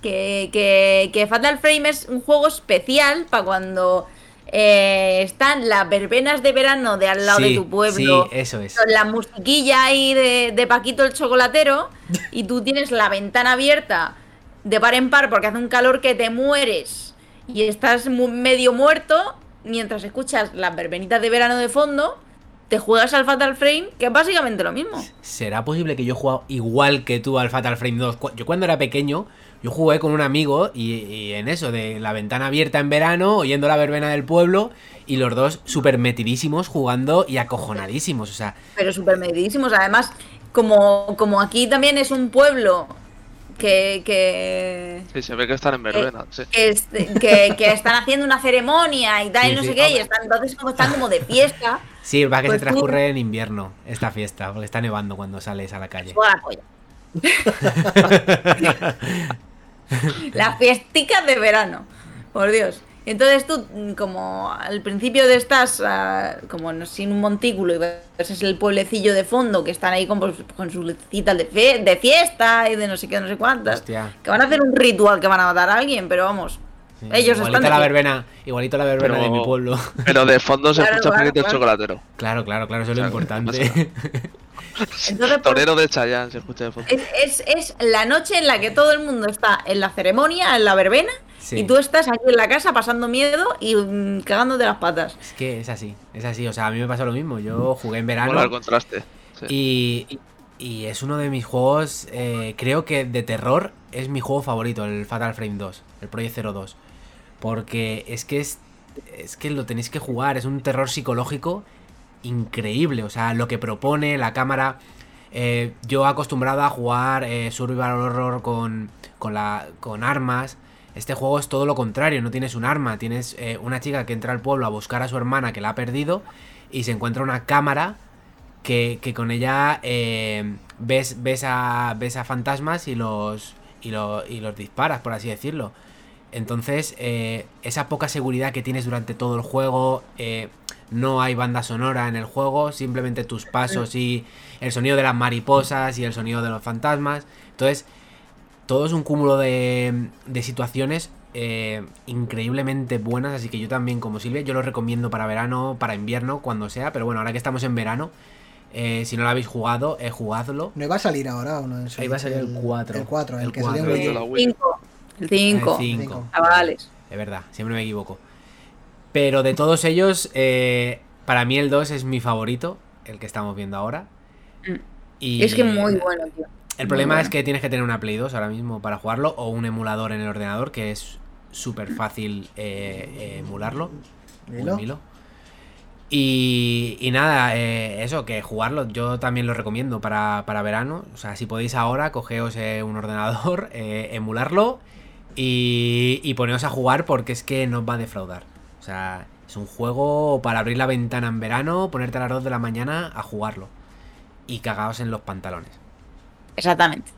Que, que, que Fatal Frame es un juego especial para cuando eh, están las verbenas de verano de al lado Sí, de tu pueblo. sí, eso es. Con la musiquilla ahí de, de Paquito el chocolatero. y tú tienes la ventana abierta de par en par porque hace un calor que te mueres. Y estás medio muerto mientras escuchas las verbenitas de verano de fondo. Te juegas al Fatal Frame, que es básicamente lo mismo. ¿Será posible que yo he jugado igual que tú al Fatal Frame 2? Cu- Yo cuando era pequeño, yo jugué con un amigo y, y en eso, de la ventana abierta en verano, oyendo la verbena del pueblo, y los dos súper metidísimos jugando y acojonadísimos. O sea, pero súper medidísimos. Además, como, como aquí también es un pueblo que, que, Sí, se ve que están en verbena. sí. que, es- que- que están haciendo una ceremonia y tal, Sí, y no sí, sé qué, y están, entonces como están como de fiesta, sí, va que Pues se tú- transcurre en invierno esta fiesta, porque está nevando cuando sales a la calle. juega la polla. Las fiesticas de verano, por Dios. Entonces tú, mm, como al principio de estas, ah, como no- sin un montículo, y ves es el pueblecillo de fondo que están ahí con, pues, con sus citas de, fie- de fiesta y de no sé qué, no sé cuántas. Hostia. Que van a hacer un ritual que van a matar a alguien, pero vamos. Sí, ellos igualito están la verbena, igualito la verbena de mi pueblo. Pero de fondo se Claro, escucha claro, claro. chocolatero. claro, claro, claro, eso es lo importante. Entonces, pues, Torero de Chayanne se escucha de fondo. es, es, es la noche en la que todo el mundo está en la ceremonia, en la verbena, Sí. y tú estás aquí en la casa pasando miedo y mm, cagándote las patas. Es que es así, es así. O sea, a mí me pasó lo mismo. Yo jugué en verano. Mola el contraste. sí. Y, y es uno de mis juegos, eh, creo que de terror es mi juego favorito, el Fatal Frame 2, el Project 02. Porque es que es, es que lo tenéis que jugar, es un terror psicológico increíble. O sea, lo que propone la cámara, eh, yo acostumbrado a jugar eh, Survival Horror con, con, la, con armas. Este juego es todo lo contrario, no tienes un arma, tienes eh, una chica que entra al pueblo a buscar a su hermana que la ha perdido y se encuentra una cámara que, que con ella eh, ves, ves, a, ves a fantasmas y los, y, lo- y los disparas, por así decirlo. Entonces, eh, esa poca seguridad que tienes durante todo el juego, eh, no hay banda sonora en el juego, simplemente tus pasos y el sonido de las mariposas y el sonido de los fantasmas. Entonces, todo es un cúmulo de, de situaciones eh, increíblemente buenas, así que yo también, como Silvia, yo lo recomiendo para verano, para invierno, cuando sea, pero bueno, ahora que estamos en verano, eh, si no lo habéis jugado, eh, jugadlo. No iba a salir ahora uno en Ahí va a salir el cuatro. El 4, el, El que salió en Wii. 5. El 5. El cinco. Cinco. Chavales. Es verdad, siempre me equivoco. Pero de todos ellos, eh, para mí el 2 es mi favorito, el que estamos viendo ahora. Mm. Y Es que muy bueno, tío. El Muy problema bueno. es que tienes que tener una Play 2 ahora mismo para jugarlo o un emulador en el ordenador, que es súper fácil eh, eh, emularlo. Milo. Y, y nada, eh, eso, que jugarlo yo también lo recomiendo para, para verano. O sea, si podéis ahora, cogeos eh, un ordenador, eh, emularlo y, y poneos a jugar porque es que no os va a defraudar. O sea, es un juego para abrir la ventana en verano, ponerte a las 2 de la mañana a jugarlo. Y cagaos en los pantalones. Exactamente.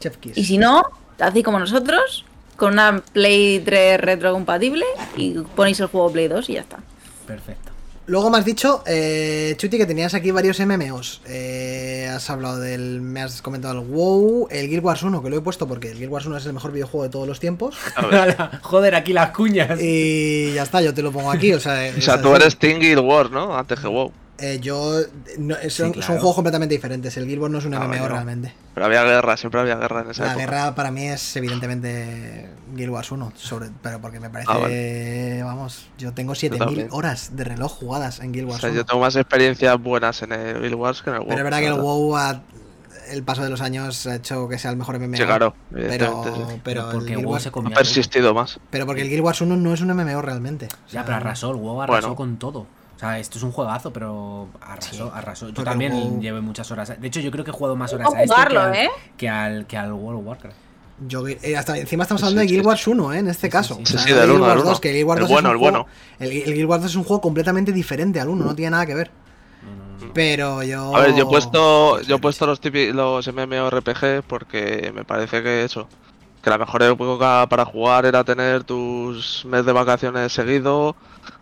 Chef Kiss. Y si no, hacéis como nosotros, con una Play 3 retrocompatible y ponéis el juego Play 2 y ya está. Perfecto. Luego me has dicho, eh, Chuti, que tenías aquí varios MMOs. Eh, has hablado del. Me has comentado el WoW, el Guild Wars 1, que lo he puesto porque el Guild Wars 1 es el mejor videojuego de todos los tiempos. Joder, aquí las cuñas. Y ya está, yo te lo pongo aquí. O sea, O sea, es tú así. eres Team Guild Wars, ¿no? Antes que WoW. Eh, yo. no, son, claro. son juegos completamente diferentes. El Guild Wars no es un Ah, MMO bueno. realmente. Pero había guerra, siempre había guerra en esa La época. guerra para mí es evidentemente Guild Wars 1, sobre, pero porque me parece, Ah, vale. vamos, yo tengo 7000 también. horas de reloj jugadas en Guild O Wars sea, 1. yo tengo más experiencias buenas en el Guild Wars que en el WoW. Pero es verdad que el WoW, ha- el paso de los años ha hecho que sea el mejor MMO. Sí, claro, pero, sí. pero, el porque Guild WoW Wars, se Ha persistido más. pero porque el Guild Wars 1 no es un MMO realmente. O Ya, sea, pero arrasó, el WoW arrasó Bueno. con todo. O sea, esto es un juegazo, pero arrasó, Sí, arrasó. Yo también WoW- llevé muchas horas. De hecho, yo creo que he jugado más horas a a este jugarlo, que, al, ¿eh? que, al, que al World of Warcraft. Yo, eh, hasta encima estamos Sí, hablando de Guild. Wars 1, ¿eh? En este Sí, caso. sí, O sí. sea, Sí, sí, no del Guild uno, del Wars 2, uno. que el Guild Wars El 2 es bueno, un el juego- bueno. El, el Guild Wars 2 es un juego completamente diferente al 1, no tiene nada que ver. Pero yo. A ver, yo he puesto, yo he puesto los, tipi- los MMORPG porque me parece que eso, que la mejor época para jugar era tener tus meses de vacaciones seguido,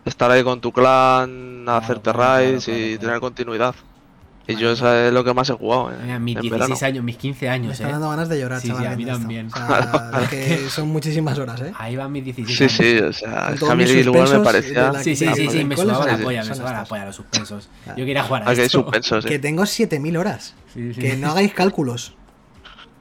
estar ahí con tu clan, Claro, hacerte claro, raids claro, y claro. tener continuidad. Y yo eso es lo que más he jugado en, Mira, mis en 16 verano. años, mis 15 Me años, están eh. dando ganas de llorar, Sí, sí, chaval. a mí también. O sea, que son muchísimas horas, ¿eh? Ahí van mis 16 Sí, años. sí, o sea, es que a mí mis igual me parecía... la- Sí, sí, sí, sí, me ¿cuáles sudaba la polla, me sudaba la polla los suspensos. Claro. Yo quería jugar a Aquí hay esto. suspensos, Que eh. tengo 7000 horas. Sí, sí. Que no hagáis cálculos.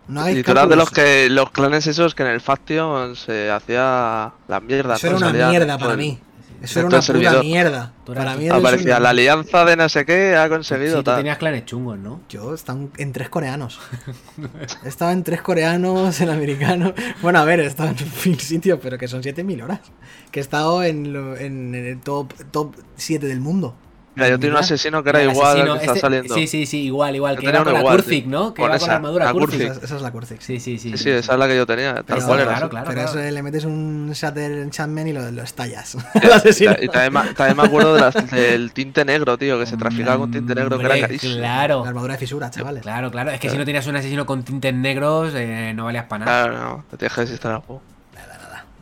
No Y tú eras de los que los clanes esos que en el Faction se hacía la mierda. Eso era ¿no? una Salía mierda todo para el- mí. Eso era una puta servidor. mierda. Tú Para mí era Aparecía la alianza de no sé qué, ha Sí, conseguido tú tal. tenías clanes chungos, ¿no? Yo estaba en tres coreanos. He estado en tres coreanos, en americano. Bueno, a ver, he estado en fin sitio, pero que son 7000 horas. Que he estado en, lo- en el top, top 7 del mundo. Mira, yo tenía un Mira, asesino que era El igual al asesino, que está este- saliendo. Sí, sí, sí, igual, igual. Yo Que era con la igual, Kurzik. ¿no? Que Con era con esa, la armadura la Kurzik. Kurzik. Esa, esa es la Cortex. Sí, sí, sí. Sí, sí, esa es la que yo tenía. Tal cual era. claro, claro. pero claro. eso le metes un shatter enchantment y lo, lo estallas. El asesino. y también, me- también me acuerdo de las- del tinte negro, tío, que se traficaba con tinte negro, que era Hombre, carísimo. Claro. La armadura de fisura, chavales. Claro, claro. Es que si no tenías un asesino con tintes negros, eh, no valías para nada. Claro, no, te tienes que desinstalar el juego.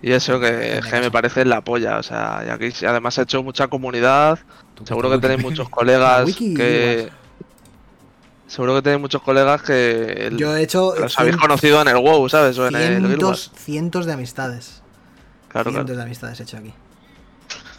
Y eso que, que me parece la polla, o sea, y aquí además he hecho mucha comunidad, seguro que tenéis muchos colegas wiki, que... Seguro que tenéis muchos colegas que el- Yo he hecho los habéis conocido en el WoW, ¿sabes? O en el Guild Wars. cientos, cientos de amistades. Claro, cientos claro. de amistades he hecho aquí.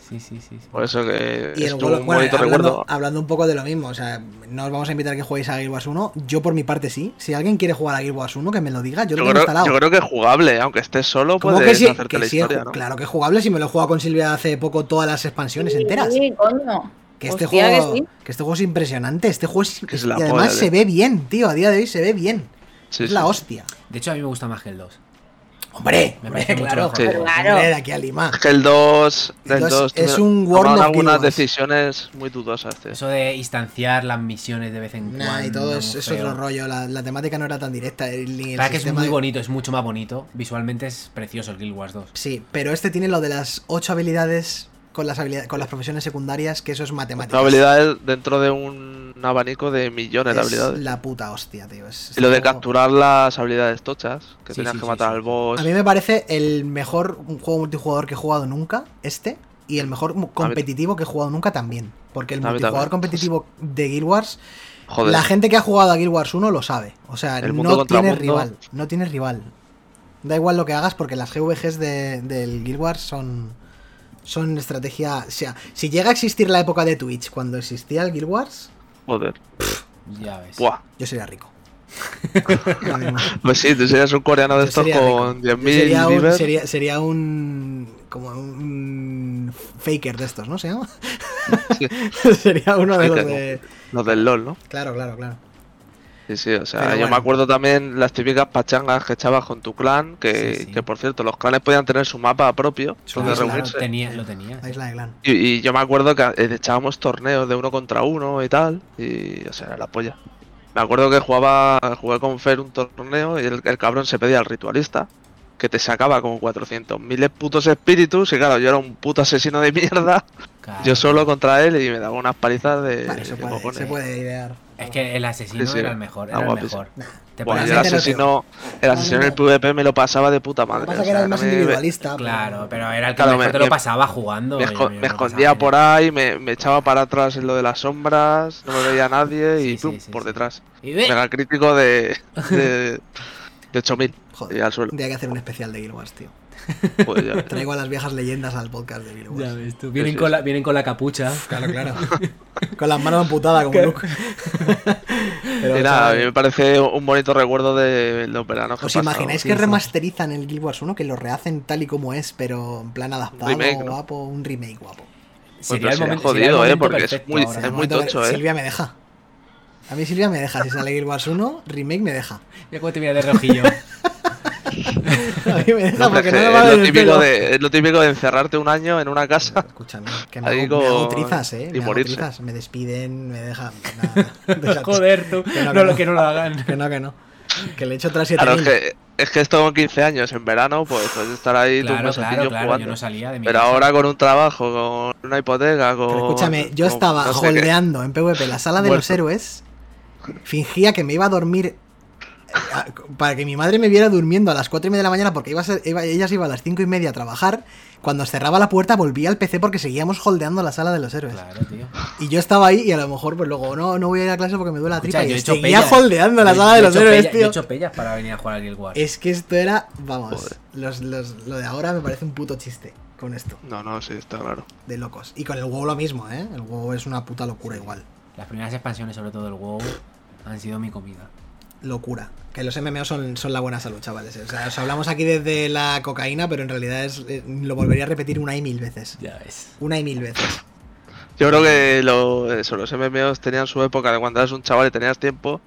Sí, sí, sí. Por eso que Y el World- un bueno, bonito hablando, recuerdo. hablando un poco de lo mismo, o sea, no os vamos a invitar a que juguéis a Guild Wars 1. Yo por mi parte sí. Si alguien quiere jugar a Guild Wars 1, que me lo diga. Yo, lo Yo tengo creo, instalado. yo creo que es jugable, aunque estés solo, ¿Cómo puedes que sí? hacerte Que la sí historia. Claro que es jugable si me lo he jugado con Silvia hace poco todas las expansiones enteras. Sí, coño. Que este, Hostia, que juego, sí. que este juego es impresionante. Este juego es, es y además polla, se tío. ve bien, tío. A día de hoy se ve bien. Sí, es sí, la hostia. De hecho, a mí me gusta más que el 2. Hombre, Me parece mucho claro. mejor. Sí. Claro. Hombre, de aquí a Lima. Es que el 2. El El 2 2 es un World algunas decisiones muy dudosas. tío. Eso de instanciar las misiones de vez en cuando. Y todo es, es otro rollo. La, la temática no era tan directa. el- Ni el Claro que es muy de- bonito, es mucho más bonito. Visualmente es precioso el Guild Wars 2. Sí, pero este tiene lo de las ocho habilidades con las habilidades, con las profesiones secundarias, que eso es matemática. habilidades dentro de un abanico de millones de es habilidades. la puta hostia, tío. Es- Y lo de juego- capturar las habilidades tochas, que Sí, tenías sí, que matar sí. al boss. A mí me parece el mejor juego multijugador que he jugado nunca, este, y el mejor competitivo que he jugado nunca también. Porque el multijugador también. competitivo de Guild Wars, Joder. la gente que ha jugado a Guild Wars 1 lo sabe. O sea, El no tiene mundo. rival. No tiene rival. Da igual lo que hagas porque las GVGs de, del Guild Wars son, son estrategia... O sea, si llega a existir la época de Twitch cuando existía el Guild Wars, Joder. Ya ves. Buah. yo sería rico. Pues sí, tú serías un coreano de estos con rico. Yo 10.000 sería un, sería, sería un como un faker de estos, ¿no se llama? sería uno de los de Los del LOL, ¿no? claro, claro, claro. Sí, sí, o sea, Pero yo bueno. me acuerdo también las típicas pachangas que echabas con tu clan, que, Sí, sí. que por cierto, los clanes podían tener su mapa propio, Su donde isla, reunirse. tenía, lo tenía. La isla de clan. Y, y yo me acuerdo que eh, echábamos torneos de uno contra uno y tal, y o sea, era la polla. Me acuerdo que jugaba, jugué con Fer un torneo y el, el cabrón se pedía al ritualista, que te sacaba como 400.000 putos espíritus, y claro, yo era un puto asesino de mierda, Claro. yo solo contra él y me daba unas palizas de, Vale, de puede, se puede idear. Es que el asesino Sí, sí, era el mejor, era el mejor. Te Bueno, el asesino, el asesino en el PvP me lo pasaba de puta Lo madre. que pasa o que era el más me- individualista. Claro, pero era el que Claro, mejor me- te lo pasaba jugando. Me, esco- lo escondía por ahí, me, me echaba para atrás en lo de las sombras, no me veía nadie y Sí, pum, sí, por detrás. Y ve- Mega crítico de, de, de 8000 Joder, y al suelo. Tendría que hacer un especial de Guild Wars, tío. Pues ya. Traigo a las viejas leyendas al podcast de Guild Ya ves tú. Vienen, sí, con sí. la, vienen con la capucha. Claro, claro. Con las manos amputadas como Luke. Pero, Y nada, a mí me parece un bonito recuerdo de los veranos que ¿Os pasado. imagináis que sí. remasterizan el Guild Wars 1? Que lo rehacen tal y como es, pero en plan adaptado, remake, ¿no? guapo, un remake guapo. Sería el sería momento, sería el jodido, ¿eh? Porque es muy- ahora. es muy tocho, ¿eh? Silvia me deja. A mí Silvia me deja. Si sale Guild Wars 1, remake me deja. Mira cómo te mira de rojillo. A mí me deja No, porque es, que no me va a es, ver lo típico de, es lo típico de encerrarte un año en una casa. Escúchame, que me hago, me hago con- trizas, eh. y Me hago morirse. trizas. Me despiden, me dejan. nada. Joder, tú. Que no, no, que lo no. que no lo hagan. Que no, que no. Que le echo otras 7 Claro, es que, es que esto con 15 años en verano, pues puedes estar ahí Claro, claro, claro. jugando. Yo no salía de mi Pero casa. ahora con un trabajo, con una hipoteca, con. Pero escúchame, yo con estaba no sé qué. holdeando en PvP la sala de los héroes. Fingía que me iba a dormir. Eh, a- Para que mi madre me viera durmiendo a las 4 y media de la mañana, porque iba a ser, iba- ella se iba a las 5 y media a trabajar. Cuando cerraba la puerta, volvía al PC porque seguíamos holdeando la sala de los héroes. Claro, tío. Y yo estaba ahí y a lo mejor, pues luego, no, no voy a ir a clase porque me duele la Escucha, tripa. yo he Y hecho seguía pellas. holdeando la Yo- sala yo de los héroes, pellas- Yo he tío. hecho pellas para venir a jugar al Guild Wars. Es que esto era, vamos, los, los- lo de ahora me parece un puto chiste con esto, No, no, sí, está claro. de locos. Y con el WoW lo mismo, ¿eh? El WoW es una puta locura igual. Las primeras expansiones, sobre todo el WoW, han sido mi comida. Locura. Que los MMO son, son la buena salud, chavales. O sea, os hablamos aquí desde la cocaína, pero en realidad es, eh, lo volvería a repetir una y mil veces. Ya ves. Una y mil veces. Yo creo que lo, eso, los MMOs tenían su época de cuando eras un chaval y tenías tiempo,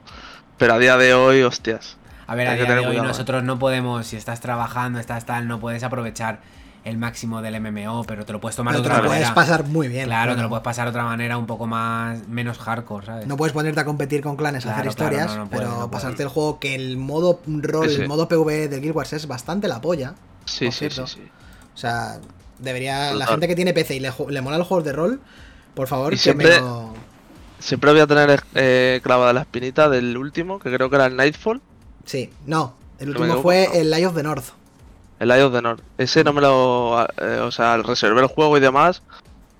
pero a día de hoy, hostias. A ver, a Hay que día de tener hoy cuidado, ¿eh? nosotros no podemos, si estás trabajando, estás tal, no puedes aprovechar el máximo del MMO, pero te lo puedes tomar Pero de te otra lo manera. puedes pasar muy bien. claro, te lo puedes pasar de otra manera un poco más, menos hardcore, ¿sabes? No puedes ponerte a competir con clanes a hacer Claro, historias, no, no puedes, pero no pasarte el juego que el modo rol, Sí, el modo PvE del Guild Wars es bastante la polla. Sí, sí, sí, sí. O sea, debería. La gente que tiene PC y le, le mola el juego de rol, por favor, Y que siempre- me lo. Siempre voy a tener eh, clavada la espinita del último, que creo que era el Nightfall, Sí, no. El último fue el Eye of the North. El Eye of the North. Ese no me lo. eh, o sea, reservé el juego y demás,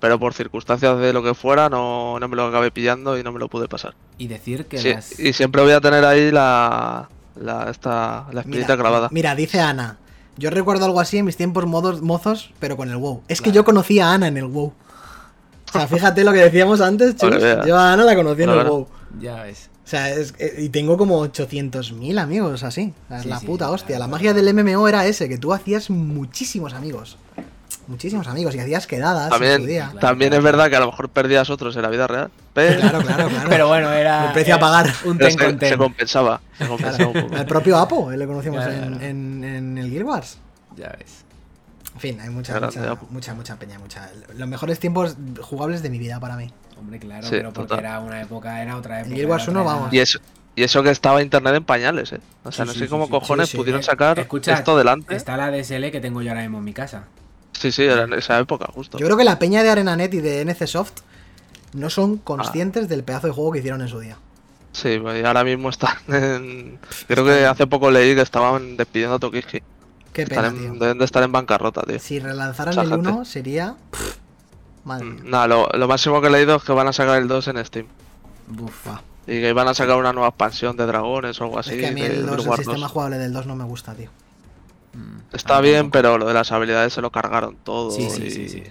pero por circunstancias de lo que fuera, no, no me lo acabé pillando y no me lo pude pasar. Y decir que Sí, las... y siempre voy a tener ahí la. la, esta, la espinita clavada. mira, dice Ana. Yo recuerdo algo así en mis tiempos modos, mozos, pero con el WoW. Es que yo conocí a Ana en el WoW. O sea, fíjate lo que decíamos antes, chicos. Yo a Ana la conocí en el. WoW. Ya ves. O sea, es, eh, y tengo como 800.000 amigos así. O sea, es Sí, la sí, puta claro, hostia. La magia del MMO era ese, que tú hacías muchísimos amigos. muchísimos amigos y hacías quedadas en su También, día. también es verdad que a lo mejor perdías otros en la vida real, pero Claro, claro, claro. Pero bueno, era. El precio a era pagar. Un ten se, con ten. se compensaba. Se compensaba un poco. El propio Apo, eh, le conocimos Claro, en, claro. en- en el Guild Wars. Ya ves. En fin, hay mucha, mucha, mucha, mucha peña, mucha. Los mejores tiempos jugables de mi vida para mí. Hombre, claro, Sí, pero porque total. era una época, era otra época. Guild Wars era otra 1, era- vamos. Y eso, y eso que estaba internet en pañales, eh. O sea, Sí, no sí, sé cómo sí. cojones Sí, sí. pudieron Eh, sacar escucha, esto delante. Está la DSL que tengo yo ahora mismo en mi casa. Sí, sí, era en esa época, justo. Yo creo que la peña de ArenaNet y de NC Soft no son Ah. conscientes del pedazo de juego que hicieron en su día. Sí, pues ahora mismo están en... Creo que hace poco leí que estaban despidiendo a Tokichi. Qué pena, en- tío. deben de estar en bancarrota, tío. Si relanzaran el gente. 1 sería. pff, Madre mía. Nada, lo, lo máximo que he leído es que van a sacar el 2 en Steam. Bufa. Y que van a sacar una nueva expansión de dragones o algo así. es que a mí de el, 2, Guild el Wars sistema 2. jugable del 2 no me gusta, tío. Mm. Está Ah, bien, pero lo de las habilidades se lo cargaron todo. Sí, sí, y- sí, sí.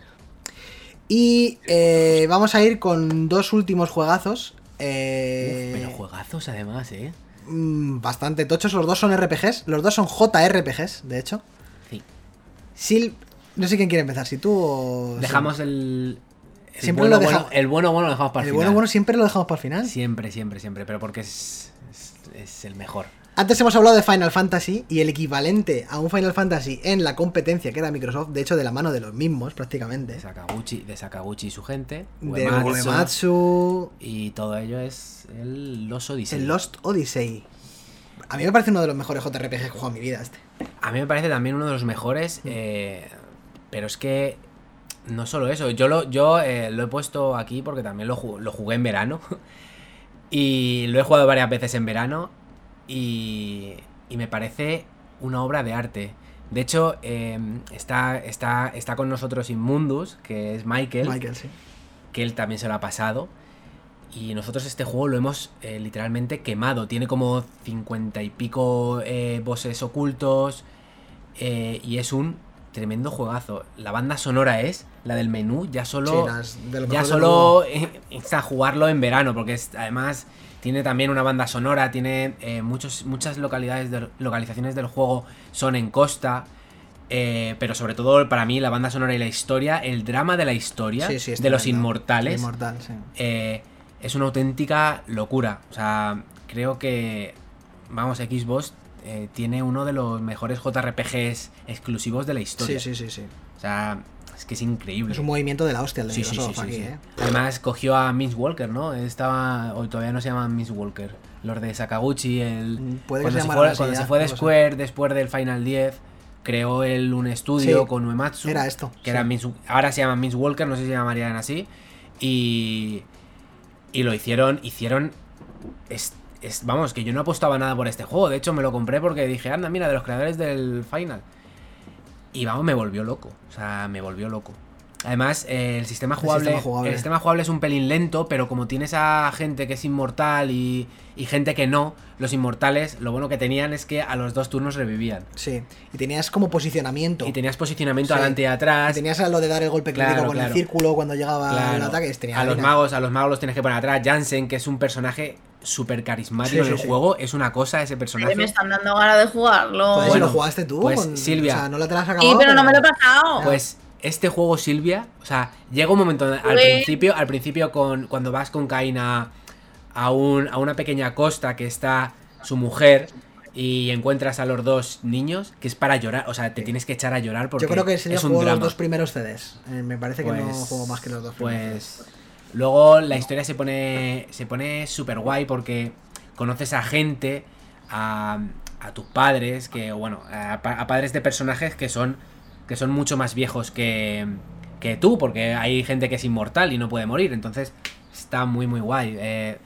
Y eh, vamos a ir con dos últimos juegazos. Uf, eh, pero juegazos además, ¿eh? mm, bastante tochos. Los dos son RPGs. Los dos son JRPGs, de hecho. Sí. Sil. No sé quién quiere empezar, si tú o. Dejamos el. el Siempre bueno, lo bueno- el bueno, bueno lo dejamos para el, El final. bueno, bueno, siempre lo dejamos para el final. Siempre, siempre, siempre. Pero porque es, es, es el mejor. Antes hemos hablado de Final Fantasy y el equivalente a un Final Fantasy en la competencia que era Microsoft, de hecho de la mano de los mismos prácticamente. De Sakaguchi, de Sakaguchi y su gente. De Uematsu, Uematsu, Y todo ello es el Lost Odyssey. el Lost Odyssey. A mí me parece uno de los mejores JRPG que he jugado en mi vida este. A mí me parece también uno de los mejores. eh, pero es que. No solo eso. Yo lo, yo, eh, lo he puesto aquí porque también lo, ju- lo jugué en verano. y lo he jugado varias veces en verano. Y, y me parece una obra de arte. De hecho, eh, está, está, está con nosotros Inmundus, que es Michael. Michael, sí. que él también se lo ha pasado. Y nosotros este juego lo hemos eh, literalmente quemado. Tiene como cincuenta y pico eh, bosses ocultos. eh, y es un tremendo juegazo. La banda sonora es la del menú. Ya solo, ya solo eh, insta a jugarlo en verano. Porque es, además tiene también una banda sonora. Tiene eh, muchos, muchas localidades de- localizaciones del juego son en costa. eh, pero sobre todo para mí la banda sonora y la historia, el drama de la historia Sí, sí, es de los inmortales Inmortal, sí. eh, es una auténtica locura. O sea, creo que, vamos, Xbox eh, tiene uno de los mejores JRPGs exclusivos de la historia. Sí, sí, sí, sí. O sea, es que es increíble. Es un movimiento de la hostia el de Sí, sí, aquí. ¿eh? Además cogió a Miss Walker, ¿no? Estaba, o todavía no se llaman Miss Walker. Los de Sakaguchi, el... Mm, puede que cuando se se, llamaran fue, cuando se fue de. Square después del Final 10, creó él un estudio con Uematsu. era esto, Que era. Miss- ahora se llama Miss Walker, no sé si se llamarían así. Y... Y lo hicieron, hicieron... vamos, que yo no apostaba nada por este juego. De hecho, me lo compré porque dije, anda, mira, de los creadores del Final. Y vamos, me volvió loco. O sea, me volvió loco. Además, eh, el, sistema jugable, sistema jugable. el sistema jugable es un pelín lento, pero como tienes a gente que es inmortal y, y gente que no, los inmortales, lo bueno que tenían es que a los dos turnos revivían. Sí. Y tenías como posicionamiento. Y tenías posicionamiento Sí. adelante y Y atrás. tenías lo de dar el golpe crítico Claro, con el círculo cuando llegaba Claro. el ataque. tenía a los magos, a los magos los tienes que poner atrás. Jansen, que es un personaje súper carismático Sí, en sí, el sí. juego, es una cosa ese personaje. me están dando ganas de jugarlo. Si Bueno, lo jugaste tú. pues, con- Silvia. O sea, no la te la has sí, acabado. pero no me lo he pasado. Pues este juego, Silvia, o sea, llega un momento al Jugué. principio, al principio con cuando vas con Cain a, a, un- a una pequeña costa que está su mujer y encuentras a los dos niños, que es para llorar, o sea, te tienes que echar a llorar porque Yo creo que sería es un juego los drama. dos primeros CDs. Eh, me parece que no Pues- juego más que los dos primeros. Pues luego la historia se pone se pone súper guay porque conoces a gente, a, a tus padres, que bueno, a padres de personajes que son que son mucho más viejos que, que tú, porque hay gente que es inmortal y no puede morir, entonces está muy muy guay. Eh,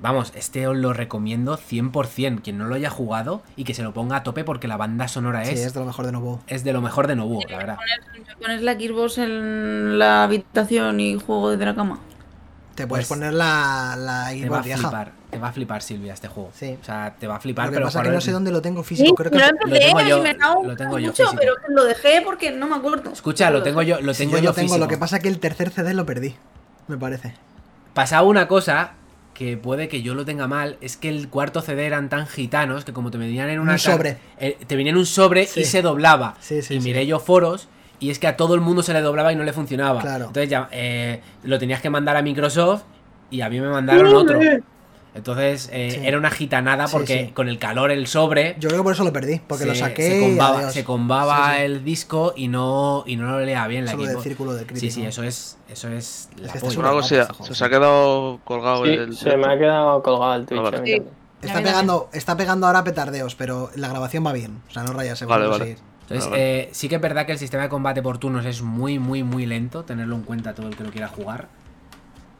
vamos, este os lo recomiendo 100%, quien no lo haya jugado y que se lo ponga a tope porque la banda sonora Sí, es, es de lo mejor de nuevo. es de lo mejor de Nobuo, la verdad. Pones, pones la Xbox en la habitación y juego desde la cama. Te puedes Pues, poner la, la vieja. flipar, te va a flipar Silvia este juego. Sí. O sea, te va a flipar, Lo que pero pasa es que no sé dónde lo tengo físico. Sí, Creo yo que lo lo tengo yo- me lo tengo yo mucho, físico. pero lo dejé porque no me acuerdo. Escucha, lo tengo yo, lo Sí, tengo yo yo, lo tengo, físico. lo que pasa es que el tercer CD lo perdí, me parece. Pasaba una cosa que puede que yo lo tenga mal, es que el cuarto CD eran tan gitanos que como te venían en una Un sobre. eh, te venían un sobre Sí. y se doblaba. Sí, sí, y sí. miré yo foros y es que a todo el mundo se le doblaba y no le funcionaba. Claro. Entonces ya eh, lo tenías que mandar a Microsoft y a mí me mandaron otro. Entonces eh, Sí. era una gitanada porque sí. con el calor, el sobre, Yo creo que por eso lo perdí, porque lo saqué se y combaba, adiós. se combaba Sí, sí. el disco y no, y no lo leía bien la Solo del equipo. círculo del Sí, crítico. sí, eso es, eso es la que este polla. este se os ha quedado colgado Sí, el. se me ha quedado colgado el Twitch. vale. a mí Sí. también. Está pegando, está pegando ahora petardeos, pero la grabación va bien. O sea, no rayas, se Vale, vale. Entonces, Ah, vale. eh, sí que es verdad que el sistema de combate por turnos es muy, muy, muy lento, tenerlo en cuenta todo el que lo quiera jugar.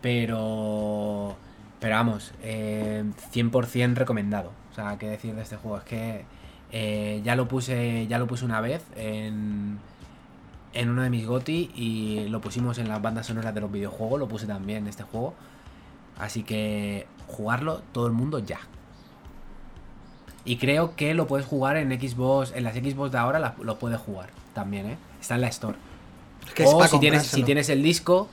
Pero. Pero vamos, eh, 100% recomendado. O sea, qué decir de este juego. Es que eh, ya lo puse ya lo puse una vez en, en uno de mis GOTI y lo pusimos en las bandas sonoras de los videojuegos. Lo puse también en este juego. Así que jugarlo todo el mundo ya. Y creo que lo puedes jugar en Xbox, en las Xbox de ahora lo puedes jugar también, ¿eh? Está en la Store. Es que es o si tienes, si tienes el disco,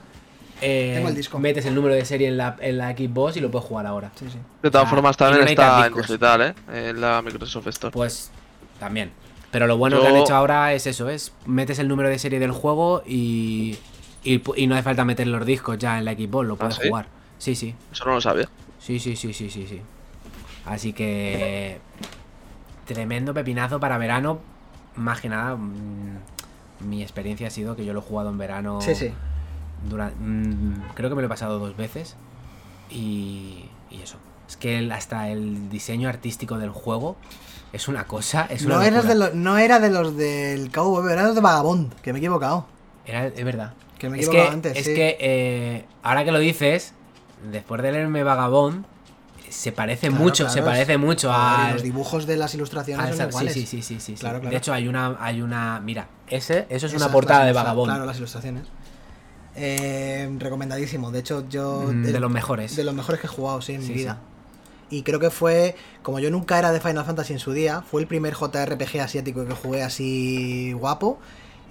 eh, Tengo el disco. metes el número de serie en la, en la Xbox y lo puedes jugar ahora. Sí, sí. De todas Ah, formas, también no está en digital, ¿eh? En la Microsoft Store. Pues también. Pero lo bueno Yo- que han hecho ahora es eso, es metes el número de serie del juego y, y, no hace falta meter los discos ya en la Xbox, lo puedes ¿sí? jugar. Sí, sí. Eso no lo sabía. Sí, sí, sí, sí, sí, sí. Así que. Tremendo pepinazo para verano. Más que nada, mm, mi experiencia ha sido que yo lo he jugado en verano. Sí, sí. Dura- mm, creo que me lo he pasado dos veces. Y, y eso. Es que el- hasta el diseño artístico del juego es una cosa. Es una No, eras de lo- no era de los del Cowboy, era de los de Vagabond, que me he equivocado. Era- es verdad. Que me he es equivocado que, antes. es sí. que eh, ahora que lo dices, después de leerme Vagabond, se parece Claro, mucho, claro, se es- parece mucho a. Los dibujos de las ilustraciones son sí, iguales. sí, sí, sí, sí, sí. Claro, claro. De hecho, hay una, hay una. Mira, ese, eso es una portada de Vagabond. Claro, las ilustraciones. Eh, recomendadísimo. De hecho, yo. Mm, de los mejores. De los mejores que he jugado, sí, en Sí, mi sí. vida. Y creo que fue. Como yo nunca era de Final Fantasy en su día, fue el primer JRPG asiático que jugué así guapo.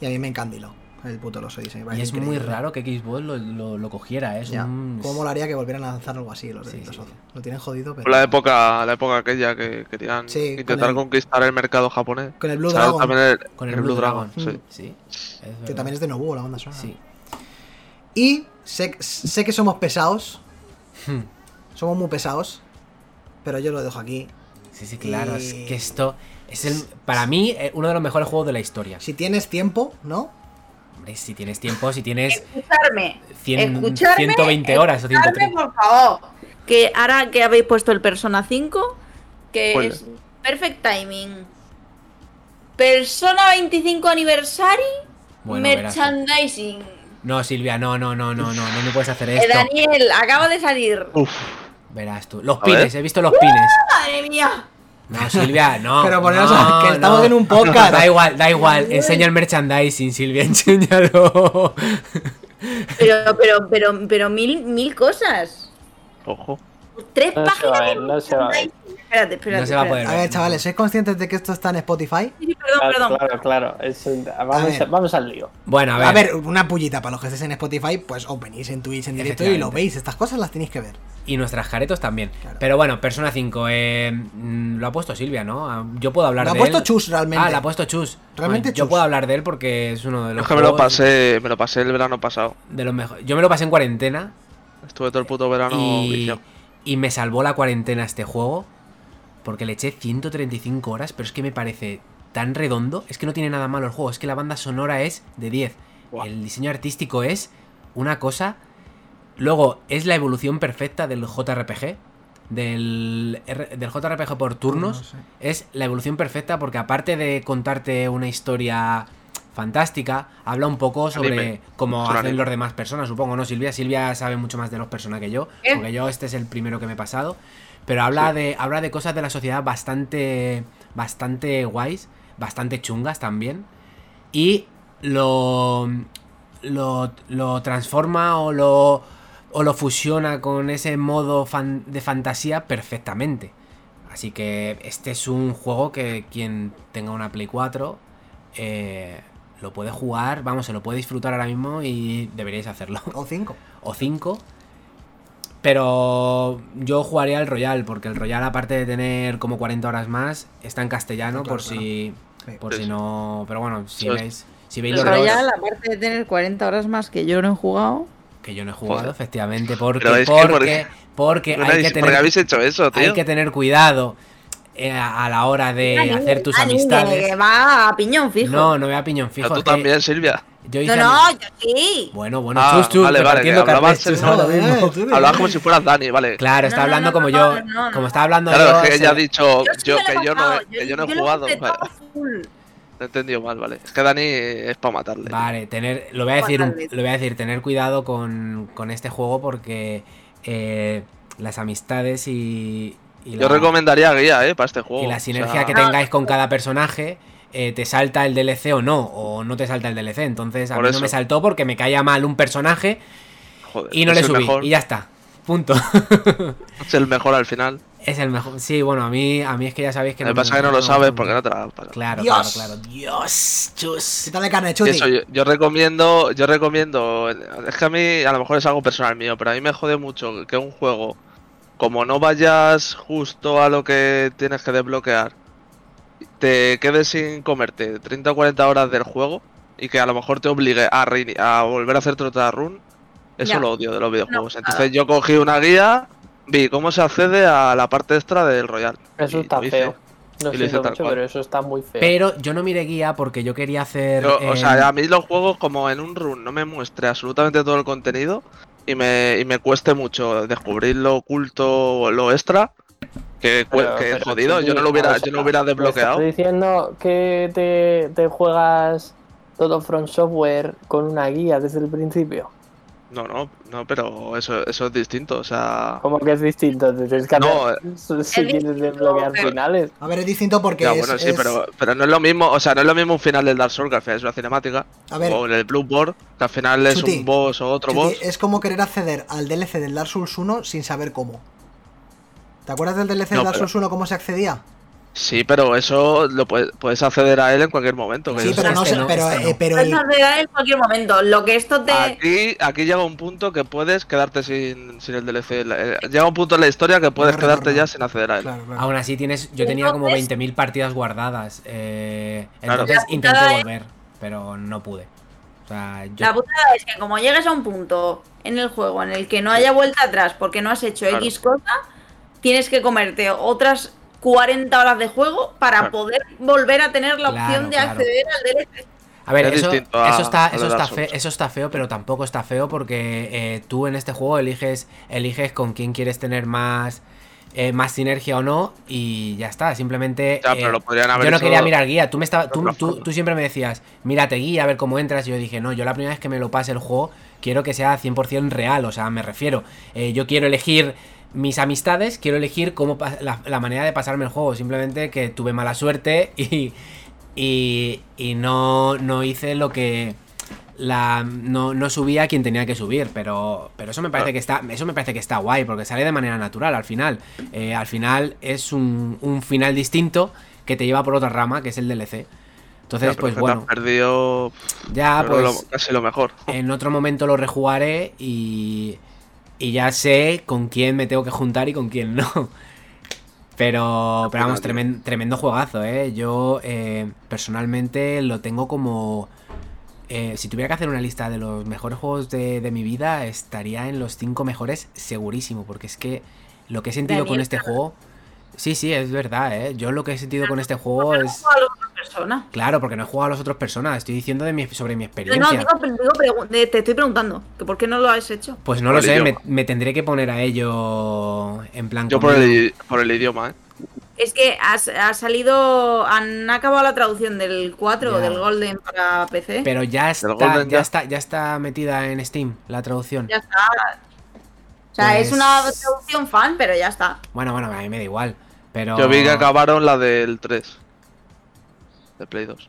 Y a mí me encandiló. El puto Los Odyssey. Y es muy raro que Xbox lo, lo, lo cogiera, ¿eh? es Ya. un- ¿Cómo molaría que volvieran a lanzar algo así los de Sí, los sí? Lo tienen jodido, pero. La época, la época aquella que querían Sí, con intentar el- conquistar el mercado japonés. Con el Blue Dragon, el, Con el el Blue Dragon. sí. Que también es de Nobuo la banda sonora. Sí. Y sé, sé que somos pesados. Hmm. Somos muy pesados. Pero yo lo dejo aquí. Sí, sí, claro. Es que esto es el, para mí eh, uno de los mejores juegos de la historia. Si tienes tiempo, ¿no? Hombre, si tienes tiempo, si tienes Escucharme. 100, escucharme, 120 horas o escucharme, 130. por favor. Que ahora que habéis puesto el Persona 5, que es perfect timing. Persona 25 aniversario, Bueno, verás tú. merchandising. No, Silvia, no, no, no, no, no, no me puedes hacer Eh, esto. Daniel, acaba de salir. Uf, Verás tú. Los A pines, ver. he visto los pines. Madre mía. No, Silvia, no. Pero poneros no, a- que estamos en un podcast. Da igual, da igual. Enseña el merchandising, Silvia, enséñalo. Pero, pero, pero, pero mil, mil cosas. ojo. Tres No se páginas. va a ver, de no se va a ver. merchandising. Espérate, espérate. No se va a poder A ver, chavales, ¿sois conscientes de que esto está en Spotify? Sí, perdón, Claro, perdón. claro, claro. Es un- vamos, ver. a- vamos al lío. Bueno, a ver. A ver, una pullita para los que estéis en Spotify, pues os venís en Twitch en directo y lo veis. Estas cosas las tenéis que ver. Y nuestras caretos también. Claro. Pero bueno, Persona 5, eh, mm, lo ha puesto Silvia, ¿no? Ah, Yo puedo hablar Lo ha de puesto él. Chus realmente. Ah, lo ha puesto Chus. Realmente Bueno, Yo Chus. puedo hablar de él porque es uno de los Es que me lo pasé, me lo pasé el verano pasado. de los mejores. Yo me lo pasé en cuarentena Estuve todo el puto verano y. y me salvó la cuarentena este juego porque le eché 135 horas, pero es que me parece tan redondo, es que no tiene nada malo el juego, es que la banda sonora es de 10. Buah. El diseño artístico es una cosa. Luego, es la evolución perfecta del JRPG. Del, del JRPG por turnos. No sé. Es la evolución perfecta porque aparte de contarte una historia fantástica, habla un poco sobre Anime. cómo hacen anime. los demás personas, supongo, ¿no, Silvia? Silvia sabe mucho más de los personas que yo, ¿Eh? porque yo este es el primero que me he pasado. Pero habla, Sí. de, habla de cosas de la sociedad bastante, bastante guays, bastante chungas también. Y lo, lo, lo transforma o lo, o lo fusiona con ese modo fan- de fantasía perfectamente. Así que este es un juego que quien tenga una Play 4 eh, lo puede jugar, vamos, se lo puede disfrutar ahora mismo y deberíais hacerlo. O 5. O 5. Pero yo jugaría el Royal, porque el Royal, aparte de tener como 40 horas más, está en castellano claro, por si. Sí. Por Sí, si no. Pero bueno, si veis. Si veis El los Royal, aparte de tener 40 horas más que yo no he jugado, que yo no he jugado, Joder. efectivamente, porque, es que porque, porque- porque No hay, habéis- que ¿Por qué tener, habéis hecho eso, tío? hay que tener cuidado a a la hora de hacer tus Dani, amistades. que va a piñón fijo. No, no me da piñón fijo. Pero tú es que también, Silvia. Yo hice no, no, yo sí. Bueno, bueno, Ah, chus, chus, vale, vale, que hablabas. Joder, tú, Hablabas como si fueras Dani, vale. Claro, está No, no, hablando no, como no, yo. no, no. Como está hablando Claro, yo. es que ella ha dicho Yo que yo no, que yo no he jugado. te he entendido mal, vale. Es que Dani es para matarle. Vale, tener, lo voy a decir, lo voy a decir, tener cuidado con, con este juego porque eh, las amistades y, y Yo recomendaría guía, eh, para este juego. y la o sinergia sea, que tengáis con cada personaje eh, te salta el DLC o no, o no te salta el DLC. Entonces a Por mí eso. no me saltó porque me caía mal un personaje joder, y no le subí. Mejor, Y ya está. Punto. Es el mejor al final. es el mejor. Sí, bueno, a mí, a mí es que ya sabéis que Lo que pasa es que no lo me sabes porque no te la pasado. Claro, Dios. claro, claro. Dios, chus. Quítale carne, Chuti. eso, yo, yo recomiendo, yo recomiendo, es que a mí a lo mejor es algo personal mío, pero a mí me jode mucho que un juego, como no vayas justo a lo que tienes que desbloquear, te quedes sin comerte 30 o 40 horas del juego y que a lo mejor te obligue a, volver a hacerte otra run, eso Ya. lo odio de los videojuegos. No, Entonces yo cogí una guía, vi cómo se accede a la parte extra del Royal. Eso está hice. feo. Lo siento mucho, cual. pero eso está muy feo. Pero yo no miré guía porque yo quería hacer. Yo, o sea, a mí los juegos como en un run no me muestre absolutamente todo el contenido y me, y me cueste mucho descubrir lo oculto o lo extra, que, Pero- que pero, jodido, yo no lo hubiera, yo no lo hubiera ¿me desbloqueado. ¿Estás diciendo que te, te juegas todo From Software con una guía desde el principio? No, no, no, pero eso, eso es distinto, o sea... ¿Cómo que es distinto? Tienes que No, hacer- si Es quieres desbloquear pero- finales. A ver, es distinto porque es, bueno, sí, es- pero, pero no es lo mismo, o sea, no es lo mismo un final del Dark Souls que al final es una cinemática, A ver. o en el Bloodborne, que al final es Chuti, un boss o otro Chuti, boss. es como querer acceder al DLC del Dark Souls 1 sin saber cómo. ¿Te acuerdas del DLC No, del Dark Souls 1 cómo se accedía? Sí, pero eso lo puedes, puedes acceder a él en cualquier momento. que Sí, pero no sé, no, pero, no. eh, pero Puedes el- acceder en cualquier momento. Lo que esto te. Aquí, aquí llega un punto que puedes quedarte sin, sin el DLC. Eh, Llega un punto en la historia que puedes quedarte ya sin acceder a él. Claro, claro. Aún así tienes. Yo tenía como 20.000 partidas guardadas. eh, Claro. entonces intenté volver. Pero no pude. O sea, yo. La putada es que como llegues a un punto en el juego en el que no haya vuelta atrás porque no has hecho Claro. X cosa, tienes que comerte otras 40 horas de juego para Claro. poder volver a tener la Claro, opción de claro. acceder al DLC. A ver, Es eso, distinto a- eso está, a eso, está fe- eso está feo, pero tampoco está feo porque eh, tú en este juego eliges, eliges con quién quieres tener más, eh, más sinergia o no y ya está. Simplemente. Ya, eh, pero lo podrían haber yo no hecho quería mirar guía. Tú, me estaba, de tú, siempre me decías, mírate guía, a ver cómo entras. Y yo dije, no, yo la primera vez que me lo pase el juego, quiero que sea 100% real. O sea, me refiero. eh, yo quiero elegir mis amistades, quiero elegir cómo la, la manera de pasarme el juego. Simplemente que tuve mala suerte y, y, y no, no hice lo que la no, no subía a quien tenía que subir pero pero eso me parece Ah. que está eso me parece que está guay porque sale de manera natural al final Eh, al final es un, un final distinto que te lleva por otra rama que es el DLC entonces Ya, pues te bueno has perdido ya pues lo- casi lo mejor. en otro momento lo rejugaré y, y ya sé con quién me tengo que juntar y con quién no. Pero, pero vamos, tío. tremen- tremendo juegazo, ¿eh? Yo eh, personalmente lo tengo como... eh, si tuviera que hacer una lista de los mejores juegos de, de mi vida, estaría en los cinco mejores segurísimo, porque es que lo que he sentido con este juego... Sí, sí, es verdad, ¿eh? Yo lo que he sentido con este juego es... a Claro, porque no he jugado a las otras personas, estoy diciendo de mi, sobre mi No, experiencia. digo, digo pregu- de- te estoy preguntando, que ¿por qué no lo has hecho? Pues no Por lo sé, me, tendré que poner a ello en plan. Yo por el, por el idioma, ¿eh? Es que has- ha, salido, han acabado la traducción del 4 Ya. del Golden para PC. Pero ya está, Golden ya ya. está, ya está metida en Steam la traducción. Ya está. O sea, es Pues- una traducción fan, pero ya está. Bueno, bueno, a mí me da igual. Pero. Yo vi que acabaron la del 3. De Play 2.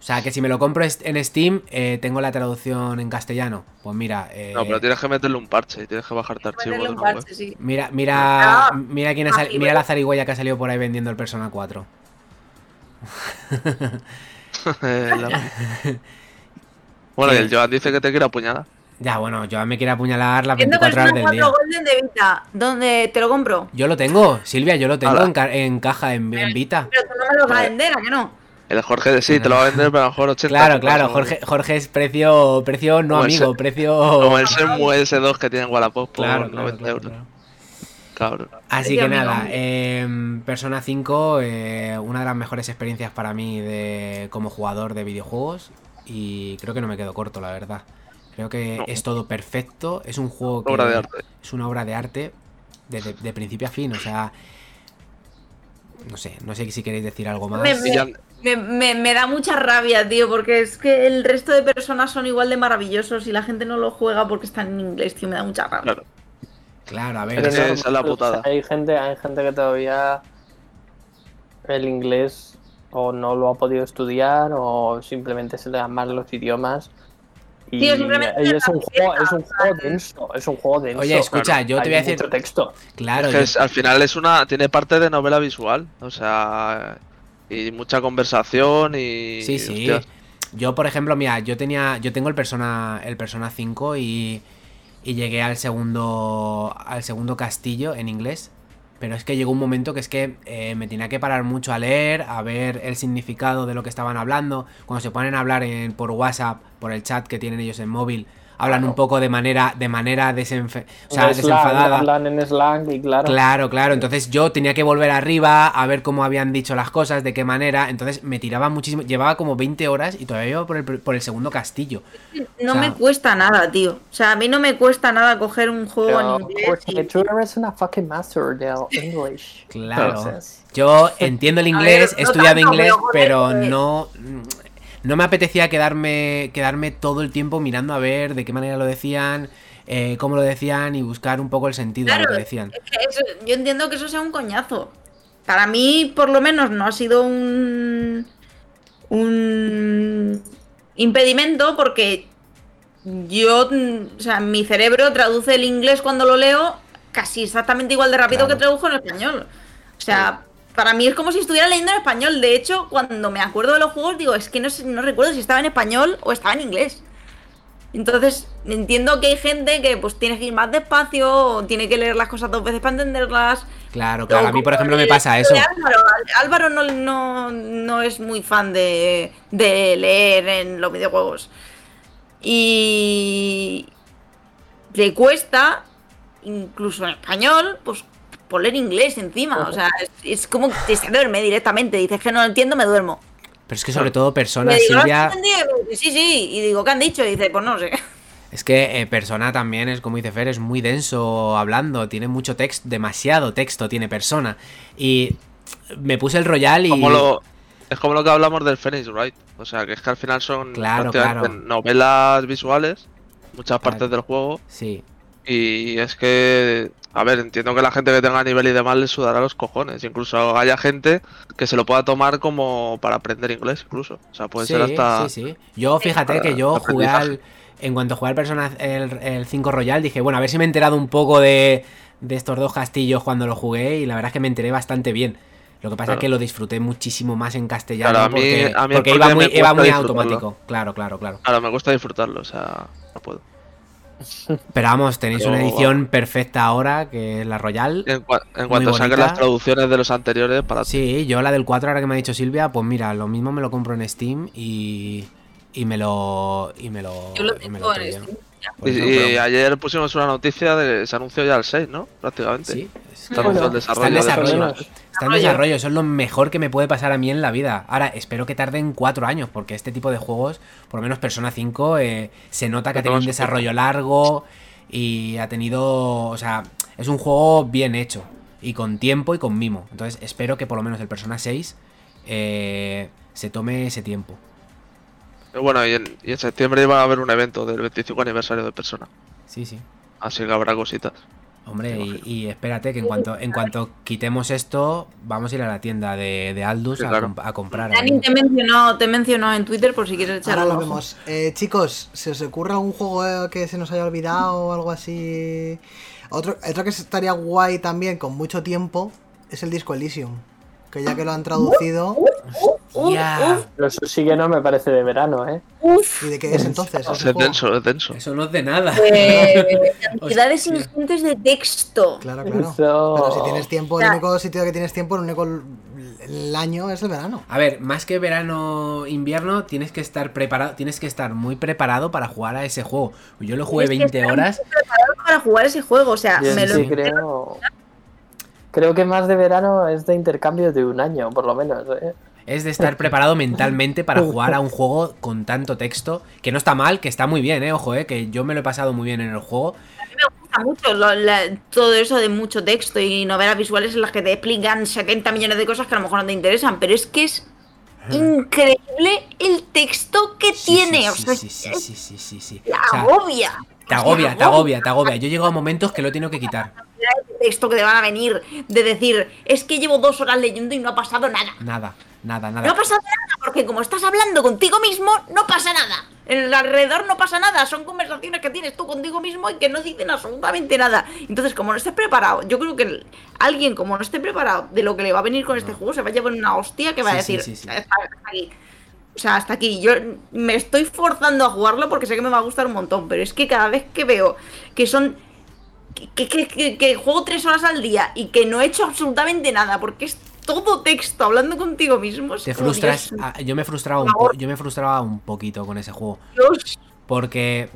O sea, que si me lo compro en Steam, eh, tengo la traducción en castellano. Pues mira. eh, No, pero tienes que meterle un parche y tienes que bajarte archivos Meterle de un una web. parche, sí. Mira, mira, Ah, mira quién ha mira la zarigüeya que ha salido por ahí vendiendo el Persona 4. Eh, bueno, y el Joan dice que te quiere apuñalar. Ya, bueno, yo me quiero apuñalar las Viendo 24 horas del 4 día. Golden de Vita, ¿dónde te lo compro? Yo lo tengo, Silvia, yo lo tengo en, ca- en caja, en, en Vita. Pero tú no me lo vas a vender, ¿a que no? El Jorge, sí, te lo va a vender, pero a lo mejor 80 Claro, claro, Jorge, Jorge es precio, precio no Como amigo, precio... Como el Shenmue S2 que tiene en Wallapop por Claro, 90 claro, euros. claro. Cabrón. Así que nada, em, Persona 5, eh, una de las mejores experiencias para mí de, como jugador de videojuegos y creo que no me quedo corto, la verdad. Creo que No. es todo perfecto, es un juego que Obra de arte. es una obra de arte de, de- de principio a fin, o sea, no sé, no sé si queréis decir algo más. Me- ya- Me, me- me da mucha rabia, tío, porque es que el resto de personas son igual de maravillosos y la gente no lo juega porque están en inglés, tío, me da mucha rabia. Claro. Claro, a ver, Pero eso- no- esa es la putada. hay gente, hay gente que todavía el inglés o no lo ha podido estudiar o simplemente se le dan mal los idiomas. Y, Tío, simplemente y es un juego, es un juego denso, es un juego denso. Oye, escucha, yo te voy a decir- mucho texto. claro, Es que yo- es- al final es una. Tiene parte de novela visual. O sea. Y mucha conversación y. Sí, sí. hostias, Yo, por ejemplo, mira, yo tenía. Yo tengo el Persona. El Persona 5 y. Y llegué al segundo. al segundo castillo en inglés. Pero es que llegó un momento que es que eh, me tenía que parar mucho a leer, a ver el significado de lo que estaban hablando. Cuando se ponen a hablar en, por WhatsApp, por el chat que tienen ellos en móvil, hablan un poco de manera, de manera desenfe- o sea, slang, desenfadada. hablan en slang y claro. Claro, claro. Entonces yo tenía que volver arriba a ver cómo habían dicho las cosas, de qué manera. Entonces me tiraba muchísimo. Llevaba como 20 horas y todavía iba por el, por el segundo castillo. No O sea- me cuesta nada, tío. O sea, a mí no me cuesta nada coger un juego en inglés. porque y- tú eres una fucking master del English. Claro. Entonces, Yo entiendo el inglés, ver, he no estudiado tanto, inglés, pero, joder, pero joder. no. No me apetecía quedarme, quedarme todo el tiempo mirando a ver de qué manera lo decían, eh, cómo lo decían y buscar un poco el sentido a lo que decían. es que eso- yo entiendo que eso sea un coñazo. Para mí, por lo menos, no ha sido un. un impedimento porque yo. O sea, mi cerebro traduce el inglés cuando lo leo casi exactamente igual de rápido Claro. que tradujo en español. O sea. Para mí es como si estuviera leyendo en español. De hecho, cuando me acuerdo de los juegos, digo, es que no, sé- no recuerdo si estaba en español o estaba en inglés. Entonces, entiendo que hay gente que pues tiene que ir más despacio, o tiene que leer las cosas dos veces para entenderlas. Claro, claro. A mí, por ejemplo, me pasa eso. Álvaro no, no, no es muy fan de, de leer en los videojuegos. Y le cuesta, incluso en español, pues por leer inglés encima. O sea, es, es como que se duerme directamente. Dices que no lo entiendo, me duermo. Pero es que sobre todo Persona, Me digo, ¿lo has Silvia. Sí, sí. Y digo, ¿qué han dicho? Y dice, pues no sé. Es que eh, Persona también es, como dice Fer, es muy denso hablando, tiene mucho texto, demasiado texto tiene Persona. Y me puse el Royal y... Como lo, es como lo que hablamos del Phoenix Wright. O sea, que es que al final son Claro, claro. novelas visuales, muchas partes Claro. del juego. Sí, Y es que, a ver, entiendo que la gente que tenga nivel y demás le sudará los cojones. Incluso haya gente que se lo pueda tomar como para aprender inglés, incluso. O sea, puede sí, ser hasta. sí, sí. Yo fíjate que yo jugué al... En cuanto jugué al Persona el, el 5 Royal, dije, bueno, a ver si me he enterado un poco de, de estos dos castillos cuando lo jugué y la verdad es que me enteré bastante bien. Lo que pasa es Claro. que lo disfruté muchísimo más en castellano Claro, a mí- porque, a mí porque el iba muy, iba muy automático. Claro, claro, claro. Ahora me gusta disfrutarlo, o sea, no puedo. Pero vamos, tenéis una edición perfecta ahora, que es la Royal. En, cua- en cuanto bonita. las traducciones de los anteriores, para Sí, yo la del 4 ahora que me ha dicho Silvia, pues mira, lo mismo me lo compro en Steam y, y me lo y me lo, Yo lo y me tengo lo en. Steam. Por Y, pero- ayer pusimos una noticia de se anunció ya el 6, ¿no? Prácticamente. sí, es Está el desarrollo. en de desarrollo. Persona. Está en desarrollo, eso es lo mejor que me puede pasar a mí en la vida. Ahora, espero que tarden cuatro años, porque este tipo de juegos, por lo menos Persona 5, eh, se nota que ha tenido un desarrollo largo y ha tenido. O sea, es un juego bien hecho y con tiempo y con mimo. Entonces, espero que por lo menos el Persona 6 eh, se tome ese tiempo. Pero Bueno, y en, y en septiembre va a haber un evento del 25 aniversario de Persona. Sí, sí. Así que habrá cositas. Hombre, y, espérate que en cuanto, en cuanto quitemos esto, vamos a ir a la tienda de, de Aldus Sí, a, comp- a comprar. Dani te mencionó, te mencionó en Twitter por si quieres echar Ahora lo vemos. Eh, chicos, ¿se os ocurre algún juego eh, que se nos haya olvidado o algo así? Otro, otro que estaría guay también con mucho tiempo es el Disco Elysium. Que ya que lo han traducido. Eso sí que no me parece de verano, ¿eh? ¿Y de qué es entonces? Es juego? denso, es denso. Eso no es de nada. Eh, cantidades Hostia. ingentes de texto. Claro, claro. Eso- Pero si tienes tiempo, el único sitio que tienes tiempo, el único, el año es el verano. A ver, más que verano, invierno, tienes que estar preparado, tienes que estar muy preparado para jugar a ese juego. Yo lo jugué Tienes que 20 estar horas. muy preparado para jugar ese juego, o sea, Yo me sí lo creo. Creo que más de verano es de intercambio de un año, por lo menos. ¿eh? Es de estar preparado mentalmente para jugar a un juego con tanto texto. Que no está mal, que está muy bien, eh. Ojo, eh, que yo me lo he pasado muy bien en el juego. me gusta mucho lo- la- todo eso de mucho texto y novelas visuales en las que te explican 70 millones de cosas que a lo mejor no te interesan, pero es que es increíble el texto que Sí, tiene, sí, o sea, sí, sí, sí, sí, sí, sí. te O sea, agobia. Te agobia, te agobia, te agobia. Yo he llegado a momentos que lo he tenido que quitar. Texto que te van a venir de decir, es que llevo dos horas leyendo y no ha pasado nada. Nada, nada, No ha nada. pasado nada, porque como estás hablando contigo mismo, no pasa nada. En el alrededor no pasa nada, son conversaciones que tienes tú contigo mismo y que no dicen absolutamente nada. Entonces, como no estés preparado, yo creo que alguien como no esté preparado de lo que le va a venir con este juego, se va a llevar una hostia que va a Sí, decir, sí, sí. "Hasta- hasta aquí. O sea, hasta aquí. Yo me estoy forzando a jugarlo porque sé que me va a gustar un montón, pero es que cada vez que veo que son que, que- que- que juego tres horas al día y que no he hecho absolutamente nada porque es todo texto hablando contigo mismo. Te frustras. Dios, ah, Yo me frustraba un yo me frustraba un poquito con ese juego. Dios. Porque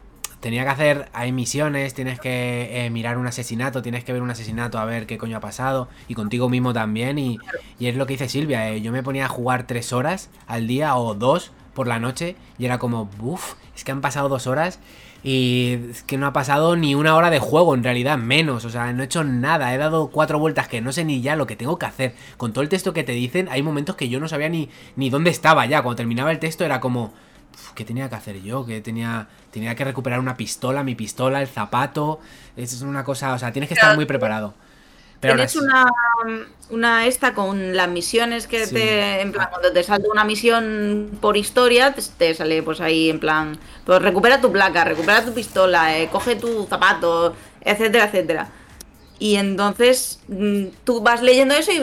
tenía que hacer, hay misiones, tienes que eh, mirar un asesinato, tienes que ver un asesinato a ver qué coño ha pasado, y contigo mismo también, y, y es lo que dice Silvia, eh, yo me ponía a jugar tres horas al día o dos por la noche, y era como, uff, es que han pasado dos horas y es que no ha pasado ni una hora de juego, en realidad, menos, o sea, no he hecho nada, he dado cuatro vueltas que no sé ni ya lo que tengo que hacer. Con todo el texto que te dicen, hay momentos que yo no sabía ni, ni dónde estaba ya, cuando terminaba el texto era como... "Uf, ¿Qué tenía que hacer yo? Que tenía, tenía que recuperar una pistola, mi pistola, el zapato. Es una cosa, o sea, tienes que estar muy preparado. Pero Tienes una, una esta con las misiones que Sí. te. En plan, cuando te salta una misión por historia, te, te sale pues ahí en plan. Pues recupera tu placa, recupera tu pistola, eh, coge tu zapato, etcétera, etcétera. Y entonces mm, tú vas leyendo eso y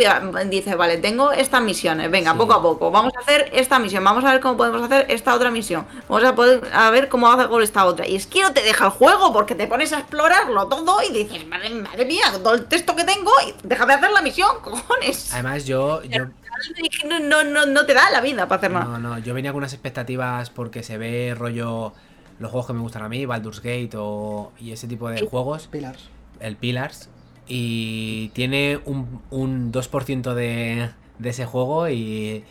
dices, vale, tengo estas misiones, venga, Sí. poco a poco, vamos a hacer esta misión, vamos a ver cómo podemos hacer esta otra misión, vamos a, poder, a ver cómo hago esta otra. Y es que no te deja el juego porque te pones a explorarlo todo y dices, madre, madre mía, todo el texto que tengo, y déjame hacer la misión, cojones. Además, yo, yo, No, no, no, no te da la vida para hacer nada. No, no, yo venía con unas expectativas porque se ve rollo los juegos que me gustan a mí, Baldur's Gate o, y ese tipo de juegos, Pillars. el Pillars, y tiene un, un 2% de, de ese juego y,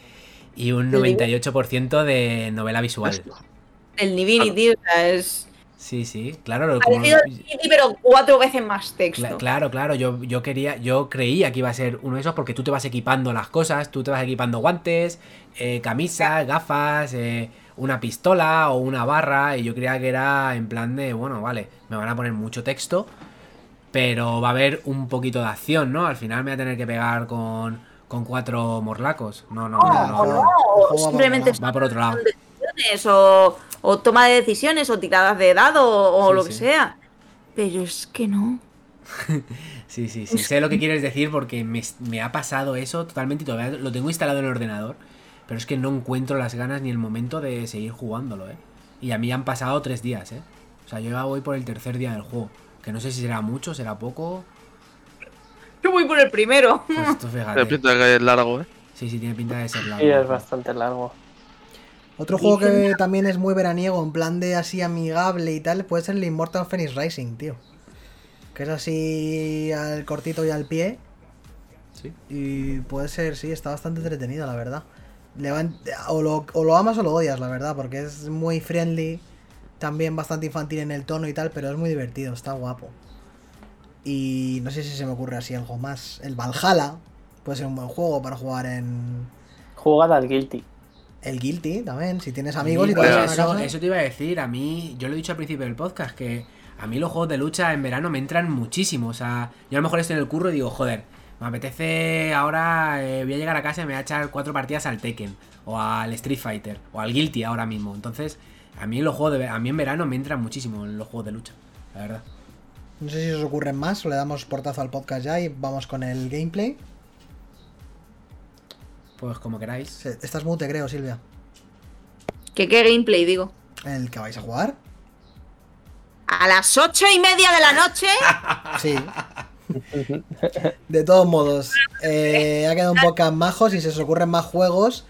y un 98% de novela visual. El Divinity, o sea, es. Sí, sí, claro. como- pero cuatro veces más texto. Cla- claro, claro, yo, yo quería, yo creía que iba a ser uno de esos porque tú te vas equipando las cosas, tú te vas equipando guantes, eh, camisas, gafas, eh, una pistola o una barra, y yo creía que era en plan de, bueno, vale, me van a poner mucho texto, pero va a haber un poquito de acción, ¿no? Al final me voy a tener que pegar con, con cuatro morlacos. No, no, no, No, no, no, no. o Juego simplemente. Va por otro lado. o, o toma de decisiones o tiradas de dado o Sí, lo sí. que sea. Pero es que no. Sí, sí, sí. Sé lo que quieres decir porque me, me ha pasado eso totalmente y todavía lo tengo instalado en el ordenador. Pero es que no encuentro las ganas ni el momento de seguir jugándolo, ¿eh? Y a mí han pasado tres días, ¿eh? O sea, yo ya voy por el tercer día del juego. Que no sé si será mucho, será poco. Yo voy por el primero. Pues tú fíjate. pinta que es largo, ¿eh? Sí, sí, tiene pinta de ser largo. Y es bastante largo. Otro juego que también es muy veraniego, en plan de así amigable y tal, puede ser el Immortal Phoenix Rising, tío. Que es así al cortito y al pie. Sí. Y puede ser, sí, está bastante entretenido, la verdad. Le va en- o, lo, o lo amas o lo odias, la verdad, porque es muy friendly. También bastante infantil en el tono y tal, pero es muy divertido, está guapo. Y no sé si se me ocurre así algo más. El Valhalla puede ser un buen juego para jugar en Jugada al Guilty. el Guilty también, si tienes amigos y te eso, casa. eso te iba a decir, a mí, yo lo he dicho al principio del podcast, que a mí los juegos de lucha en verano me entran muchísimo. O sea, yo a lo mejor estoy en el curro y digo, joder, me apetece ahora, eh, voy a llegar a casa y me voy a echar cuatro partidas al Tekken, o al Street Fighter, o al Guilty ahora mismo. Entonces, a mí los juegos de, a mí en verano me entran muchísimo los juegos de lucha, la verdad. No sé si os ocurren más o le damos portazo al podcast ya y vamos con el gameplay. Pues como queráis. Estás mute, creo, Silvia. ¿Qué, qué gameplay, digo? ¿El que vais a jugar? A las ocho y media de la noche. Sí. De todos modos, eh, ha quedado un podcast majo. Si se os ocurren más juegos,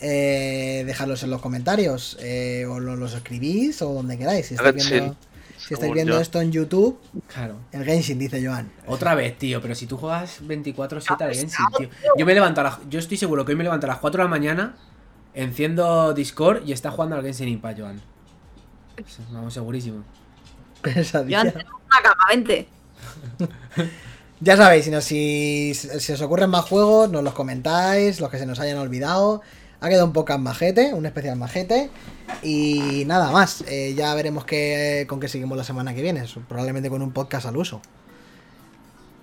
eh, dejadlos en los comentarios. eh, o lo- los escribís o donde queráis. Si estáis viendo, si estáis según viendo yo. esto en YouTube, Claro. el Genshin, dice Joan. Otra vez, tío, pero si tú juegas 24-7 al Genshin, tío. Yo me levanto a las- Yo estoy seguro que hoy me levanto a las 4 de la mañana, enciendo Discord y está jugando al Genshin Impact, Joan. Vamos, segurísimo. Yo Pesadilla. antes tengo una cama, vente. Ya sabéis, si, si, si os ocurren más juegos, nos los comentáis, los que se nos hayan olvidado. Ha quedado un podcast majete, un especial majete. Y nada más. eh, ya veremos qué, con qué seguimos la semana que viene. Probablemente con un podcast al uso.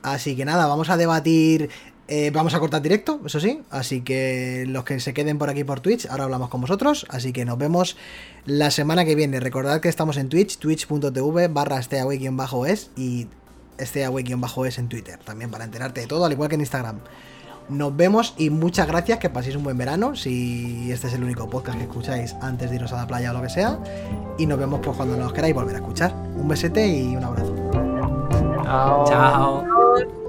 Así que nada, vamos a debatir. eh, vamos a cortar directo, eso sí. Así que los que se queden por aquí por Twitch, ahora hablamos con vosotros. Así que nos vemos la semana que viene. Recordad que estamos en Twitch, twitch.tv barra esteaway-es y esteaway-es en Twitter. También para enterarte de todo, al igual que en Instagram. Nos vemos y muchas gracias, que paséis un buen verano, si este es el único podcast que escucháis antes de iros a la playa o lo que sea. Y nos vemos pues cuando nos queráis volver a escuchar. Un besete y un abrazo. Chao. Chao.